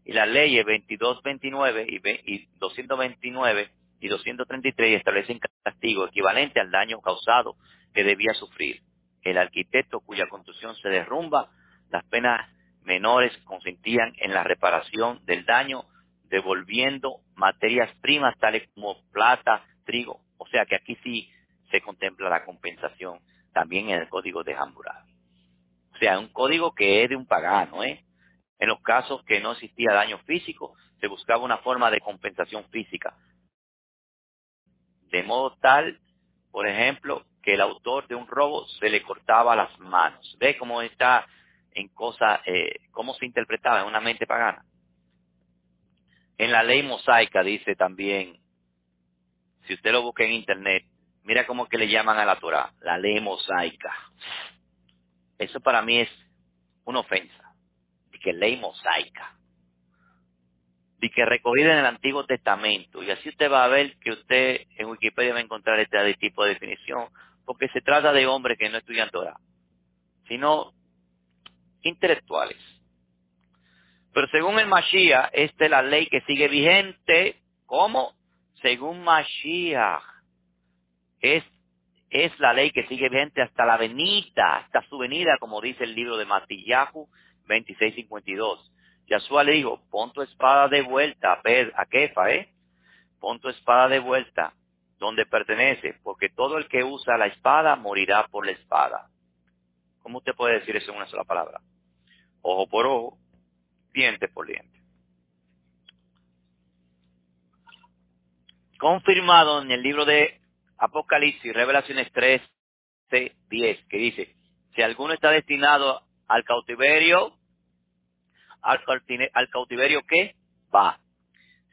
Y las leyes 2229 y, y 229 y 233 establecen castigo equivalente al daño causado que debía sufrir. El arquitecto cuya construcción se derrumba, las penas menores consentían en la reparación del daño, devolviendo materias primas tales como plata, trigo. O sea que aquí sí se contempla la compensación también en el código de Hammurabi. O sea, un código que es de un pagano, ¿eh? En los casos que no existía daño físico, se buscaba una forma de compensación física. De modo tal, por ejemplo, que el autor de un robo se le cortaba las manos. ¿Ve cómo está en cosa, eh, cómo se interpretaba en una mente pagana? En la ley mosaica dice también, si usted lo busca en internet, Mira cómo que le llaman a la Torah, la ley mosaica. Eso para mí es una ofensa. De que ley mosaica. y que recogida en el Antiguo Testamento. Y así usted va a ver que usted en Wikipedia va a encontrar este tipo de definición, porque se trata de hombres que no estudian Torah, sino intelectuales. Pero según el Mashiach, esta es la ley que sigue vigente. ¿Cómo? Según Mashiach. Es, es la ley que sigue vigente hasta la venida, hasta su venida, como dice el libro de Matillahu 2652. Yahshua le dijo, pon tu espada de vuelta a, a Kefa, ¿eh? Pon tu espada de vuelta donde pertenece, porque todo el que usa la espada morirá por la espada. ¿Cómo usted puede decir eso en una sola palabra? Ojo por ojo, diente por diente. Confirmado en el libro de Apocalipsis, Revelaciones 3, 10, que dice, si alguno está destinado al cautiverio, al, cautiverio que va.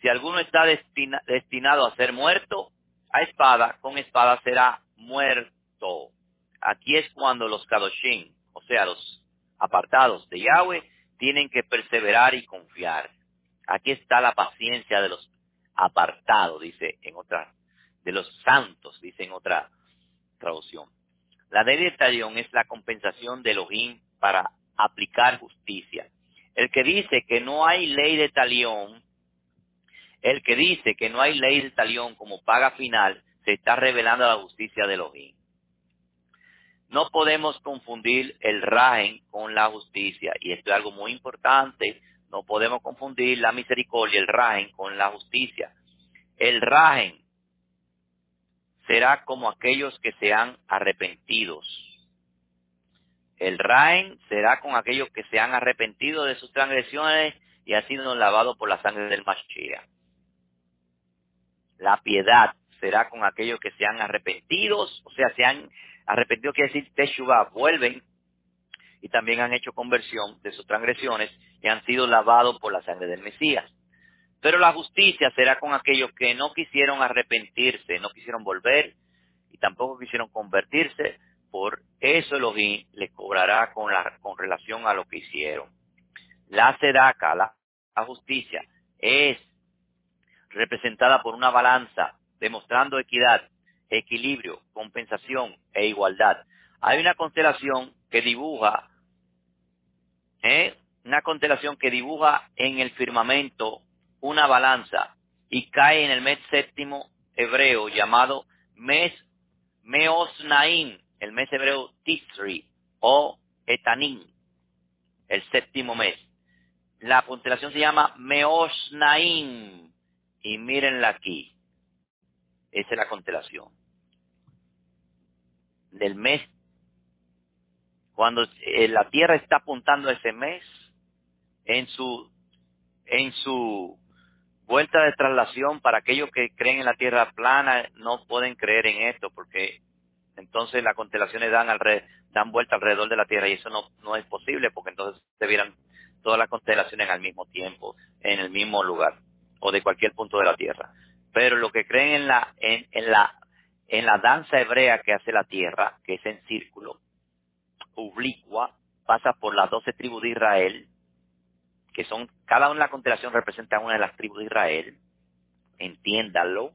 Si alguno está destinado a ser muerto, a espada, con espada será muerto. Aquí es cuando los kadoshim, o sea, los apartados de Yahweh, tienen que perseverar y confiar. Aquí está la paciencia de los apartados, dice en otra, de los santos, dice en otra traducción. La ley de talión es la compensación de Elohim para aplicar justicia. El que dice que no hay ley de talión, el que dice que no hay ley de talión como paga final, se está revelando la justicia de Elohim. No podemos confundir el rajen con la justicia, y esto es algo muy importante. No podemos confundir la misericordia, el rajen, con la justicia. El rajen será como aquellos que se han arrepentidos el Rain será con aquellos que se han arrepentido de sus transgresiones y han sido lavados por la sangre del Mashiach. La piedad será con aquellos que se han arrepentido, o sea, se han arrepentido, quiere decir Teshuvah, vuelven y también han hecho conversión de sus transgresiones y han sido lavados por la sangre del Mesías. Pero la justicia será con aquellos que no quisieron arrepentirse, no quisieron volver y tampoco quisieron convertirse, por eso Elohim le cobrará con relación a lo que hicieron. La sedaca, la, justicia, es representada por una balanza, demostrando equidad, equilibrio, compensación e igualdad. Hay una constelación que dibuja, ¿eh? una constelación que dibuja en el firmamento una balanza y cae en el mes séptimo hebreo llamado mes Meosnaim, el mes hebreo Tisri o Etanim, el séptimo mes. La constelación se llama Meosnaim y mírenla aquí. Esa es la constelación. Del mes, cuando eh, la Tierra está apuntando a ese mes, en su, en su vuelta de traslación, para aquellos que creen en la Tierra plana, no pueden creer en esto, porque entonces las constelaciones dan, dan vuelta alrededor de la Tierra y eso no, no es posible porque entonces se vieran todas las constelaciones al mismo tiempo, en el mismo lugar o de cualquier punto de la Tierra. Pero lo que creen en la, en la, en la danza hebrea que hace la Tierra, que es en círculo, oblicua, pasa por las doce tribus de Israel, que son, cada una de la constelación representa una de las tribus de Israel, entiéndalo.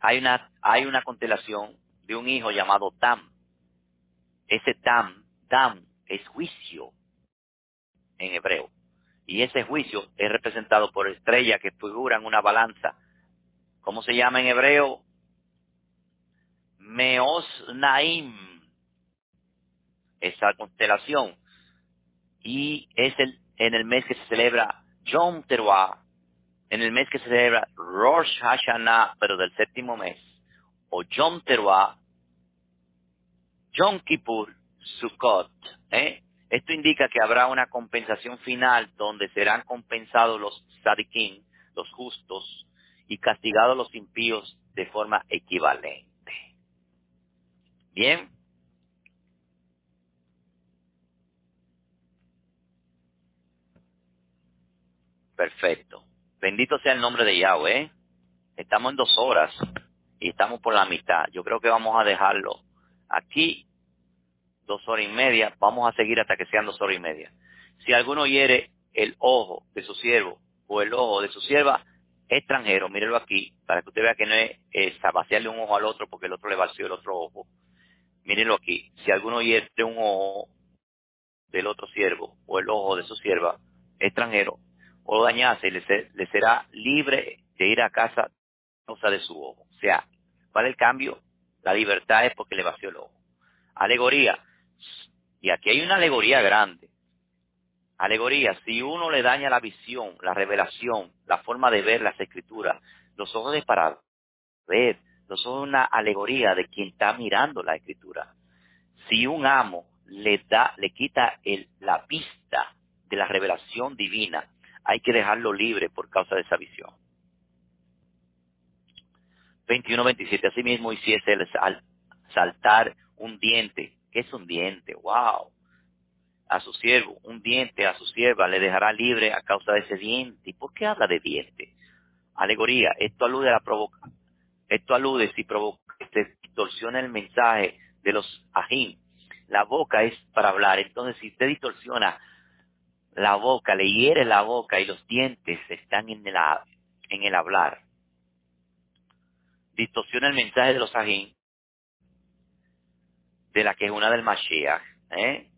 Hay una, hay una constelación de un hijo llamado Tam. Ese Tam, Tam es juicio en hebreo. Y ese juicio es representado por estrellas que figuran una balanza. ¿Cómo se llama en hebreo? Meosnaim. Esa constelación. Y es el, en el mes que se celebra Yom Teruah, en el mes que se celebra Rosh Hashanah, pero del séptimo mes o Yom Teruah, Yom Kippur, Sukkot. ¿eh? Esto indica que habrá una compensación final donde serán compensados los sadikim, los justos, y castigados los impíos de forma equivalente. Bien. Perfecto. Bendito sea el nombre de Yahweh. ¿eh? Estamos en dos horas y estamos por la mitad. Yo creo que vamos a dejarlo aquí dos horas y media. Vamos a seguir hasta que sean dos horas y media. Si alguno hiere el ojo de su siervo o el ojo de su sierva extranjero, mírelo aquí, para que usted vea que no es, es vaciarle un ojo al otro porque el otro le vació el otro ojo. Mírenlo aquí, si alguno hiere un ojo del otro siervo o el ojo de su sierva extranjero o dañase, le, le será libre de ir a casa causa de su ojo. O sea, ¿cuál es el cambio? La libertad es porque le vació el ojo. Alegoría. Y aquí hay una alegoría grande. Alegoría, si uno le daña la visión, la revelación, la forma de ver las escrituras, los ojos de para ver, ojos de una alegoría de quien está mirando la escritura. Si un amo le da, le quita la vista de la revelación divina, hay que dejarlo libre por causa de esa visión. 21-27, asimismo hiciese el saltar un diente. ¿Qué es un diente? ¡Wow! a su siervo, un diente a su sierva, le dejará libre a causa de ese diente. ¿Y por qué habla de diente? Alegoría, esto alude a la provoca, esto alude si provoca, se distorsiona el mensaje de los ajín. La boca es para hablar, entonces si usted distorsiona la boca, le hiere la boca y los dientes están en el, hablar. Distorsiona el mensaje de los ajín, de la que es una del Mashiach, ¿eh?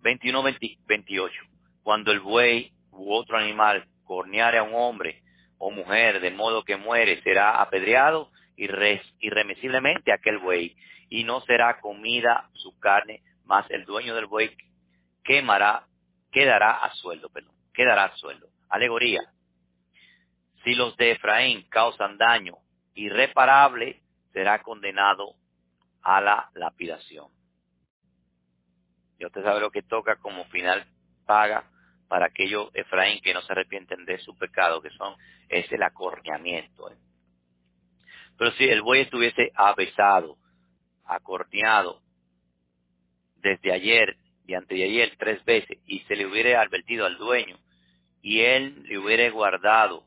21, 28. Cuando el buey u otro animal corneare a un hombre o mujer de modo que muere, será apedreado irremisiblemente aquel buey y no será comida su carne, mas el dueño del buey quemará, quedará a sueldo, perdón, quedará a sueldo. Alegoría. Si los de Efraín causan daño irreparable, será condenado a la lapidación. Y usted sabe lo que toca como final paga para aquellos Efraín que no se arrepienten de su pecado, que son, es el acorneamiento. Pero si el buey estuviese avesado, acorneado, desde ayer y antes ayer tres veces, y se le hubiera advertido al dueño, y él le hubiera guardado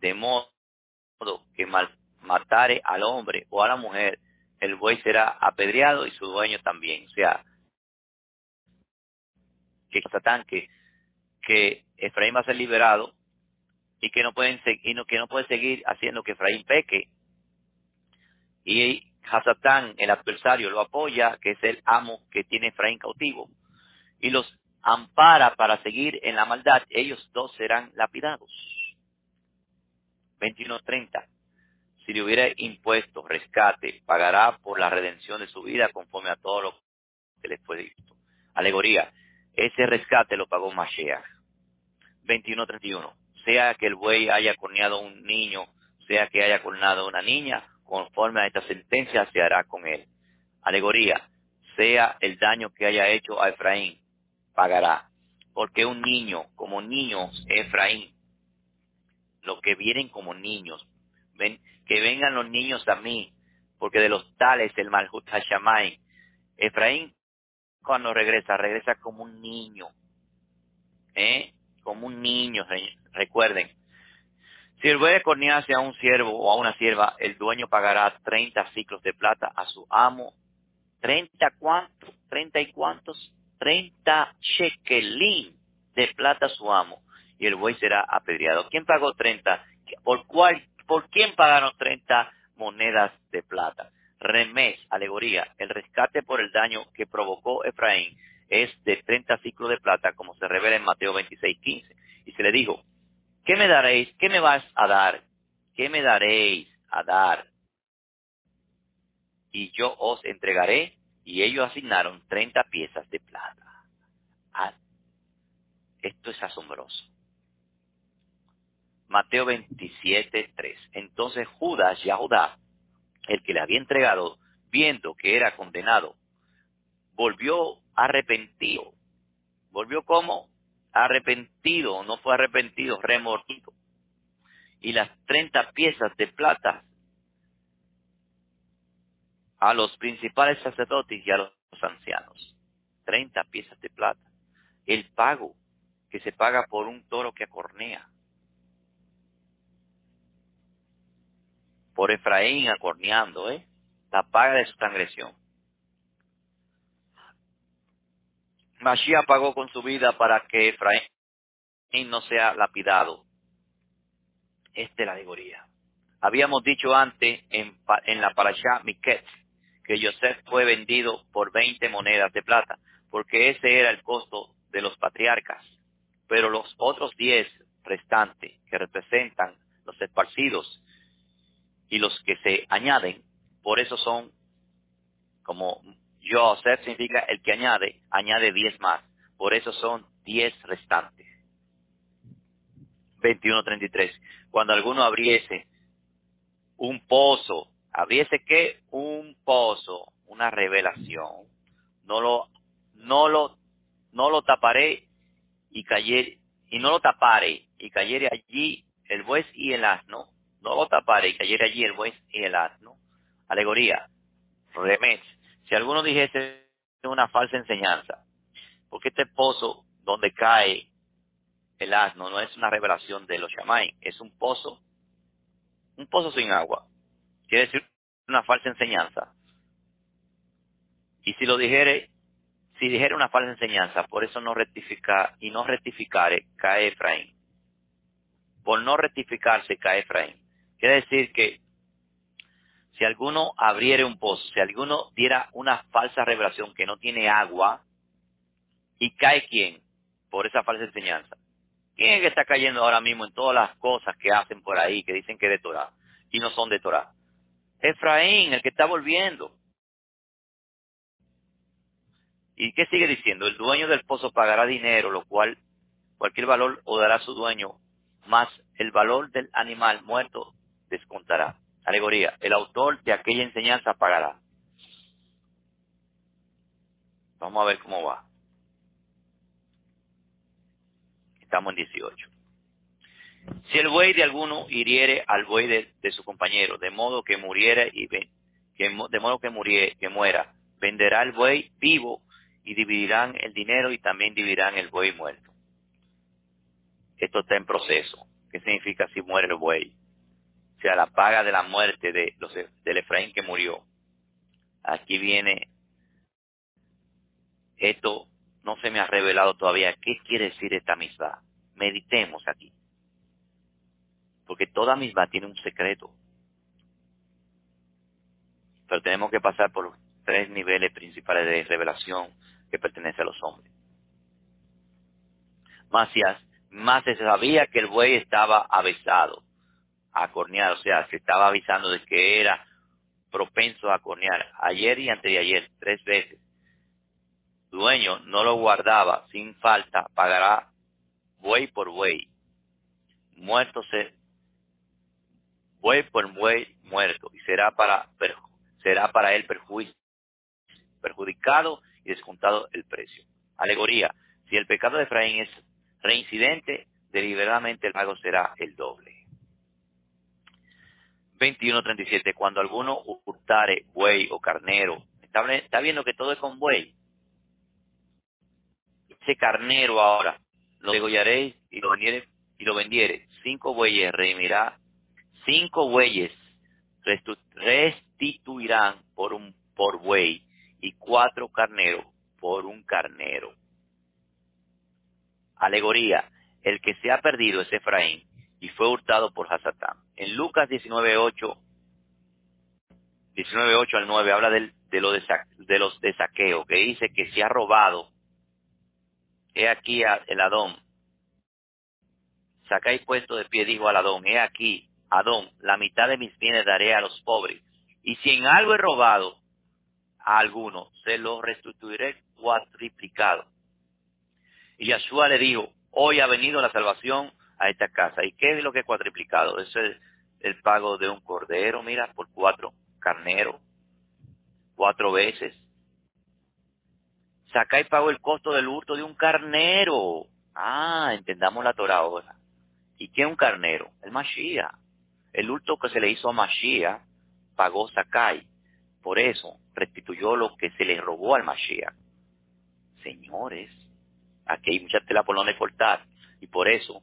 de modo que matare al hombre o a la mujer, el buey será apedreado y su dueño también. O sea, que Satán, que, que Efraín va a ser liberado y que no pueden y no, que no puede seguir haciendo que Efraín peque. Y Hasatán, el adversario, lo apoya, que es el amo que tiene Efraín cautivo, y los ampara para seguir en la maldad. Ellos dos serán lapidados. 21.30. Si le hubiera impuesto rescate, pagará por la redención de su vida conforme a todo lo que le fue dicho. Alegoría. Ese rescate lo pagó Mashiach. 21.31. Sea que el buey haya corneado un niño, sea que haya corneado una niña, conforme a esta sentencia se hará con él. Alegoría. Sea el daño que haya hecho a Efraín, pagará. Porque un niño, como niños, Efraín, los que vienen como niños, ven, que vengan los niños a mí, porque de los tales el Malhut Hashamay. Efraín cuando regresa, regresa como un niño. ¿Eh? Como un niño, recuerden. Si el buey cornease a un siervo o a una sierva, el dueño pagará 30 ciclos de plata a su amo. ¿30 cuántos? ¿30 y cuántos? 30 shekelín de plata a su amo. Y el buey será apedreado. ¿Quién pagó 30? ¿Por, cuál, ¿Por quién pagaron 30 monedas de plata? Remés, alegoría, el rescate por el daño que provocó Efraín es de 30 ciclos de plata, como se revela en Mateo 26, 15. Y se le dijo, ¿qué me daréis? ¿Qué me vas a dar? ¿Qué me daréis a dar? Y yo os entregaré, y ellos asignaron 30 piezas de plata. Ah, esto es asombroso. Mateo 27, 3. Entonces Judas y Judá el que le había entregado, viendo que era condenado, volvió arrepentido. ¿Volvió como? Arrepentido, no fue arrepentido, remordido. Y las treinta piezas de plata a los principales sacerdotes y a los ancianos. Treinta piezas de plata. El pago que se paga por un toro que acornea. por Efraín acorneando, ¿eh? La paga de su transgresión. Mashiach pagó con su vida para que Efraín no sea lapidado. Esta es la alegoría. Habíamos dicho antes en, la parashá Miket que Yosef fue vendido por 20 monedas de plata, porque ese era el costo de los patriarcas. Pero los otros 10 restantes, que representan los esparcidos y los que se añaden, por eso son como Yosef significa el que añade, añade 10 más. Por eso son 10 restantes. 21.33. Cuando alguno abriese un pozo, abriese que un pozo, una revelación, no lo, no lo, no lo taparé y cayere, y no lo tapare y cayere allí el buey y el asno, no lo taparé y cayere allí el buey y el asno. Alegoría, remés. Si alguno dijese una falsa enseñanza, porque este pozo donde cae el asno no es una revelación de los shamay, es un pozo, un pozo sin agua. Quiere decir una falsa enseñanza. Y si lo dijere, si dijere una falsa enseñanza, por eso no rectifica y no rectificare, cae Efraín. Por no rectificarse, cae Efraín. Quiere decir que si alguno abriere un pozo, si alguno diera una falsa revelación que no tiene agua, y cae quién por esa falsa enseñanza. ¿Quién es que está cayendo ahora mismo en todas las cosas que hacen por ahí, que dicen que de Torah, y no son de Torah? Efraín, el que está volviendo. ¿Y qué sigue diciendo? El dueño del pozo pagará dinero, lo cual cualquier valor o dará a su dueño, más el valor del animal muerto descontará. Alegoría, el autor de aquella enseñanza pagará. Vamos a ver cómo va. Estamos en 18. Si el buey de alguno hiriere al buey de, su compañero, de modo que muriera y de modo que, muriera, que muera, venderá el buey vivo y dividirán el dinero y también dividirán el buey muerto. Esto está en proceso. ¿Qué significa si muere el buey? Sea, la paga de la muerte de los, del Efraín que murió. Aquí viene, esto no se me ha revelado todavía qué quiere decir esta misma. Meditemos aquí. Porque toda misma tiene un secreto. Pero tenemos que pasar por los tres niveles principales de revelación que pertenece a los hombres. Más, más se sabía que el buey estaba avesado a cornear, o sea, se estaba avisando de que era propenso a cornear. Ayer y antes de ayer, tres veces. Dueño no lo guardaba sin falta, pagará buey por buey. Muerto se, buey por buey muerto, y será para, será para él perjudicado y descontado el precio. Alegoría, si el pecado de Efraín es reincidente, deliberadamente el pago será el doble. 21.37, cuando alguno hurtare buey o carnero, está, viendo que todo es con buey. Ese carnero ahora, lo degollaréis y lo vendiere, y lo vendiere. Cinco bueyes redimirá, cinco bueyes restituirán por un por buey y cuatro carneros por un carnero. Alegoría, el que se ha perdido es Efraín y fue hurtado por Hasatán. En Lucas 19.8, 19.8 al 9 habla de, de, los de saqueo, que dice que se ha robado. He aquí el Adón. Sacáis puesto de pie, dijo al Adón, he aquí, Adón, la mitad de mis bienes daré a los pobres. Y si en algo he robado a alguno, se lo restituiré cuatriplicado. Y Yahshua le dijo, hoy ha venido la salvación a esta casa. ¿Y qué es lo que es cuatriplicado? Es el pago de un cordero, mira, por cuatro carneros, cuatro veces. Saca y pago el costo del hurto de un carnero. Ah, entendamos la Torah ahora. ¿Y qué es un carnero? El Mashiach. El hurto que se le hizo a Mashiach pagó Sakai. Por eso restituyó lo que se le robó al Mashiach. Señores, aquí hay mucha tela por donde cortar. Y por eso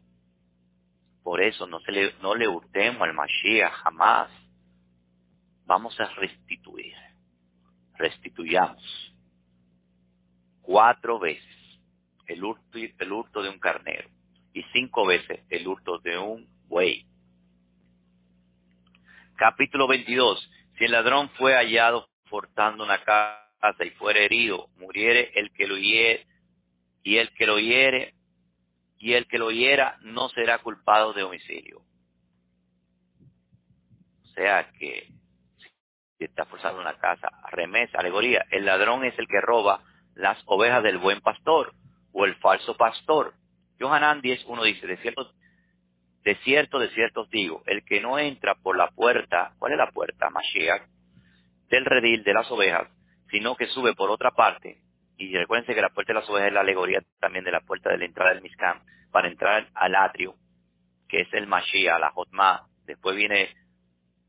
por eso no, le, no le hurtemos al Mashiach jamás. Vamos a restituir. Restituyamos. Cuatro veces el hurto, el hurto de un carnero. y cinco veces el hurto de un buey. Capítulo 22. Si el ladrón fue hallado portando una casa y fuere herido, muriere el que lo hiere, y el que lo hiere, y el que lo hiera no será culpado de homicidio. O sea que si está forzando una casa, remesa, alegoría, el ladrón es el que roba las ovejas del buen pastor o el falso pastor. Johanan 10.1 dice, de cierto, de cierto, de cierto os digo, el que no entra por la puerta, ¿cuál es la puerta? Mashiach, del redil de las ovejas, sino que sube por otra parte, y recuérdense que la puerta de las ovejas es la alegoría también de la puerta de la entrada del Mishkan, para entrar al atrio, que es el Mashiach, la Jotma, después viene,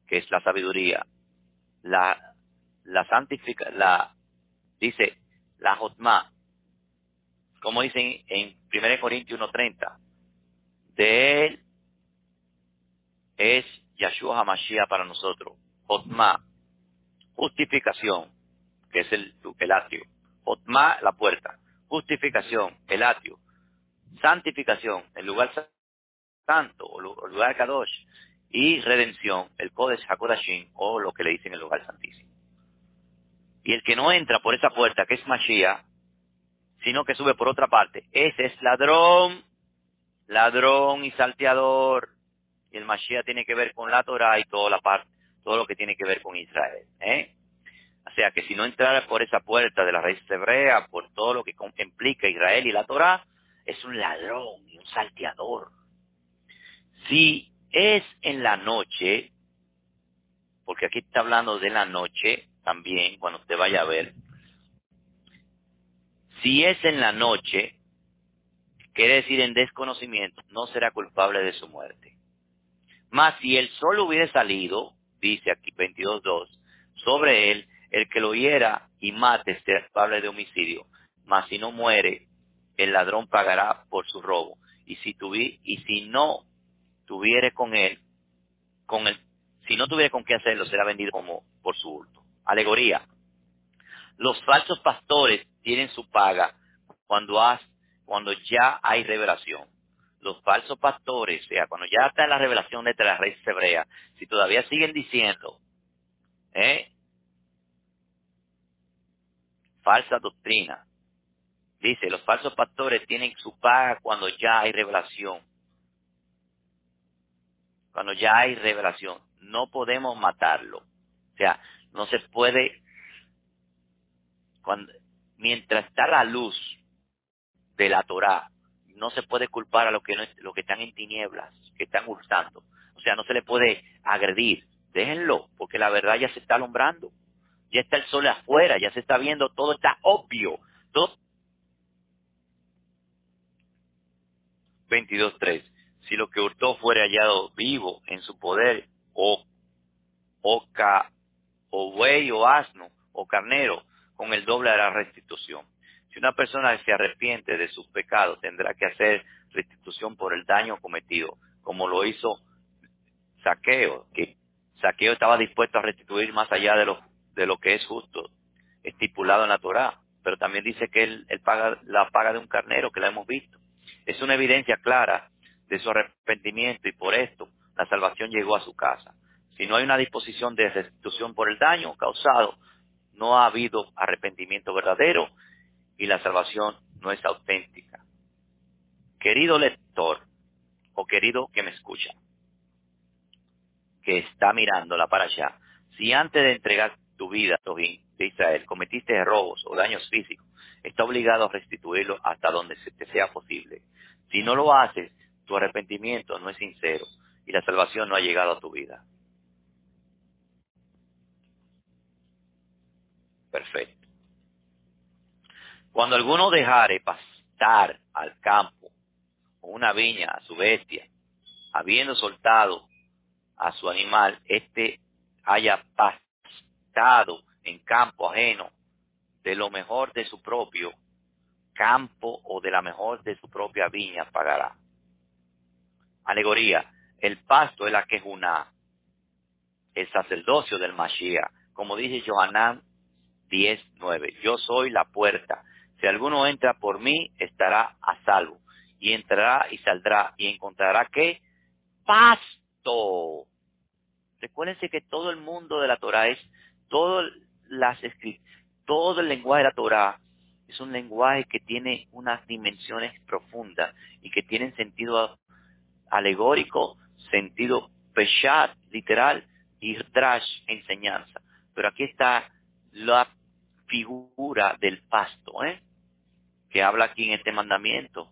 que es la sabiduría, la, la santifica, la, dice, la Jotma, como dicen en 1 Corintios 1.30, de él es Yahshua HaMashiach para nosotros. Jotma, justificación, que es el, el atrio. Jotma, la puerta. Justificación, el atrio. Santificación, el lugar santo, o lugar Kadosh. Y redención, el Kodesh HaKodashim, o lo que le dicen el lugar santísimo. Y el que no entra por esa puerta, que es Mashiach, sino que sube por otra parte, ese es ladrón, ladrón y salteador. Y el Mashiach tiene que ver con la Torah y toda la parte, todo lo que tiene que ver con Israel. ¿eh? O sea que si no entrara por esa puerta de la raíz hebrea, por todo lo que implica Israel y la Torah, es un ladrón y un salteador. Si es en la noche, porque aquí está hablando de la noche también, cuando usted vaya a ver, si es en la noche, quiere decir en desconocimiento, no será culpable de su muerte. Mas si el sol hubiera salido, dice aquí 22.2, sobre él, el que lo hiera y mate será culpable de homicidio. Mas si no muere, el ladrón pagará por su robo. Y si, tuvi, y si no tuviere con él, con el, si no tuviera con qué hacerlo, será vendido como por su hurto. Alegoría. Los falsos pastores tienen su paga cuando, cuando ya hay revelación. Los falsos pastores, o sea, cuando ya está la revelación de la raíz hebrea, si todavía siguen diciendo, ¿eh? Falsa doctrina, dice, los falsos pastores tienen su paga cuando ya hay revelación. Cuando ya hay revelación, no podemos matarlo. O sea, no se puede, cuando, mientras está la luz de la Torah, no se puede culpar a los que, no, que están en tinieblas, que están hurtando. O sea, no se le puede agredir. Déjenlo, porque la verdad ya se está alumbrando. Ya está el sol afuera, ya se está viendo, todo está obvio. Todo... 22.3. Si lo que hurtó fuera hallado vivo en su poder, o, o, ca, o buey o asno o carnero, con el doble la restitución. Si una persona se arrepiente de sus pecados, tendrá que hacer restitución por el daño cometido, como lo hizo Saqueo, que Saqueo estaba dispuesto a restituir más allá de lo, de lo que es justo, estipulado en la Torá, pero también dice que él, él paga la paga de un carnero, que la hemos visto. Es una evidencia clara de su arrepentimiento y por esto la salvación llegó a su casa. Si no hay una disposición de restitución por el daño causado, no ha habido arrepentimiento verdadero y la salvación no es auténtica. Querido lector o querido que me escucha, que está mirándola para allá, si antes de entregar tu vida a de Israel cometiste robos o daños físicos, está obligado a restituirlo hasta donde te sea posible. Si no lo haces, tu arrepentimiento no es sincero y la salvación no ha llegado a tu vida. perfecto. Cuando alguno dejare pastar al campo o una viña a su bestia, habiendo soltado a su animal, éste haya en campo ajeno de lo mejor de su propio campo o de la mejor de su propia viña pagará. Alegoría, el pasto es la quejuna, el sacerdocio del Mashiach. Como dice Johanán 10.9. Yo soy la puerta. Si alguno entra por mí, estará a salvo. y entrará y saldrá y encontrará que pasto. Recuérdense que todo el mundo de la Torah es, todo, las, todo el lenguaje de la Torah es un lenguaje que tiene unas dimensiones profundas y que tienen sentido alegórico, sentido peshat, literal, y trash, enseñanza. Pero aquí está la figura del pasto, ¿eh? que habla aquí en este mandamiento,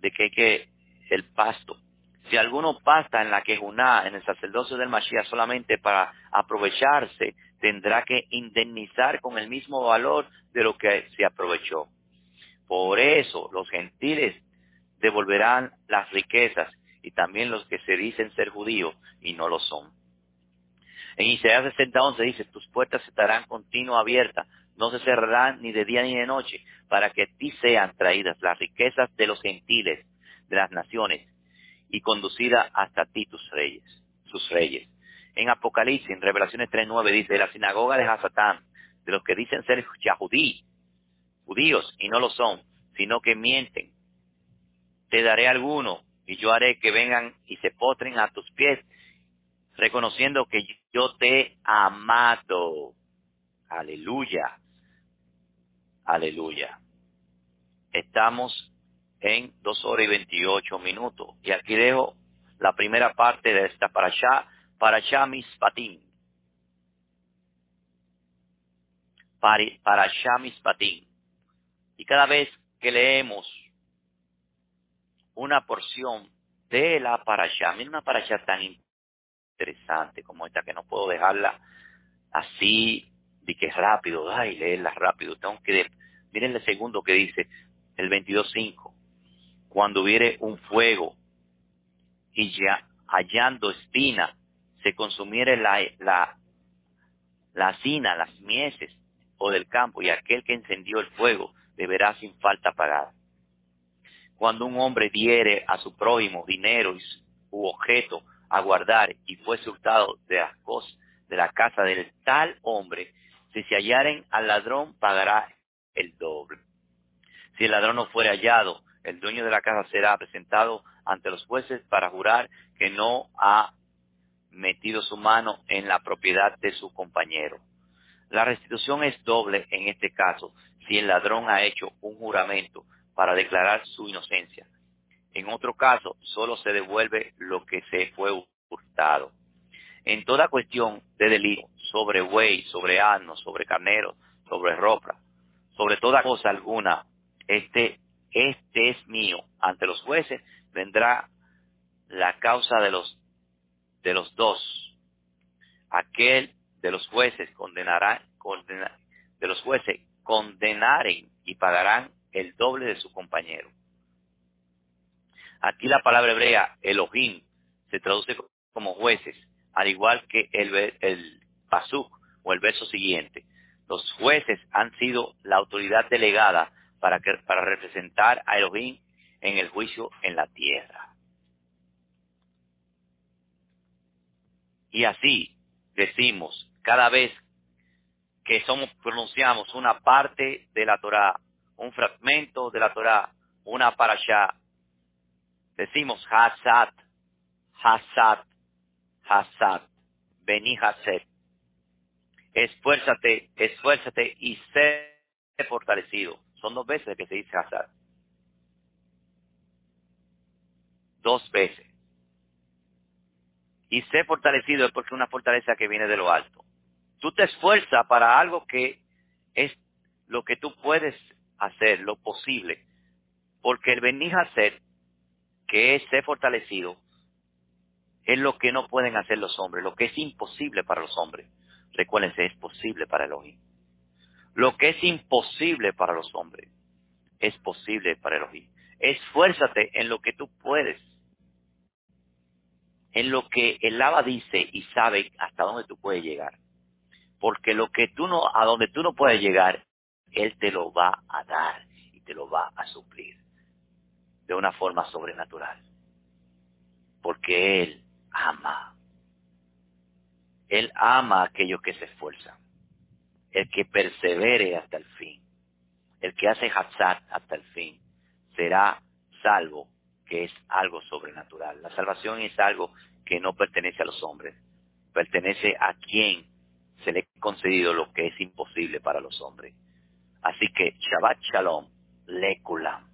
de que, que el pasto. Si alguno pasta en la quejuná, en el sacerdocio del Mashiach solamente para aprovecharse, tendrá que indemnizar con el mismo valor de lo que se aprovechó. Por eso los gentiles devolverán las riquezas y también los que se dicen ser judíos y no lo son. En Isaías 60:11 dice, tus puertas estarán continuo abiertas, no se cerrarán ni de día ni de noche, para que a ti sean traídas las riquezas de los gentiles, de las naciones, y conducida hasta ti tus reyes, sus reyes. En Apocalipsis, en Revelaciones 3.9 dice, de la sinagoga de Hasatán, de los que dicen ser yahudí, judíos, y no lo son, sino que mienten. Te daré alguno, y yo haré que vengan y se potren a tus pies, reconociendo que yo te amado. Aleluya. Aleluya. Estamos en dos horas y veintiocho minutos. Y aquí dejo la primera parte de esta para allá, para allá mispatín. Para, para allá mispatín. Y cada vez que leemos una porción de la para allá, mira una para allá tan interesante como esta que no puedo dejarla así, de que es rápido, ay, leerla rápido, tengo que, miren el segundo que dice, el 22.5 cuando hubiere un fuego y ya hallando espina se consumiere la, la, la las mieses o del campo y aquel que encendió el fuego deberá sin falta pagar. Cuando un hombre diere a su prójimo dinero u objeto a guardar y fuese hurtado de las cosas de la casa del tal hombre, si se hallaren al ladrón pagará el doble. Si el ladrón no fuere hallado, el dueño de la casa será presentado ante los jueces para jurar que no ha metido su mano en la propiedad de su compañero. La restitución es doble en este caso si el ladrón ha hecho un juramento para declarar su inocencia. En otro caso, solo se devuelve lo que se fue hurtado. En toda cuestión de delito, sobre buey, sobre asno, sobre carnero, sobre ropa, sobre toda cosa alguna, este este es mío. Ante los jueces vendrá la causa de los, de los dos. Aquel de los jueces condenará, de los jueces condenaren y pagarán el doble de su compañero. Aquí la palabra hebrea Elohim se traduce como jueces, al igual que el, el pasuk o el verso siguiente. Los jueces han sido la autoridad delegada para, que, para representar a Elohim en el juicio en la tierra. Y así decimos cada vez que somos pronunciamos una parte de la Torah, un fragmento de la Torah, una para decimos Hasat, Hasat, Hasat, Beni Haset. Esfuérzate, esfuérzate y sé fortalecido. Son dos veces que se dice Hazar. Dos veces. Y sé fortalecido es porque una fortaleza que viene de lo alto. Tú te esfuerzas para algo que es lo que tú puedes hacer, lo posible. Porque el venir a hacer, que es ser fortalecido, es lo que no pueden hacer los hombres, lo que es imposible para los hombres. Recuérdense, es posible para el Elohim. Lo que es imposible para los hombres es posible para Elohim. Esfuérzate en lo que tú puedes. En lo que el Abba dice y sabe hasta dónde tú puedes llegar. Porque lo que tú no, a donde tú no puedes llegar, Él te lo va a dar y te lo va a suplir. De una forma sobrenatural. Porque Él ama. Él ama a aquellos que se esfuerzan el que persevere hasta el fin, el que hace hazat hasta el fin, será salvo, que es algo sobrenatural. La salvación es algo que no pertenece a los hombres, pertenece a quien se le ha concedido lo que es imposible para los hombres. Así que Shabbat Shalom, Lekulam.